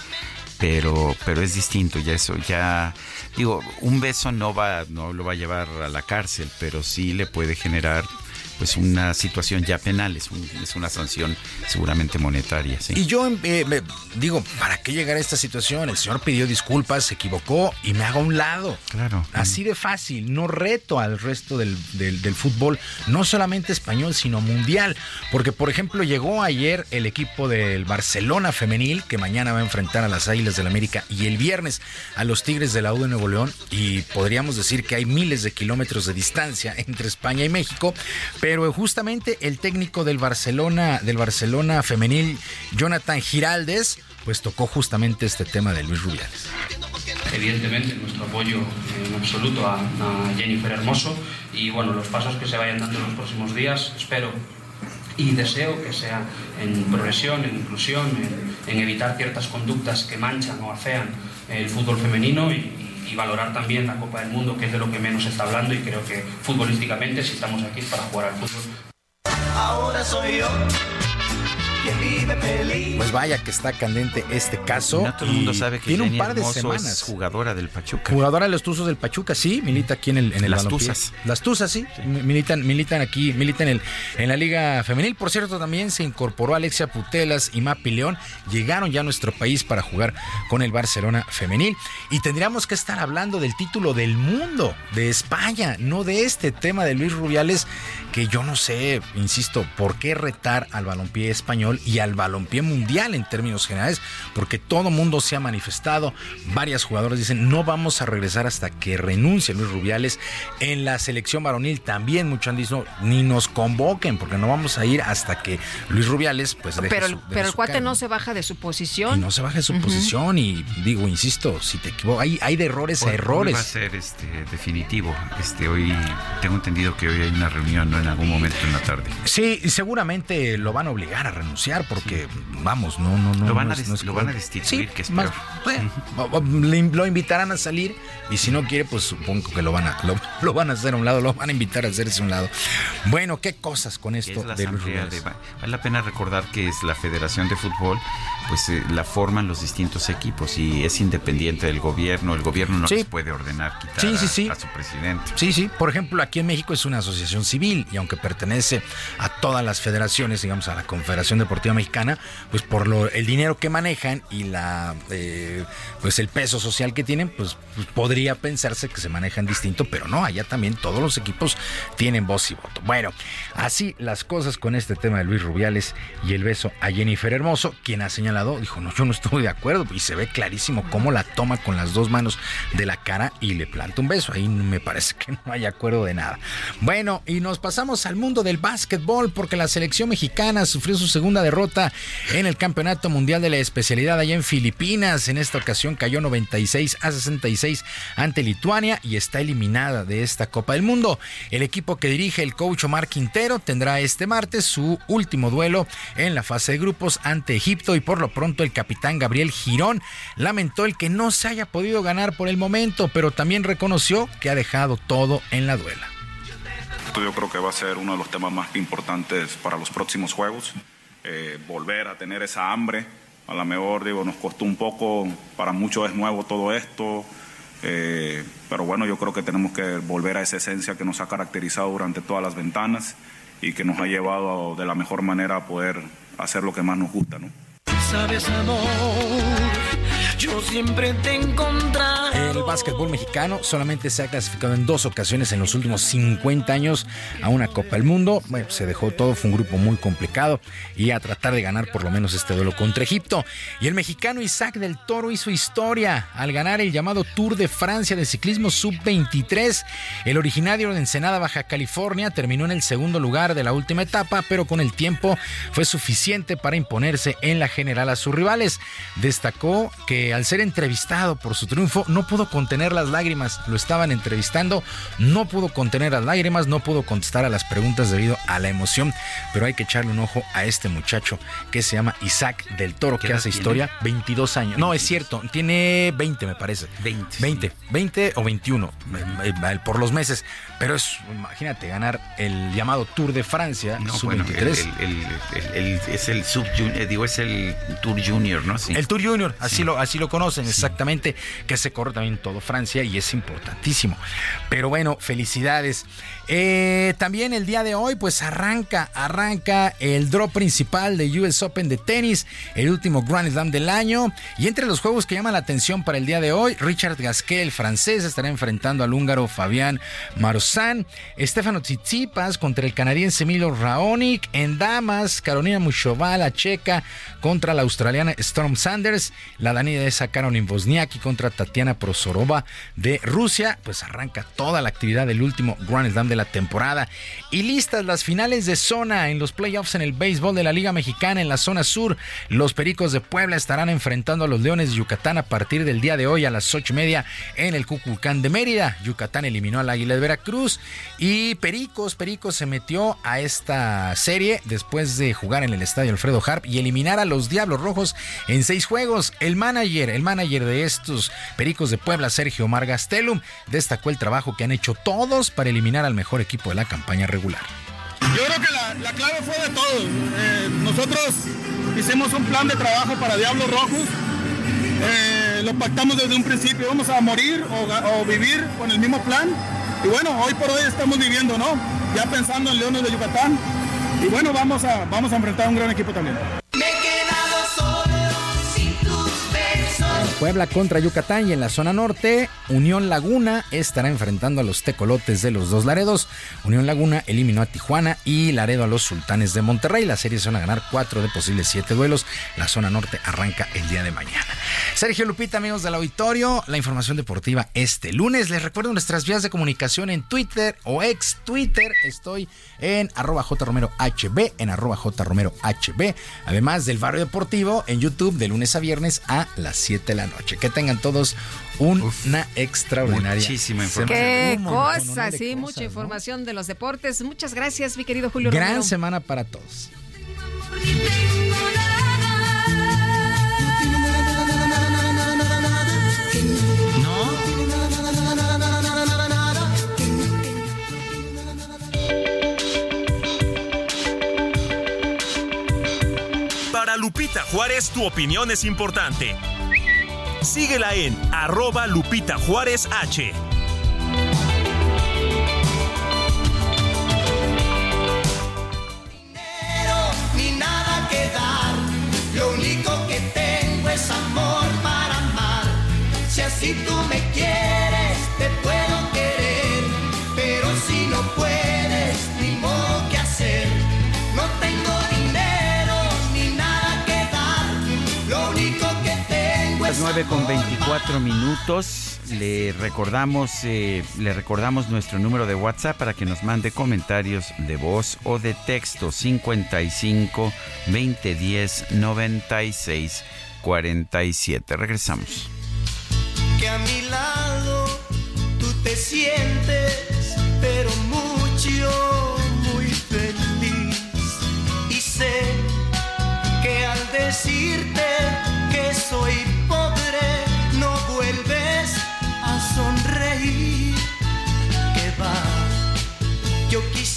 Pero, pero es distinto, ya eso, ya digo, un beso no va, no lo va a llevar a la cárcel, pero sí le puede generar pues una situación ya penal, es, un- es una sanción seguramente monetaria, sí. Y yo eh, me- digo, ¿para qué llegar a esta situación? El señor pidió disculpas, se equivocó y me hago a un lado. Claro. Así de fácil, no reto al resto del, del- del fútbol, no solamente español, sino mundial. Porque, por ejemplo, llegó ayer el equipo del Barcelona femenil, que mañana va a enfrentar a las Águilas del América, y el viernes a los Tigres de la U de Nuevo León. Y podríamos decir que hay miles de kilómetros de distancia entre España y México. Pero justamente el técnico del Barcelona, del Barcelona femenil, Jonathan Giraldes, pues tocó justamente este tema de Luis Rubiales. Evidentemente, nuestro apoyo en absoluto a, Jennifer Hermoso y bueno, los pasos que se vayan dando en los próximos días, espero y deseo que sea en progresión, en inclusión, en, en evitar ciertas conductas que manchan o afean el fútbol femenino y, y valorar también la Copa del Mundo, que es de lo que menos está hablando y creo que futbolísticamente si estamos aquí es para jugar al fútbol. Quien vive feliz. Pues vaya que está candente este caso. No todo el mundo sabe que tiene Jenny un par de semanas. es jugadora del Pachuca. Jugadora de los Tuzos del Pachuca, sí, milita aquí en el, en el Las balompié. Tuzas. Las Tuzas, sí, militan, militan aquí, militan en, el, en la Liga Femenil. Por cierto, también se incorporó Alexia Putelas y Mapi León. Llegaron ya a nuestro país para jugar con el Barcelona Femenil. Y tendríamos que estar hablando del título del mundo, de España, no de este tema de Luis Rubiales, que yo no sé, insisto, por qué retar al balompié español y al balompié mundial en términos generales, porque todo mundo se ha manifestado, varias jugadoras dicen no vamos a regresar hasta que renuncie Luis Rubiales, en la selección varonil también muchos han dicho ni nos convoquen, porque no vamos a ir hasta que Luis Rubiales pues deje Pero, su- el- deje pero el su cuate cargo. no se baja de su posición. Y no se baja de su posición y digo, insisto, si te equivocas, hay, hay de errores a errores. va a ser este definitivo. Este hoy tengo entendido que hoy hay una reunión, ¿no? En algún momento en la tarde. Sí, seguramente lo van a obligar a renunciar porque, vamos, no, no, no. Lo van no a es- des- no es lo van a destituir, Sí, que es más- bueno, lo invitarán a salir y si no quiere, pues supongo que lo van a, lo, [laughs] lo van a hacer a un lado, lo van a invitar a hacerse a un lado. Bueno, qué cosas con esto es la de de- vale la pena recordar que es la Federación de Fútbol, pues eh, la forman los distintos equipos y es independiente del gobierno. El gobierno no Sí. les puede ordenar quitar Sí, sí, a- sí. a su presidente. Sí, sí. Por ejemplo, aquí en México es una asociación civil y aunque pertenece a todas las federaciones, digamos a la Confederación Deportiva Mexicana, pues por lo, el dinero que manejan y la eh, pues el peso social que tienen, pues, pues, podría pensarse que se manejan distinto, pero no, allá también todos los equipos tienen voz y voto. Bueno, así las cosas con este tema de Luis Rubiales y el beso a Jennifer Hermoso, quien ha señalado, dijo, no, yo no estoy de acuerdo, y se ve clarísimo cómo la toma con las dos manos de la cara y le planta un beso. Ahí me parece que no hay acuerdo de nada. Bueno, y nos pasamos al mundo del básquetbol porque la selección mexicana sufrió su segunda derrota en el Campeonato Mundial de la Especialidad allá en Filipinas. En esta ocasión cayó 96 a 66 ante Lituania y está eliminada de esta Copa del Mundo. El equipo que dirige el coach Omar Quintero tendrá este martes su último duelo en la fase de grupos ante Egipto y por lo pronto el capitán Gabriel Girón lamentó el que no se haya podido ganar por el momento, pero también reconoció que ha dejado todo en la duela. Esto yo creo que va a ser uno de los temas más importantes para los próximos juegos. Eh, volver a tener esa hambre. A lo mejor, digo, nos costó un poco, para muchos es nuevo todo esto. eh, pero bueno, yo creo que tenemos que volver a esa esencia que nos ha caracterizado durante todas las ventanas y que nos ha llevado de la mejor manera a poder hacer lo que más nos gusta, ¿no? Sabes, amor, yo siempre te encontraré. El básquetbol mexicano solamente se ha clasificado en dos ocasiones en los últimos 50 años a una Copa del Mundo. Se dejó todo, fue un grupo muy complicado y a tratar de ganar por lo menos este duelo contra Egipto. Y el mexicano Isaac del Toro hizo historia al ganar el llamado Tour de Francia de ciclismo sub-23. El originario de Ensenada, Baja California, terminó en el segundo lugar de la última etapa, pero con el tiempo fue suficiente para imponerse en la general a sus rivales. Destacó que al ser entrevistado por su triunfo no pudo contener las lágrimas. Lo estaban entrevistando, no pudo contener las lágrimas, no pudo contestar a las preguntas debido a la emoción. Pero hay que echarle un ojo a este muchacho que se llama Isaac del Toro, que hace historia. 22 años. No, es cierto, tiene 20 me parece. 20. 20, 20 o 21 eh, eh, por los meses. Pero es, imagínate, ganar el llamado Tour de Francia, No, bueno, 23. el- el- el- es el sub digo, es el Tour Junior, ¿no? Sí. El Tour Junior, así, lo, así lo conocen exactamente, que se corre también todo Francia y es importantísimo. Pero bueno, felicidades. Eh, también el día de hoy, pues arranca, arranca el draw principal de US Open de tenis, el último Grand Slam del año. Y entre los juegos que llaman la atención para el día de hoy, Richard Gasquet, el francés, estará enfrentando al húngaro Fabián Marozán, Stefano Tsitsipas contra el canadiense Milo Raonic, en damas, Carolina Muchova, la checa, contra la australiana Storm Sanders, la danesa Caroline Wozniacki contra Tatiana Prosorova de Rusia, pues arranca toda la actividad del último Grand Slam de temporada. Y listas las finales de zona en los playoffs en el béisbol de la Liga Mexicana en la zona sur. Los Pericos de Puebla estarán enfrentando a los Leones de Yucatán a partir del día de hoy a las ocho y media en el Cuculcán de Mérida. Yucatán eliminó al Águila de Veracruz y Pericos, Pericos se metió a esta serie después de jugar en el estadio Alfredo Harp y eliminar a los Diablos Rojos en seis juegos. El manager, el manager de estos Pericos de Puebla, Sergio Omar Gastelum, destacó el trabajo que han hecho todos para eliminar al mejor equipo de la campaña regular. Yo creo que la, la clave fue de todos. Eh, nosotros hicimos un plan de trabajo para Diablos Rojos. Eh, lo pactamos desde un principio. Vamos a morir o, o vivir con el mismo plan. Y bueno, hoy por hoy estamos viviendo, ¿no? Ya pensando en Leones de Yucatán. Y bueno, vamos a, vamos a enfrentar a un gran equipo también. Puebla contra Yucatán y en la zona norte, Unión Laguna estará enfrentando a los tecolotes de los dos Laredos. Unión Laguna eliminó a Tijuana y Laredo a los Sultanes de Monterrey. La serie se van a ganar cuatro de posibles siete duelos. La zona norte arranca el día de mañana. Sergio Lupita, amigos del auditorio, la información deportiva este lunes. Les recuerdo nuestras vías de comunicación en Twitter o ex Twitter. Estoy en arroba jromerohb, en arroba jromerohb. Además del barrio deportivo en YouTube de lunes a viernes a las 7 de la noche. Que tengan todos una extraordinaria muchísima semana. Qué Un cosa, sí, cosas, mucha ¿no? información de los deportes. Muchas gracias, mi querido Julio Gran Romero. semana para todos. Para Lupita Juárez, tu opinión es importante. Síguela en arroba Lupita Juárez H. ni nada que dar. Lo único que tengo es amor para amar. Si así tú me quieres, 9 con amor 24 minutos. Le recordamos, eh, le recordamos nuestro número de WhatsApp para que nos mande comentarios de voz o de texto 55 2010 96 47. Regresamos. que a mi lado tú te sientes, pero mucho, muy feliz. Y sé que al decirte que soy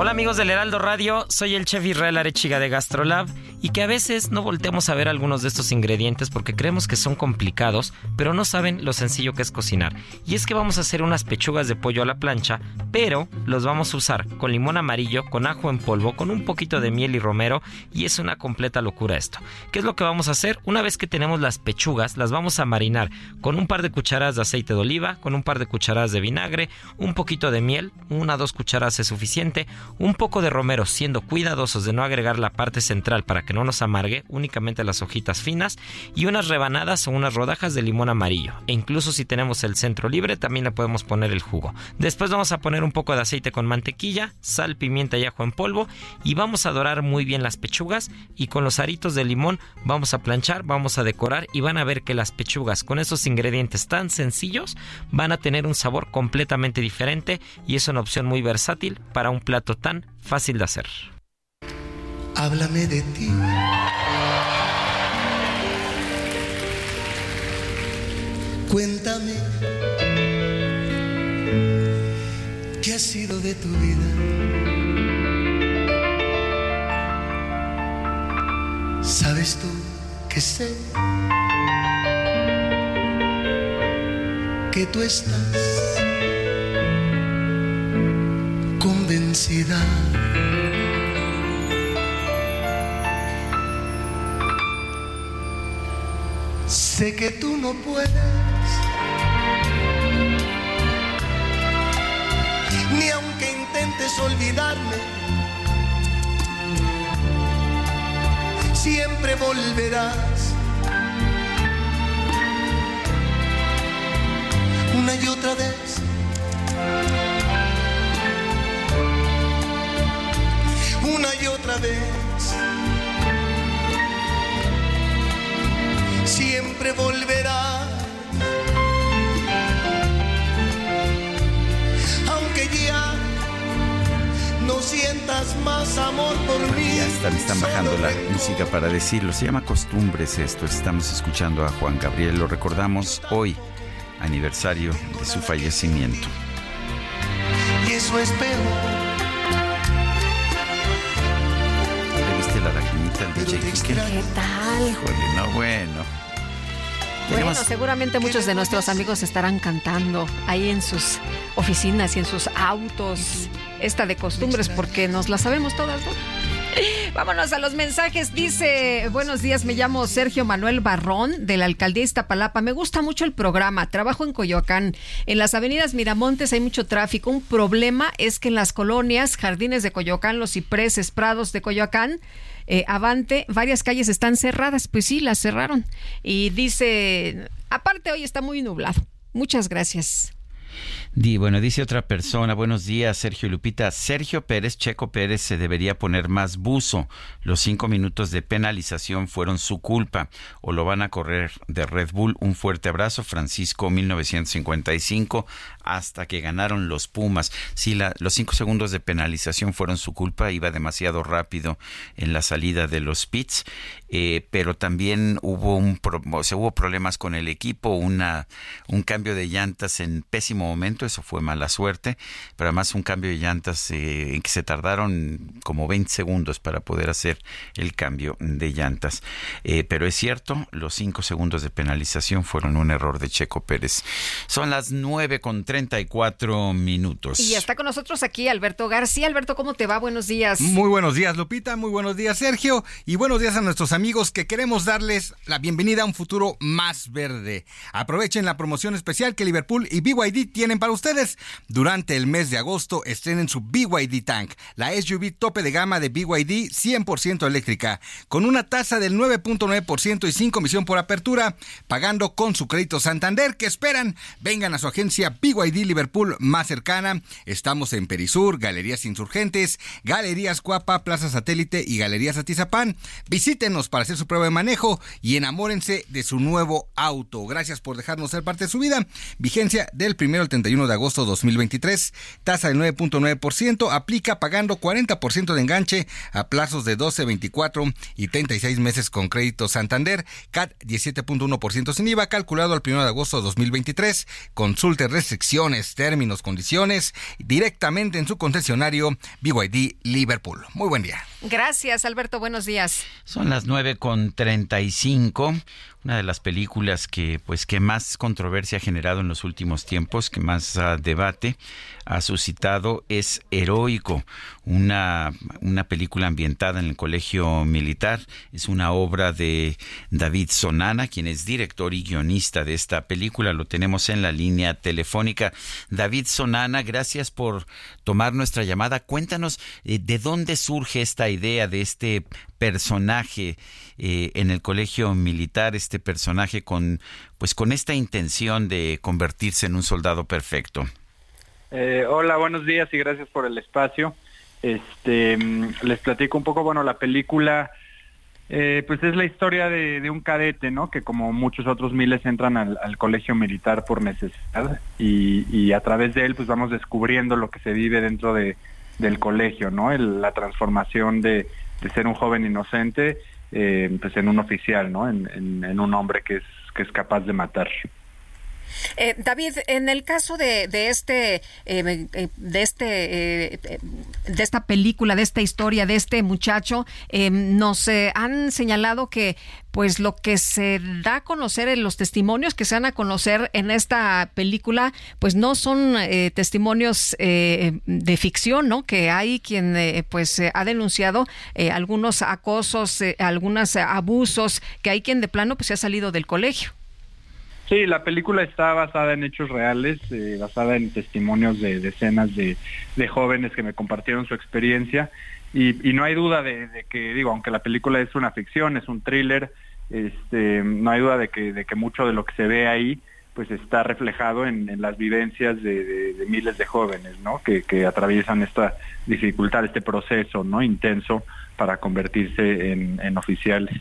Hola amigos del Heraldo Radio, soy el chef Israel Arechiga de Gastrolab y que a veces no volteamos a ver algunos de estos ingredientes porque creemos que son complicados, pero no saben lo sencillo que es cocinar. Y es que vamos a hacer unas pechugas de pollo a la plancha, pero los vamos a usar con limón amarillo, con ajo en polvo, con un poquito de miel y romero y es una completa locura esto. ¿Qué es lo que vamos a hacer? Una vez que tenemos las pechugas, las vamos a marinar con un par de cucharadas de aceite de oliva, con un par de cucharadas de vinagre, un poquito de miel, una o dos cucharadas es suficiente, un poco de romero, siendo cuidadosos de no agregar la parte central para que no nos amargue, únicamente las hojitas finas y unas rebanadas o unas rodajas de limón amarillo. E incluso si tenemos el centro libre, también le podemos poner el jugo. Después vamos a poner un poco de aceite con mantequilla, sal, pimienta y ajo en polvo y vamos a dorar muy bien las pechugas y con los aritos de limón vamos a planchar, vamos a decorar y van a ver que las pechugas con esos ingredientes tan sencillos van a tener un sabor completamente diferente y es una opción muy versátil para un plato tan fácil de hacer. Háblame de ti. Cuéntame qué ha sido de tu vida. ¿Sabes tú que sé que tú estás Sé que tú no puedes ni aunque intentes olvidarme, siempre volverás una y otra vez. Otra vez. Siempre volverá. Aunque ya no sientas más amor por mí. Ya está, me están bajando la música para decirlo. Se llama Costumbres esto. Estamos escuchando a Juan Gabriel. Lo recordamos hoy, aniversario de su fallecimiento. Y eso es DJ Kike? ¿Qué tal? Híjole, no, bueno. Bueno, Tenemos- seguramente muchos de nuestros amigos estarán cantando ahí en sus oficinas y en sus autos esta de costumbres porque nos la sabemos todas, ¿no? [laughs] Vámonos a los mensajes. Dice, buenos días, me llamo Sergio Manuel Barrón de la alcaldía Iztapalapa. Me gusta mucho el programa. Trabajo en Coyoacán. En las avenidas Miramontes hay mucho tráfico. Un problema es que en las colonias, jardines de Coyoacán, los cipreses, prados de Coyoacán, eh, Avante, varias calles están cerradas. Pues sí, las cerraron. Y dice, aparte hoy está muy nublado. Muchas gracias. Di, bueno, dice otra persona, buenos días, Sergio Lupita. Sergio Pérez, Checo Pérez, se debería poner más buzo. Los cinco minutos de penalización fueron su culpa. O lo van a correr de Red Bull. Un fuerte abrazo, Francisco, 1955, hasta que ganaron los Pumas. Sí, los cinco segundos de penalización fueron su culpa. Iba demasiado rápido en la salida de los pits. eh, pero también hubo un pro- hubo problemas con el equipo, una un cambio de llantas en pésimo momento, eso fue mala suerte, pero además un cambio de llantas eh, en que se tardaron como 20 segundos para poder hacer el cambio de llantas. Eh, pero es cierto, los 5 segundos de penalización fueron un error de Checo Pérez. Son las 9 con 34 minutos. Y está con nosotros aquí Alberto García. Alberto, ¿cómo te va? Buenos días. Muy buenos días, Lupita. Muy buenos días, Sergio. Y buenos días a nuestros amigos que queremos darles la bienvenida a un futuro más verde. Aprovechen la promoción especial que Liverpool y BYD tienen para ustedes. Durante el mes de agosto estrenen su BYD Tank, la SUV tope de gama de BYD 100% eléctrica, con una tasa del 9.9% y sin comisión por apertura, pagando con su crédito Santander. que esperan? Vengan a su agencia BYD Liverpool más cercana. Estamos en Perisur, Galerías Insurgentes, Galerías Cuapa, Plaza Satélite y Galerías Atizapán. Visítenos para hacer su prueba de manejo y enamórense de su nuevo auto. Gracias por dejarnos ser parte de su vida. Vigencia del 1 al 31 de agosto 2023. Tasa del 9.9%. Aplica pagando 40% de enganche a plazos de 12, 24 y 36 meses con crédito Santander. CAT 17.1% sin IVA calculado al 1 de agosto de 2023. Consulte restricciones, términos, condiciones directamente en su concesionario BYD Liverpool. Muy buen día. Gracias, Alberto. Buenos días. Son las 9 con 35 una de las películas que pues que más controversia ha generado en los últimos tiempos, que más uh, debate ha suscitado es Heroico, una, una película ambientada en el colegio militar. Es una obra de David Sonana, quien es director y guionista de esta película. Lo tenemos en la línea telefónica. David Sonana, gracias por tomar nuestra llamada. Cuéntanos eh, de dónde surge esta idea de este personaje eh, en el colegio militar, este personaje con, pues, con esta intención de convertirse en un soldado perfecto. Eh, hola, buenos días y gracias por el espacio. Este, mm, les platico un poco, bueno, la película, eh, pues es la historia de, un cadete, ¿no? Que como muchos otros miles entran al, colegio militar por necesidad y, a través de él, pues vamos descubriendo lo que se vive dentro de, del colegio, ¿no? la transformación de, ser un joven inocente, eh, pues en un oficial, ¿no? En, en un hombre que es que es capaz de matar. Eh, David, en el caso de, de este, eh, eh, de este, de esta película, de esta historia, de este muchacho, nos han señalado que, pues, lo que se da a conocer en los testimonios que se dan a conocer en esta película, pues, no son testimonios de ficción, ¿no? Que hay quien, pues, ha denunciado algunos acosos, algunos abusos, que hay quien de plano, pues, se ha salido del colegio. Sí, la película está basada en hechos reales, eh, basada en testimonios de decenas de, jóvenes que me compartieron su experiencia y, no hay duda de, que, digo, aunque la película es una ficción, es un thriller, este, no hay duda de que, de que mucho de lo que se ve ahí pues está reflejado en, las vivencias de, miles de jóvenes, ¿no? Que, atraviesan esta dificultad, este proceso, ¿no? Intenso para convertirse en oficiales.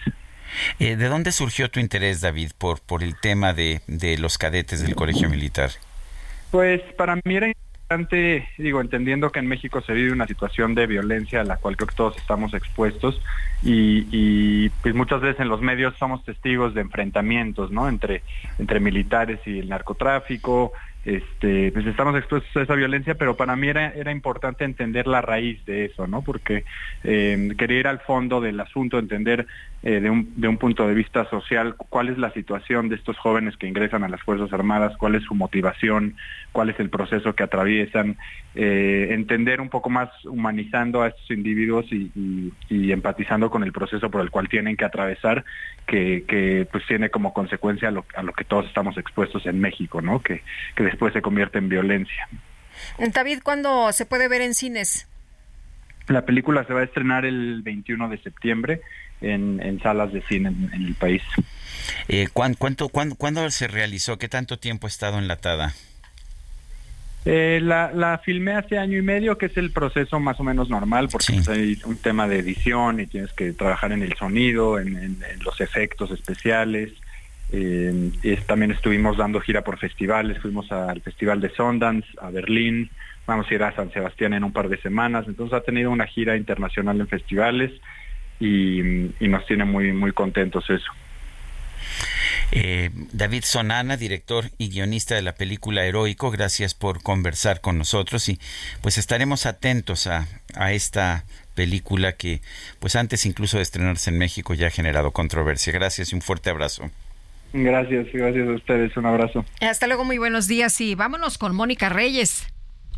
Eh, ¿De dónde surgió tu interés, David, por, por el tema de, de los cadetes del colegio militar? Pues para mí era importante, digo, entendiendo que en México se vive una situación de violencia a la cual creo que todos estamos expuestos y, y, pues muchas veces en los medios somos testigos de enfrentamientos, ¿no? Entre, entre militares y el narcotráfico, este, pues estamos expuestos a esa violencia, pero para mí era, era importante entender la raíz de eso, ¿no? Porque eh, quería ir al fondo del asunto, entender eh, de, un, de un punto de vista social cuál es la situación de estos jóvenes que ingresan a las Fuerzas Armadas, cuál es su motivación, cuál es el proceso que atraviesan, eh, entender un poco más humanizando a estos individuos y, empatizando con el proceso por el cual tienen que atravesar, que, que pues tiene como consecuencia a lo, a lo, que todos estamos expuestos en México, ¿no? Que después se convierte en violencia. David, ¿cuándo se puede ver en cines? La película se va a estrenar el 21 de septiembre en, salas de cine en, el país. Eh, cuánto, ¿Cuándo se realizó? ¿Qué tanto tiempo ha estado enlatada? Eh, la, la filmé hace año y medio, que es el proceso más o menos normal, porque hay un tema de edición y tienes que trabajar en el sonido, en, los efectos especiales. Eh, también estuvimos dando gira por festivales, fuimos al Festival de Sundance, a Berlín, vamos a ir a San Sebastián en un par de semanas, entonces ha tenido una gira internacional en festivales y, nos tiene muy, muy contentos eso. Eh, David Sonana, director y guionista de la película Heroico, gracias por conversar con nosotros y pues estaremos atentos a, a esta película que pues antes incluso de estrenarse en México ya ha generado controversia. Gracias y un fuerte abrazo. Gracias, gracias a ustedes, un abrazo. Hasta luego, muy buenos días y vámonos con Mónica Reyes.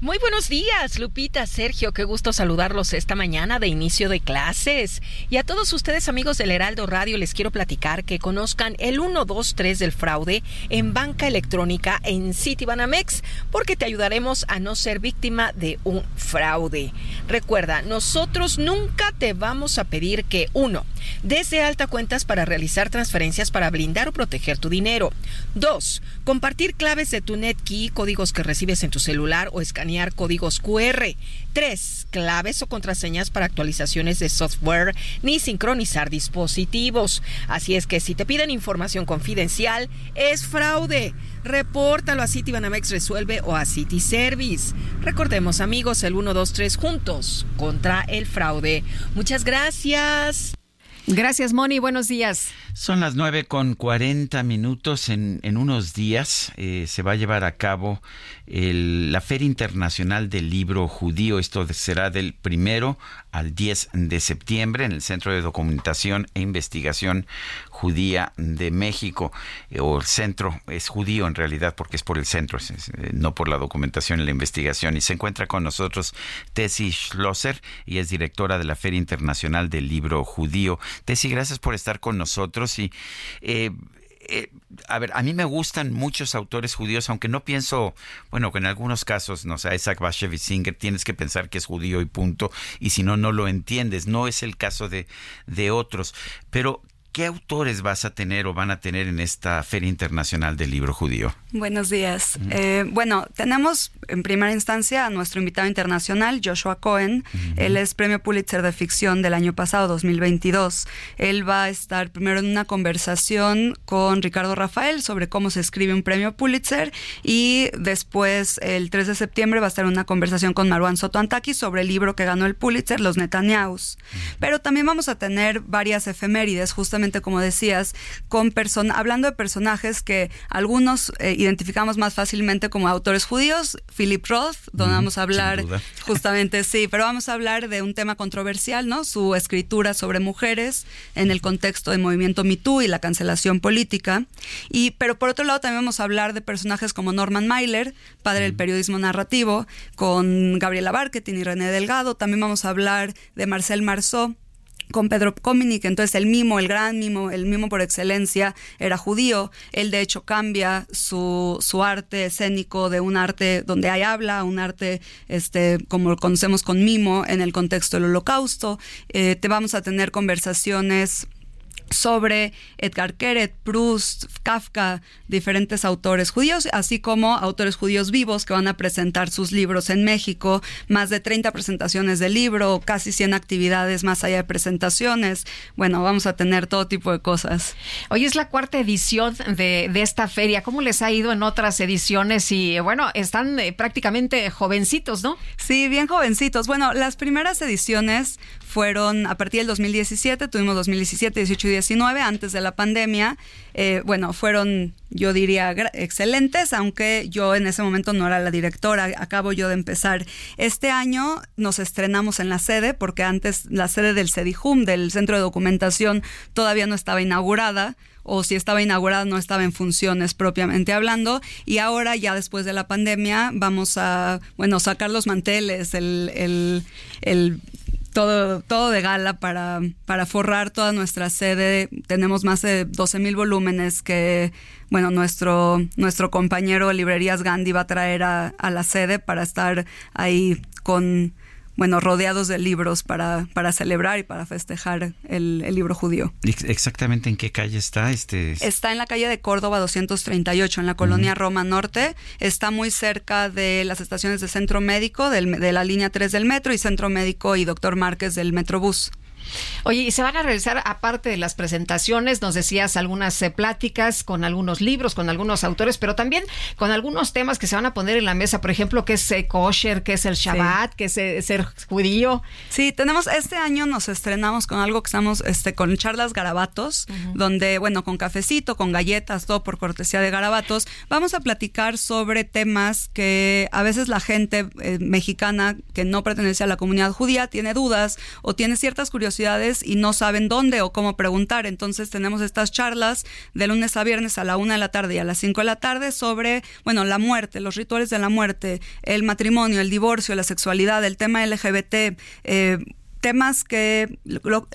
Muy buenos días, Lupita, Sergio, qué gusto saludarlos esta mañana de inicio de clases. Y a todos ustedes amigos del Heraldo Radio les quiero platicar que conozcan el 123 del fraude en banca electrónica en Citibanamex, porque te ayudaremos a no ser víctima de un fraude. Recuerda, nosotros nunca te vamos a pedir que uno, desde alta cuentas para realizar transferencias para blindar o proteger tu dinero. Dos, compartir claves de tu NetKey, códigos que recibes en tu celular o escanear códigos QR. 3. Claves o contraseñas para actualizaciones de software ni sincronizar dispositivos. Así es que si te piden información confidencial, es fraude. Repórtalo a Citibanamex Resuelve o a City Service. Recordemos amigos el 123 juntos contra el fraude. Muchas gracias. Gracias, Moni. Buenos días. Son las nueve con 40 minutos. En, en unos días eh, se va a llevar a cabo el, la Feria Internacional del Libro Judío. Esto será del primero al 10 de septiembre en el Centro de Documentación e Investigación Judía de México. Eh, o el centro es judío en realidad porque es por el centro, eh, no por la documentación y la investigación. Y se encuentra con nosotros Tessie Schlosser y es directora de la Feria Internacional del Libro Judío. Tessie, gracias por estar con nosotros eh, eh, a ver, a mí me gustan muchos autores judíos, aunque no pienso, bueno, que en algunos casos, no sé, Isaac Bashevis Singer, tienes que pensar que es judío y punto, y si no, no lo entiendes. No es el caso de, de otros. Pero, ¿qué autores vas a tener o van a tener en esta Feria Internacional del Libro Judío? Buenos días. Uh -huh. eh, bueno, tenemos en primera instancia a nuestro invitado internacional, Joshua Cohen. Uh -huh. Él es premio Pulitzer de ficción del año pasado, 2022. Él va a estar primero en una conversación con Ricardo Rafael sobre cómo se escribe un premio Pulitzer y después, el 3 de septiembre, va a estar en una conversación con Marwan Soto Antaki sobre el libro que ganó el Pulitzer, Los Netanyahu's. Uh -huh. Pero también vamos a tener varias efemérides, justamente como decías, con hablando de personajes que algunos eh, identificamos más fácilmente como autores judíos, Philip Roth, donde mm, vamos a hablar [laughs] justamente, sí, pero vamos a hablar de un tema controversial, ¿no? Su escritura sobre mujeres en el contexto del movimiento MeToo y la cancelación política. Y, pero por otro lado también vamos a hablar de personajes como Norman Mailer, padre mm. del periodismo narrativo, con Gabriela Barquetin y René Delgado. También vamos a hablar de Marcel Marceau, con Pedro Cominic, entonces el mimo, el gran mimo, el mimo por excelencia era judío, él de hecho cambia su, su arte escénico de un arte donde hay habla, un arte este, como lo conocemos con mimo en el contexto del holocausto, eh, te vamos a tener conversaciones sobre Edgar Keret, Proust, Kafka, diferentes autores judíos, así como autores judíos vivos que van a presentar sus libros en México, más de 30 presentaciones de libro, casi 100 actividades más allá de presentaciones. Bueno, vamos a tener todo tipo de cosas. Hoy es la cuarta edición de, de esta feria. ¿Cómo les ha ido en otras ediciones? Y bueno, están eh, prácticamente jovencitos, ¿no? Sí, bien jovencitos. Bueno, las primeras ediciones fueron a partir del 2017, tuvimos 2017, 18 y 19, antes de la pandemia. Eh, bueno, fueron, yo diría, excelentes, aunque yo en ese momento no era la directora, acabo yo de empezar. Este año nos estrenamos en la sede, porque antes la sede del CEDIJUM, del Centro de Documentación, todavía no estaba inaugurada o si estaba inaugurada no estaba en funciones propiamente hablando y ahora ya después de la pandemia vamos a bueno sacar los manteles el, el, el todo, todo de gala para, para forrar toda nuestra sede. Tenemos más de 12 mil volúmenes que, bueno, nuestro, nuestro compañero Librerías Gandhi va a traer a, a la sede para estar ahí con bueno, rodeados de libros para, para celebrar y para festejar el, el, libro judío. ¿Exactamente en qué calle está? este? Está en la calle de Córdoba 238, en la colonia uh -huh. Roma Norte. Está muy cerca de las estaciones de Centro Médico, del, de la línea 3 del metro, y Centro Médico y Doctor Márquez del Metrobús. Oye, y se van a realizar, aparte de las presentaciones, nos decías algunas eh, pláticas con algunos libros, con algunos autores, pero también con algunos temas que se van a poner en la mesa, por ejemplo, qué es eh, kosher, qué es el Shabbat, qué es eh, ser judío. Sí, tenemos, este año nos estrenamos con algo que estamos, este, con charlas garabatos, donde, bueno, con cafecito, con galletas, todo por cortesía de garabatos, vamos a platicar sobre temas que a veces la gente mexicana que no pertenece a la comunidad judía tiene dudas o tiene ciertas curiosidades y no saben dónde o cómo preguntar. Entonces tenemos estas charlas de lunes a viernes a la una de la tarde y a las cinco de la tarde sobre, bueno, la muerte, los rituales de la muerte, el matrimonio, el divorcio, la sexualidad, el tema LGBT, eh, temas que,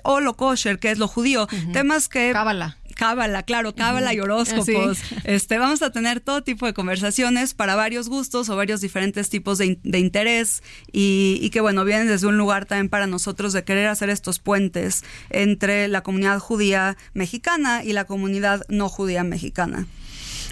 o lo kosher, que es lo judío, temas que... Cábala cábala, claro, cábala y horóscopos. [laughs] Este, vamos a tener todo tipo de conversaciones para varios gustos o varios diferentes tipos de, interés y, y, que bueno, vienen desde un lugar también para nosotros de querer hacer estos puentes entre la comunidad judía mexicana y la comunidad no judía mexicana.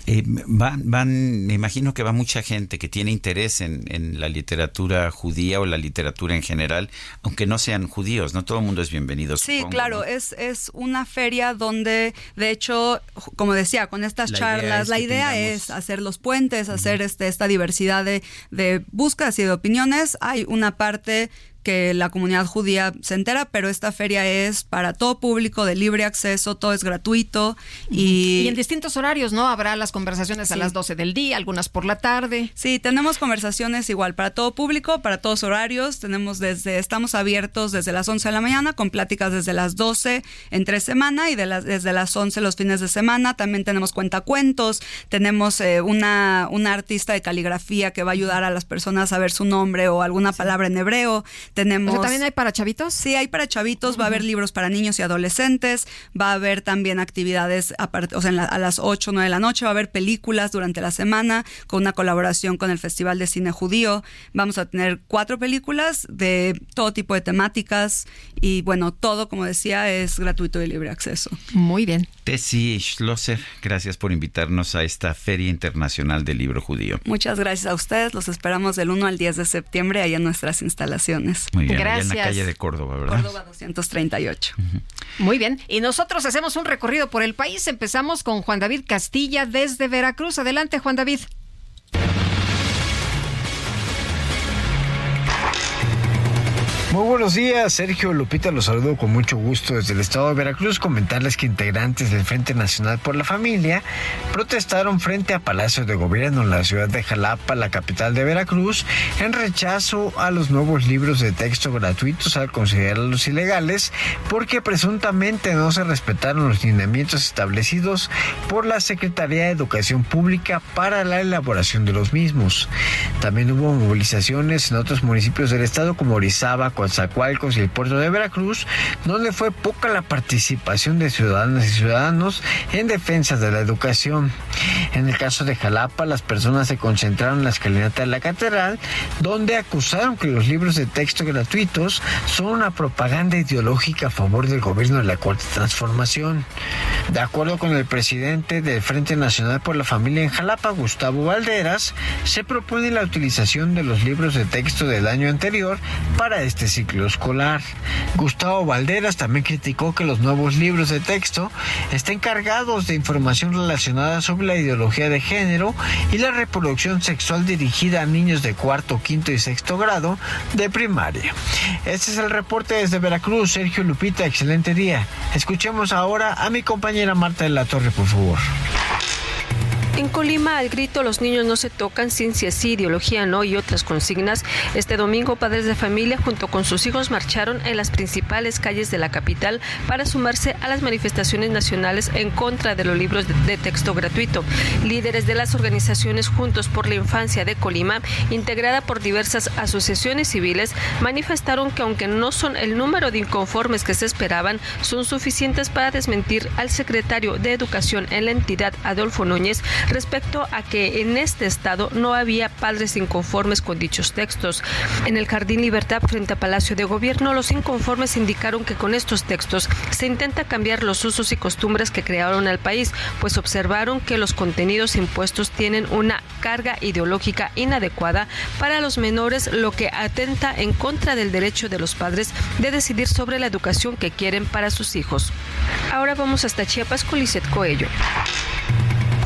Eh, van, van, me imagino que va mucha gente que tiene interés en, en, la literatura judía o la literatura en general, aunque no sean judíos, no todo el mundo es bienvenido. Sí, claro, es, es una feria donde, de hecho, como decía, con estas charlas, la idea es hacer los puentes, hacer este, esta diversidad de, de búsquedas y de opiniones. Hay una parte que la comunidad judía se entera, pero esta feria es para todo público, de libre acceso, todo es gratuito. Y, y en distintos horarios, ¿no? Habrá las conversaciones a las 12 del día, algunas por la tarde. Sí, tenemos conversaciones igual para todo público, para todos horarios. Tenemos desde, estamos abiertos desde las 11 de la mañana, con pláticas desde las 12 entre semana y de las, desde las 11 los fines de semana. También tenemos cuentacuentos, tenemos eh, una, una artista de caligrafía que va a ayudar a las personas a ver su nombre o alguna palabra en hebreo tenemos. ¿También hay para chavitos? Sí, hay para chavitos. Va a haber libros para niños y adolescentes. Va a haber también actividades o sea, a las 8 o 9 de la noche. Va a haber películas durante la semana con una colaboración con el Festival de Cine Judío. Vamos a tener cuatro películas de todo tipo de temáticas. Y bueno, todo, como decía, es gratuito y libre acceso. Muy bien. Tessie Schlosser, gracias por invitarnos a esta Feria Internacional del Libro Judío. Muchas gracias a ustedes. Los esperamos del 1 al 10 de septiembre ahí en nuestras instalaciones. Muy bien, Gracias. en la calle de Córdoba, ¿verdad? Córdoba 238. Muy bien, y nosotros hacemos un recorrido por el país. Empezamos con Juan David Castilla desde Veracruz. Adelante, Juan David. Muy buenos días, Sergio Lupita, los saludo con mucho gusto desde el estado de Veracruz. Comentarles que integrantes del Frente Nacional por la Familia protestaron frente a Palacio de Gobierno en la ciudad de Jalapa, la capital de Veracruz, en rechazo a los nuevos libros de texto gratuitos al considerarlos ilegales porque presuntamente no se respetaron los lineamientos establecidos por la Secretaría de Educación Pública para la elaboración de los mismos. También hubo movilizaciones en otros municipios del estado como Orizaba, Coatzacoalcos y el puerto de Veracruz, donde fue poca la participación de ciudadanas y ciudadanos en defensa de la educación. En el caso de Jalapa, las personas se concentraron en la escalinata de la catedral, donde acusaron que los libros de texto gratuitos son una propaganda ideológica a favor del gobierno de la Cuarta Transformación. De acuerdo con el presidente del Frente Nacional por la Familia en Jalapa, Gustavo Valderas, se propone la utilización de los libros de texto del año anterior para este ciclo escolar. Gustavo Valderas también criticó que los nuevos libros de texto estén cargados de información relacionada sobre la ideología de género y la reproducción sexual dirigida a niños de cuarto, quinto y sexto grado de primaria. Este es el reporte desde Veracruz. Sergio Lupita, excelente día. Escuchemos ahora a mi compañera Marta de la Torre, por favor. En Colima, al grito Los niños no se tocan, ciencia sí, ideología no y otras consignas, este domingo padres de familia junto con sus hijos marcharon en las principales calles de la capital para sumarse a las manifestaciones nacionales en contra de los libros de texto gratuito. Líderes de las organizaciones Juntos por la Infancia de Colima, integrada por diversas asociaciones civiles, manifestaron que aunque no son el número de inconformes que se esperaban, son suficientes para desmentir al secretario de Educación en la entidad, Adolfo Núñez, respecto a que en este estado no había padres inconformes con dichos textos. En el Jardín Libertad frente a Palacio de Gobierno, los inconformes indicaron que con estos textos se intenta cambiar los usos y costumbres que crearon al país, pues observaron que los contenidos impuestos tienen una carga ideológica inadecuada para los menores, lo que atenta en contra del derecho de los padres de decidir sobre la educación que quieren para sus hijos. Ahora vamos hasta Chiapas con Coello.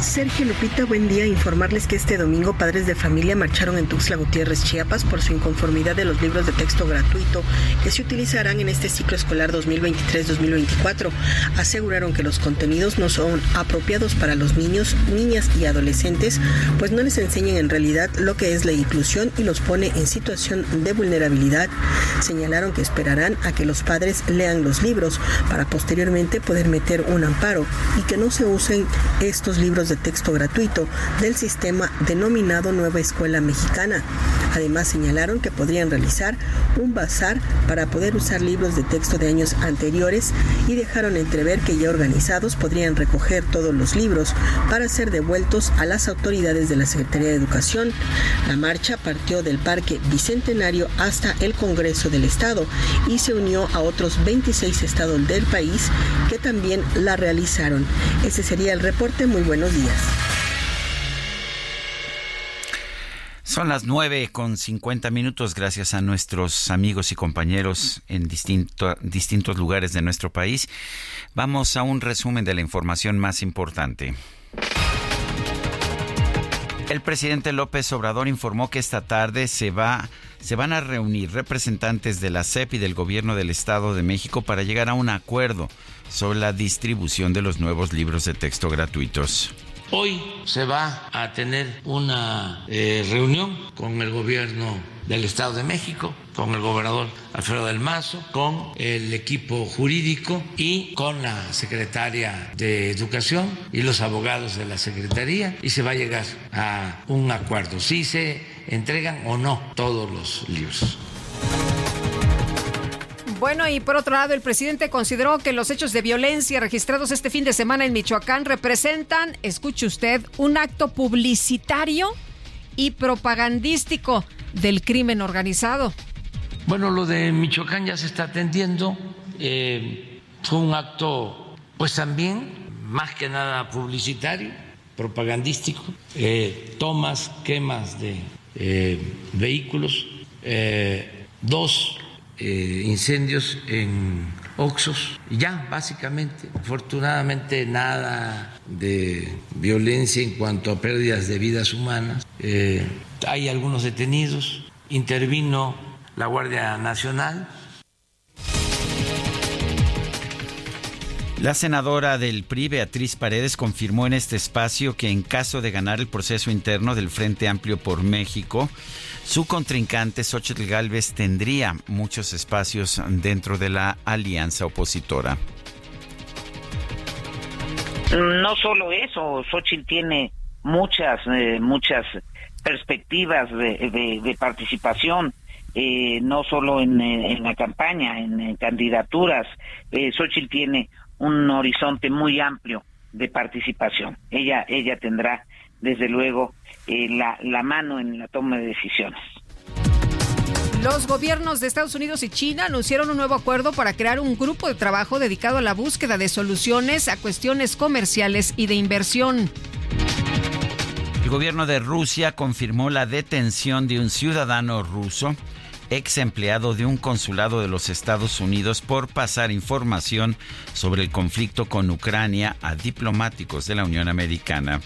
Sergio Lupita, buen día. Informarles que este domingo padres de familia marcharon en Tuxtla Gutiérrez, Chiapas, por su inconformidad de los libros de texto gratuito que se utilizarán en este ciclo escolar 2023-2024. Aseguraron que los contenidos no son apropiados para los niños, niñas y adolescentes, pues no les enseñan en realidad lo que es la inclusión y los pone en situación de vulnerabilidad. Señalaron que esperarán a que los padres lean los libros para posteriormente poder meter un amparo y que no se usen estos libros de texto gratuito del sistema denominado Nueva Escuela Mexicana. Además señalaron que podrían realizar un bazar para poder usar libros de texto de años anteriores y dejaron entrever que ya organizados podrían recoger todos los libros para ser devueltos a las autoridades de la Secretaría de Educación. La marcha partió del Parque Bicentenario hasta el Congreso del Estado y se unió a otros 26 estados del país que también la realizaron. Ese sería el reporte. Muy buenos. Son las 9 con 50 minutos gracias a nuestros amigos y compañeros en distintos lugares de nuestro país. Vamos a un resumen de la información más importante. El presidente López Obrador informó que esta tarde se va se van a reunir representantes de la CEP y del gobierno del Estado de México para llegar a un acuerdo sobre la distribución de los nuevos libros de texto gratuitos. Hoy se va a tener una eh, reunión con el gobierno del Estado de México, con el gobernador Alfredo del Mazo, con el equipo jurídico y con la secretaria de Educación y los abogados de la Secretaría y se va a llegar a un acuerdo, si se entregan o no todos los libros. Bueno, y por otro lado, el presidente consideró que los hechos de violencia registrados este fin de semana en Michoacán representan, escuche usted, un acto publicitario y propagandístico del crimen organizado. Bueno, lo de Michoacán ya se está atendiendo. Eh, fue un acto, pues también, más que nada publicitario, propagandístico. Eh, tomas, quemas de eh, vehículos, dos eh, incendios en Oxos, ya básicamente, afortunadamente nada de violencia en cuanto a pérdidas de vidas humanas. Eh, hay algunos detenidos, intervino la Guardia Nacional. La senadora del PRI, Beatriz Paredes, confirmó en este espacio que en caso de ganar el proceso interno del Frente Amplio por México, su contrincante, Xochitl Galvez, tendría muchos espacios dentro de la alianza opositora. No solo eso, Xochitl tiene muchas, eh, muchas perspectivas de, participación, eh, no solo en, en, la campaña, en, candidaturas. Eh, Xochitl tiene un horizonte muy amplio de participación. Ella, ella tendrá, desde luego, eh, la, la mano en la toma de decisiones. Los gobiernos de Estados Unidos y China anunciaron un nuevo acuerdo para crear un grupo de trabajo dedicado a la búsqueda de soluciones a cuestiones comerciales y de inversión. El gobierno de Rusia confirmó la detención de un ciudadano ruso, ex empleado de un consulado de los Estados Unidos, por pasar información sobre el conflicto con Ucrania a diplomáticos de la Unión Americana.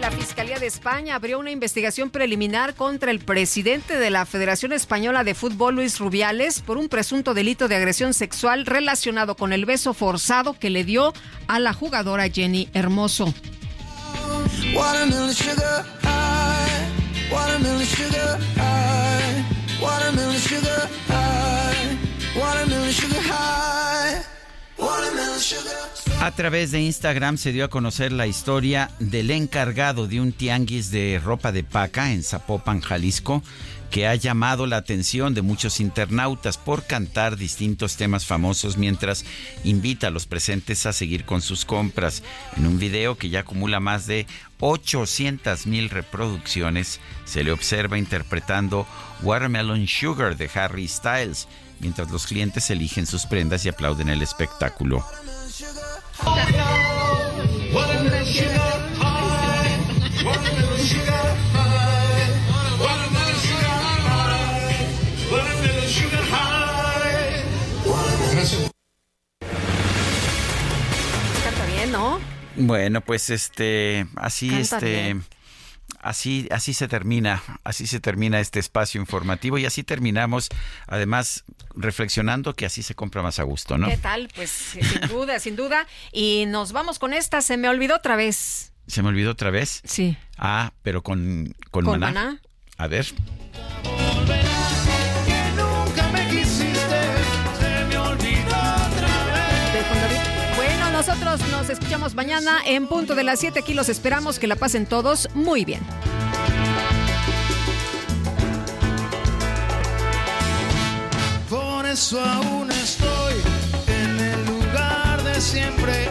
La Fiscalía de España abrió una investigación preliminar contra el presidente de la Federación Española de Fútbol, Luis Rubiales, por un presunto delito de agresión sexual relacionado con el beso forzado que le dio a la jugadora Jenny Hermoso. A través de Instagram se dio a conocer la historia del encargado de un tianguis de ropa de paca en Zapopan, Jalisco, que ha llamado la atención de muchos internautas por cantar distintos temas famosos mientras invita a los presentes a seguir con sus compras. En un video que ya acumula más de 800 mil reproducciones, se le observa interpretando Watermelon Sugar de Harry Styles, mientras los clientes eligen sus prendas y aplauden el espectáculo. Canta bien, ¿no? Bueno, pues este, así Canta este, bien. Así, así se termina, así se termina este espacio informativo y así terminamos, además reflexionando que así se compra más a gusto, ¿no? ¿Qué tal? Pues sin duda, sin duda. Y nos vamos con esta. Se me olvidó otra vez. Se me olvidó otra vez. Sí. Ah, pero con con, Con maná. Maná. A ver. Nosotros nos escuchamos mañana en punto de las 7. Aquí los esperamos. Que la pasen todos muy bien. Por eso aún estoy en el lugar de siempre,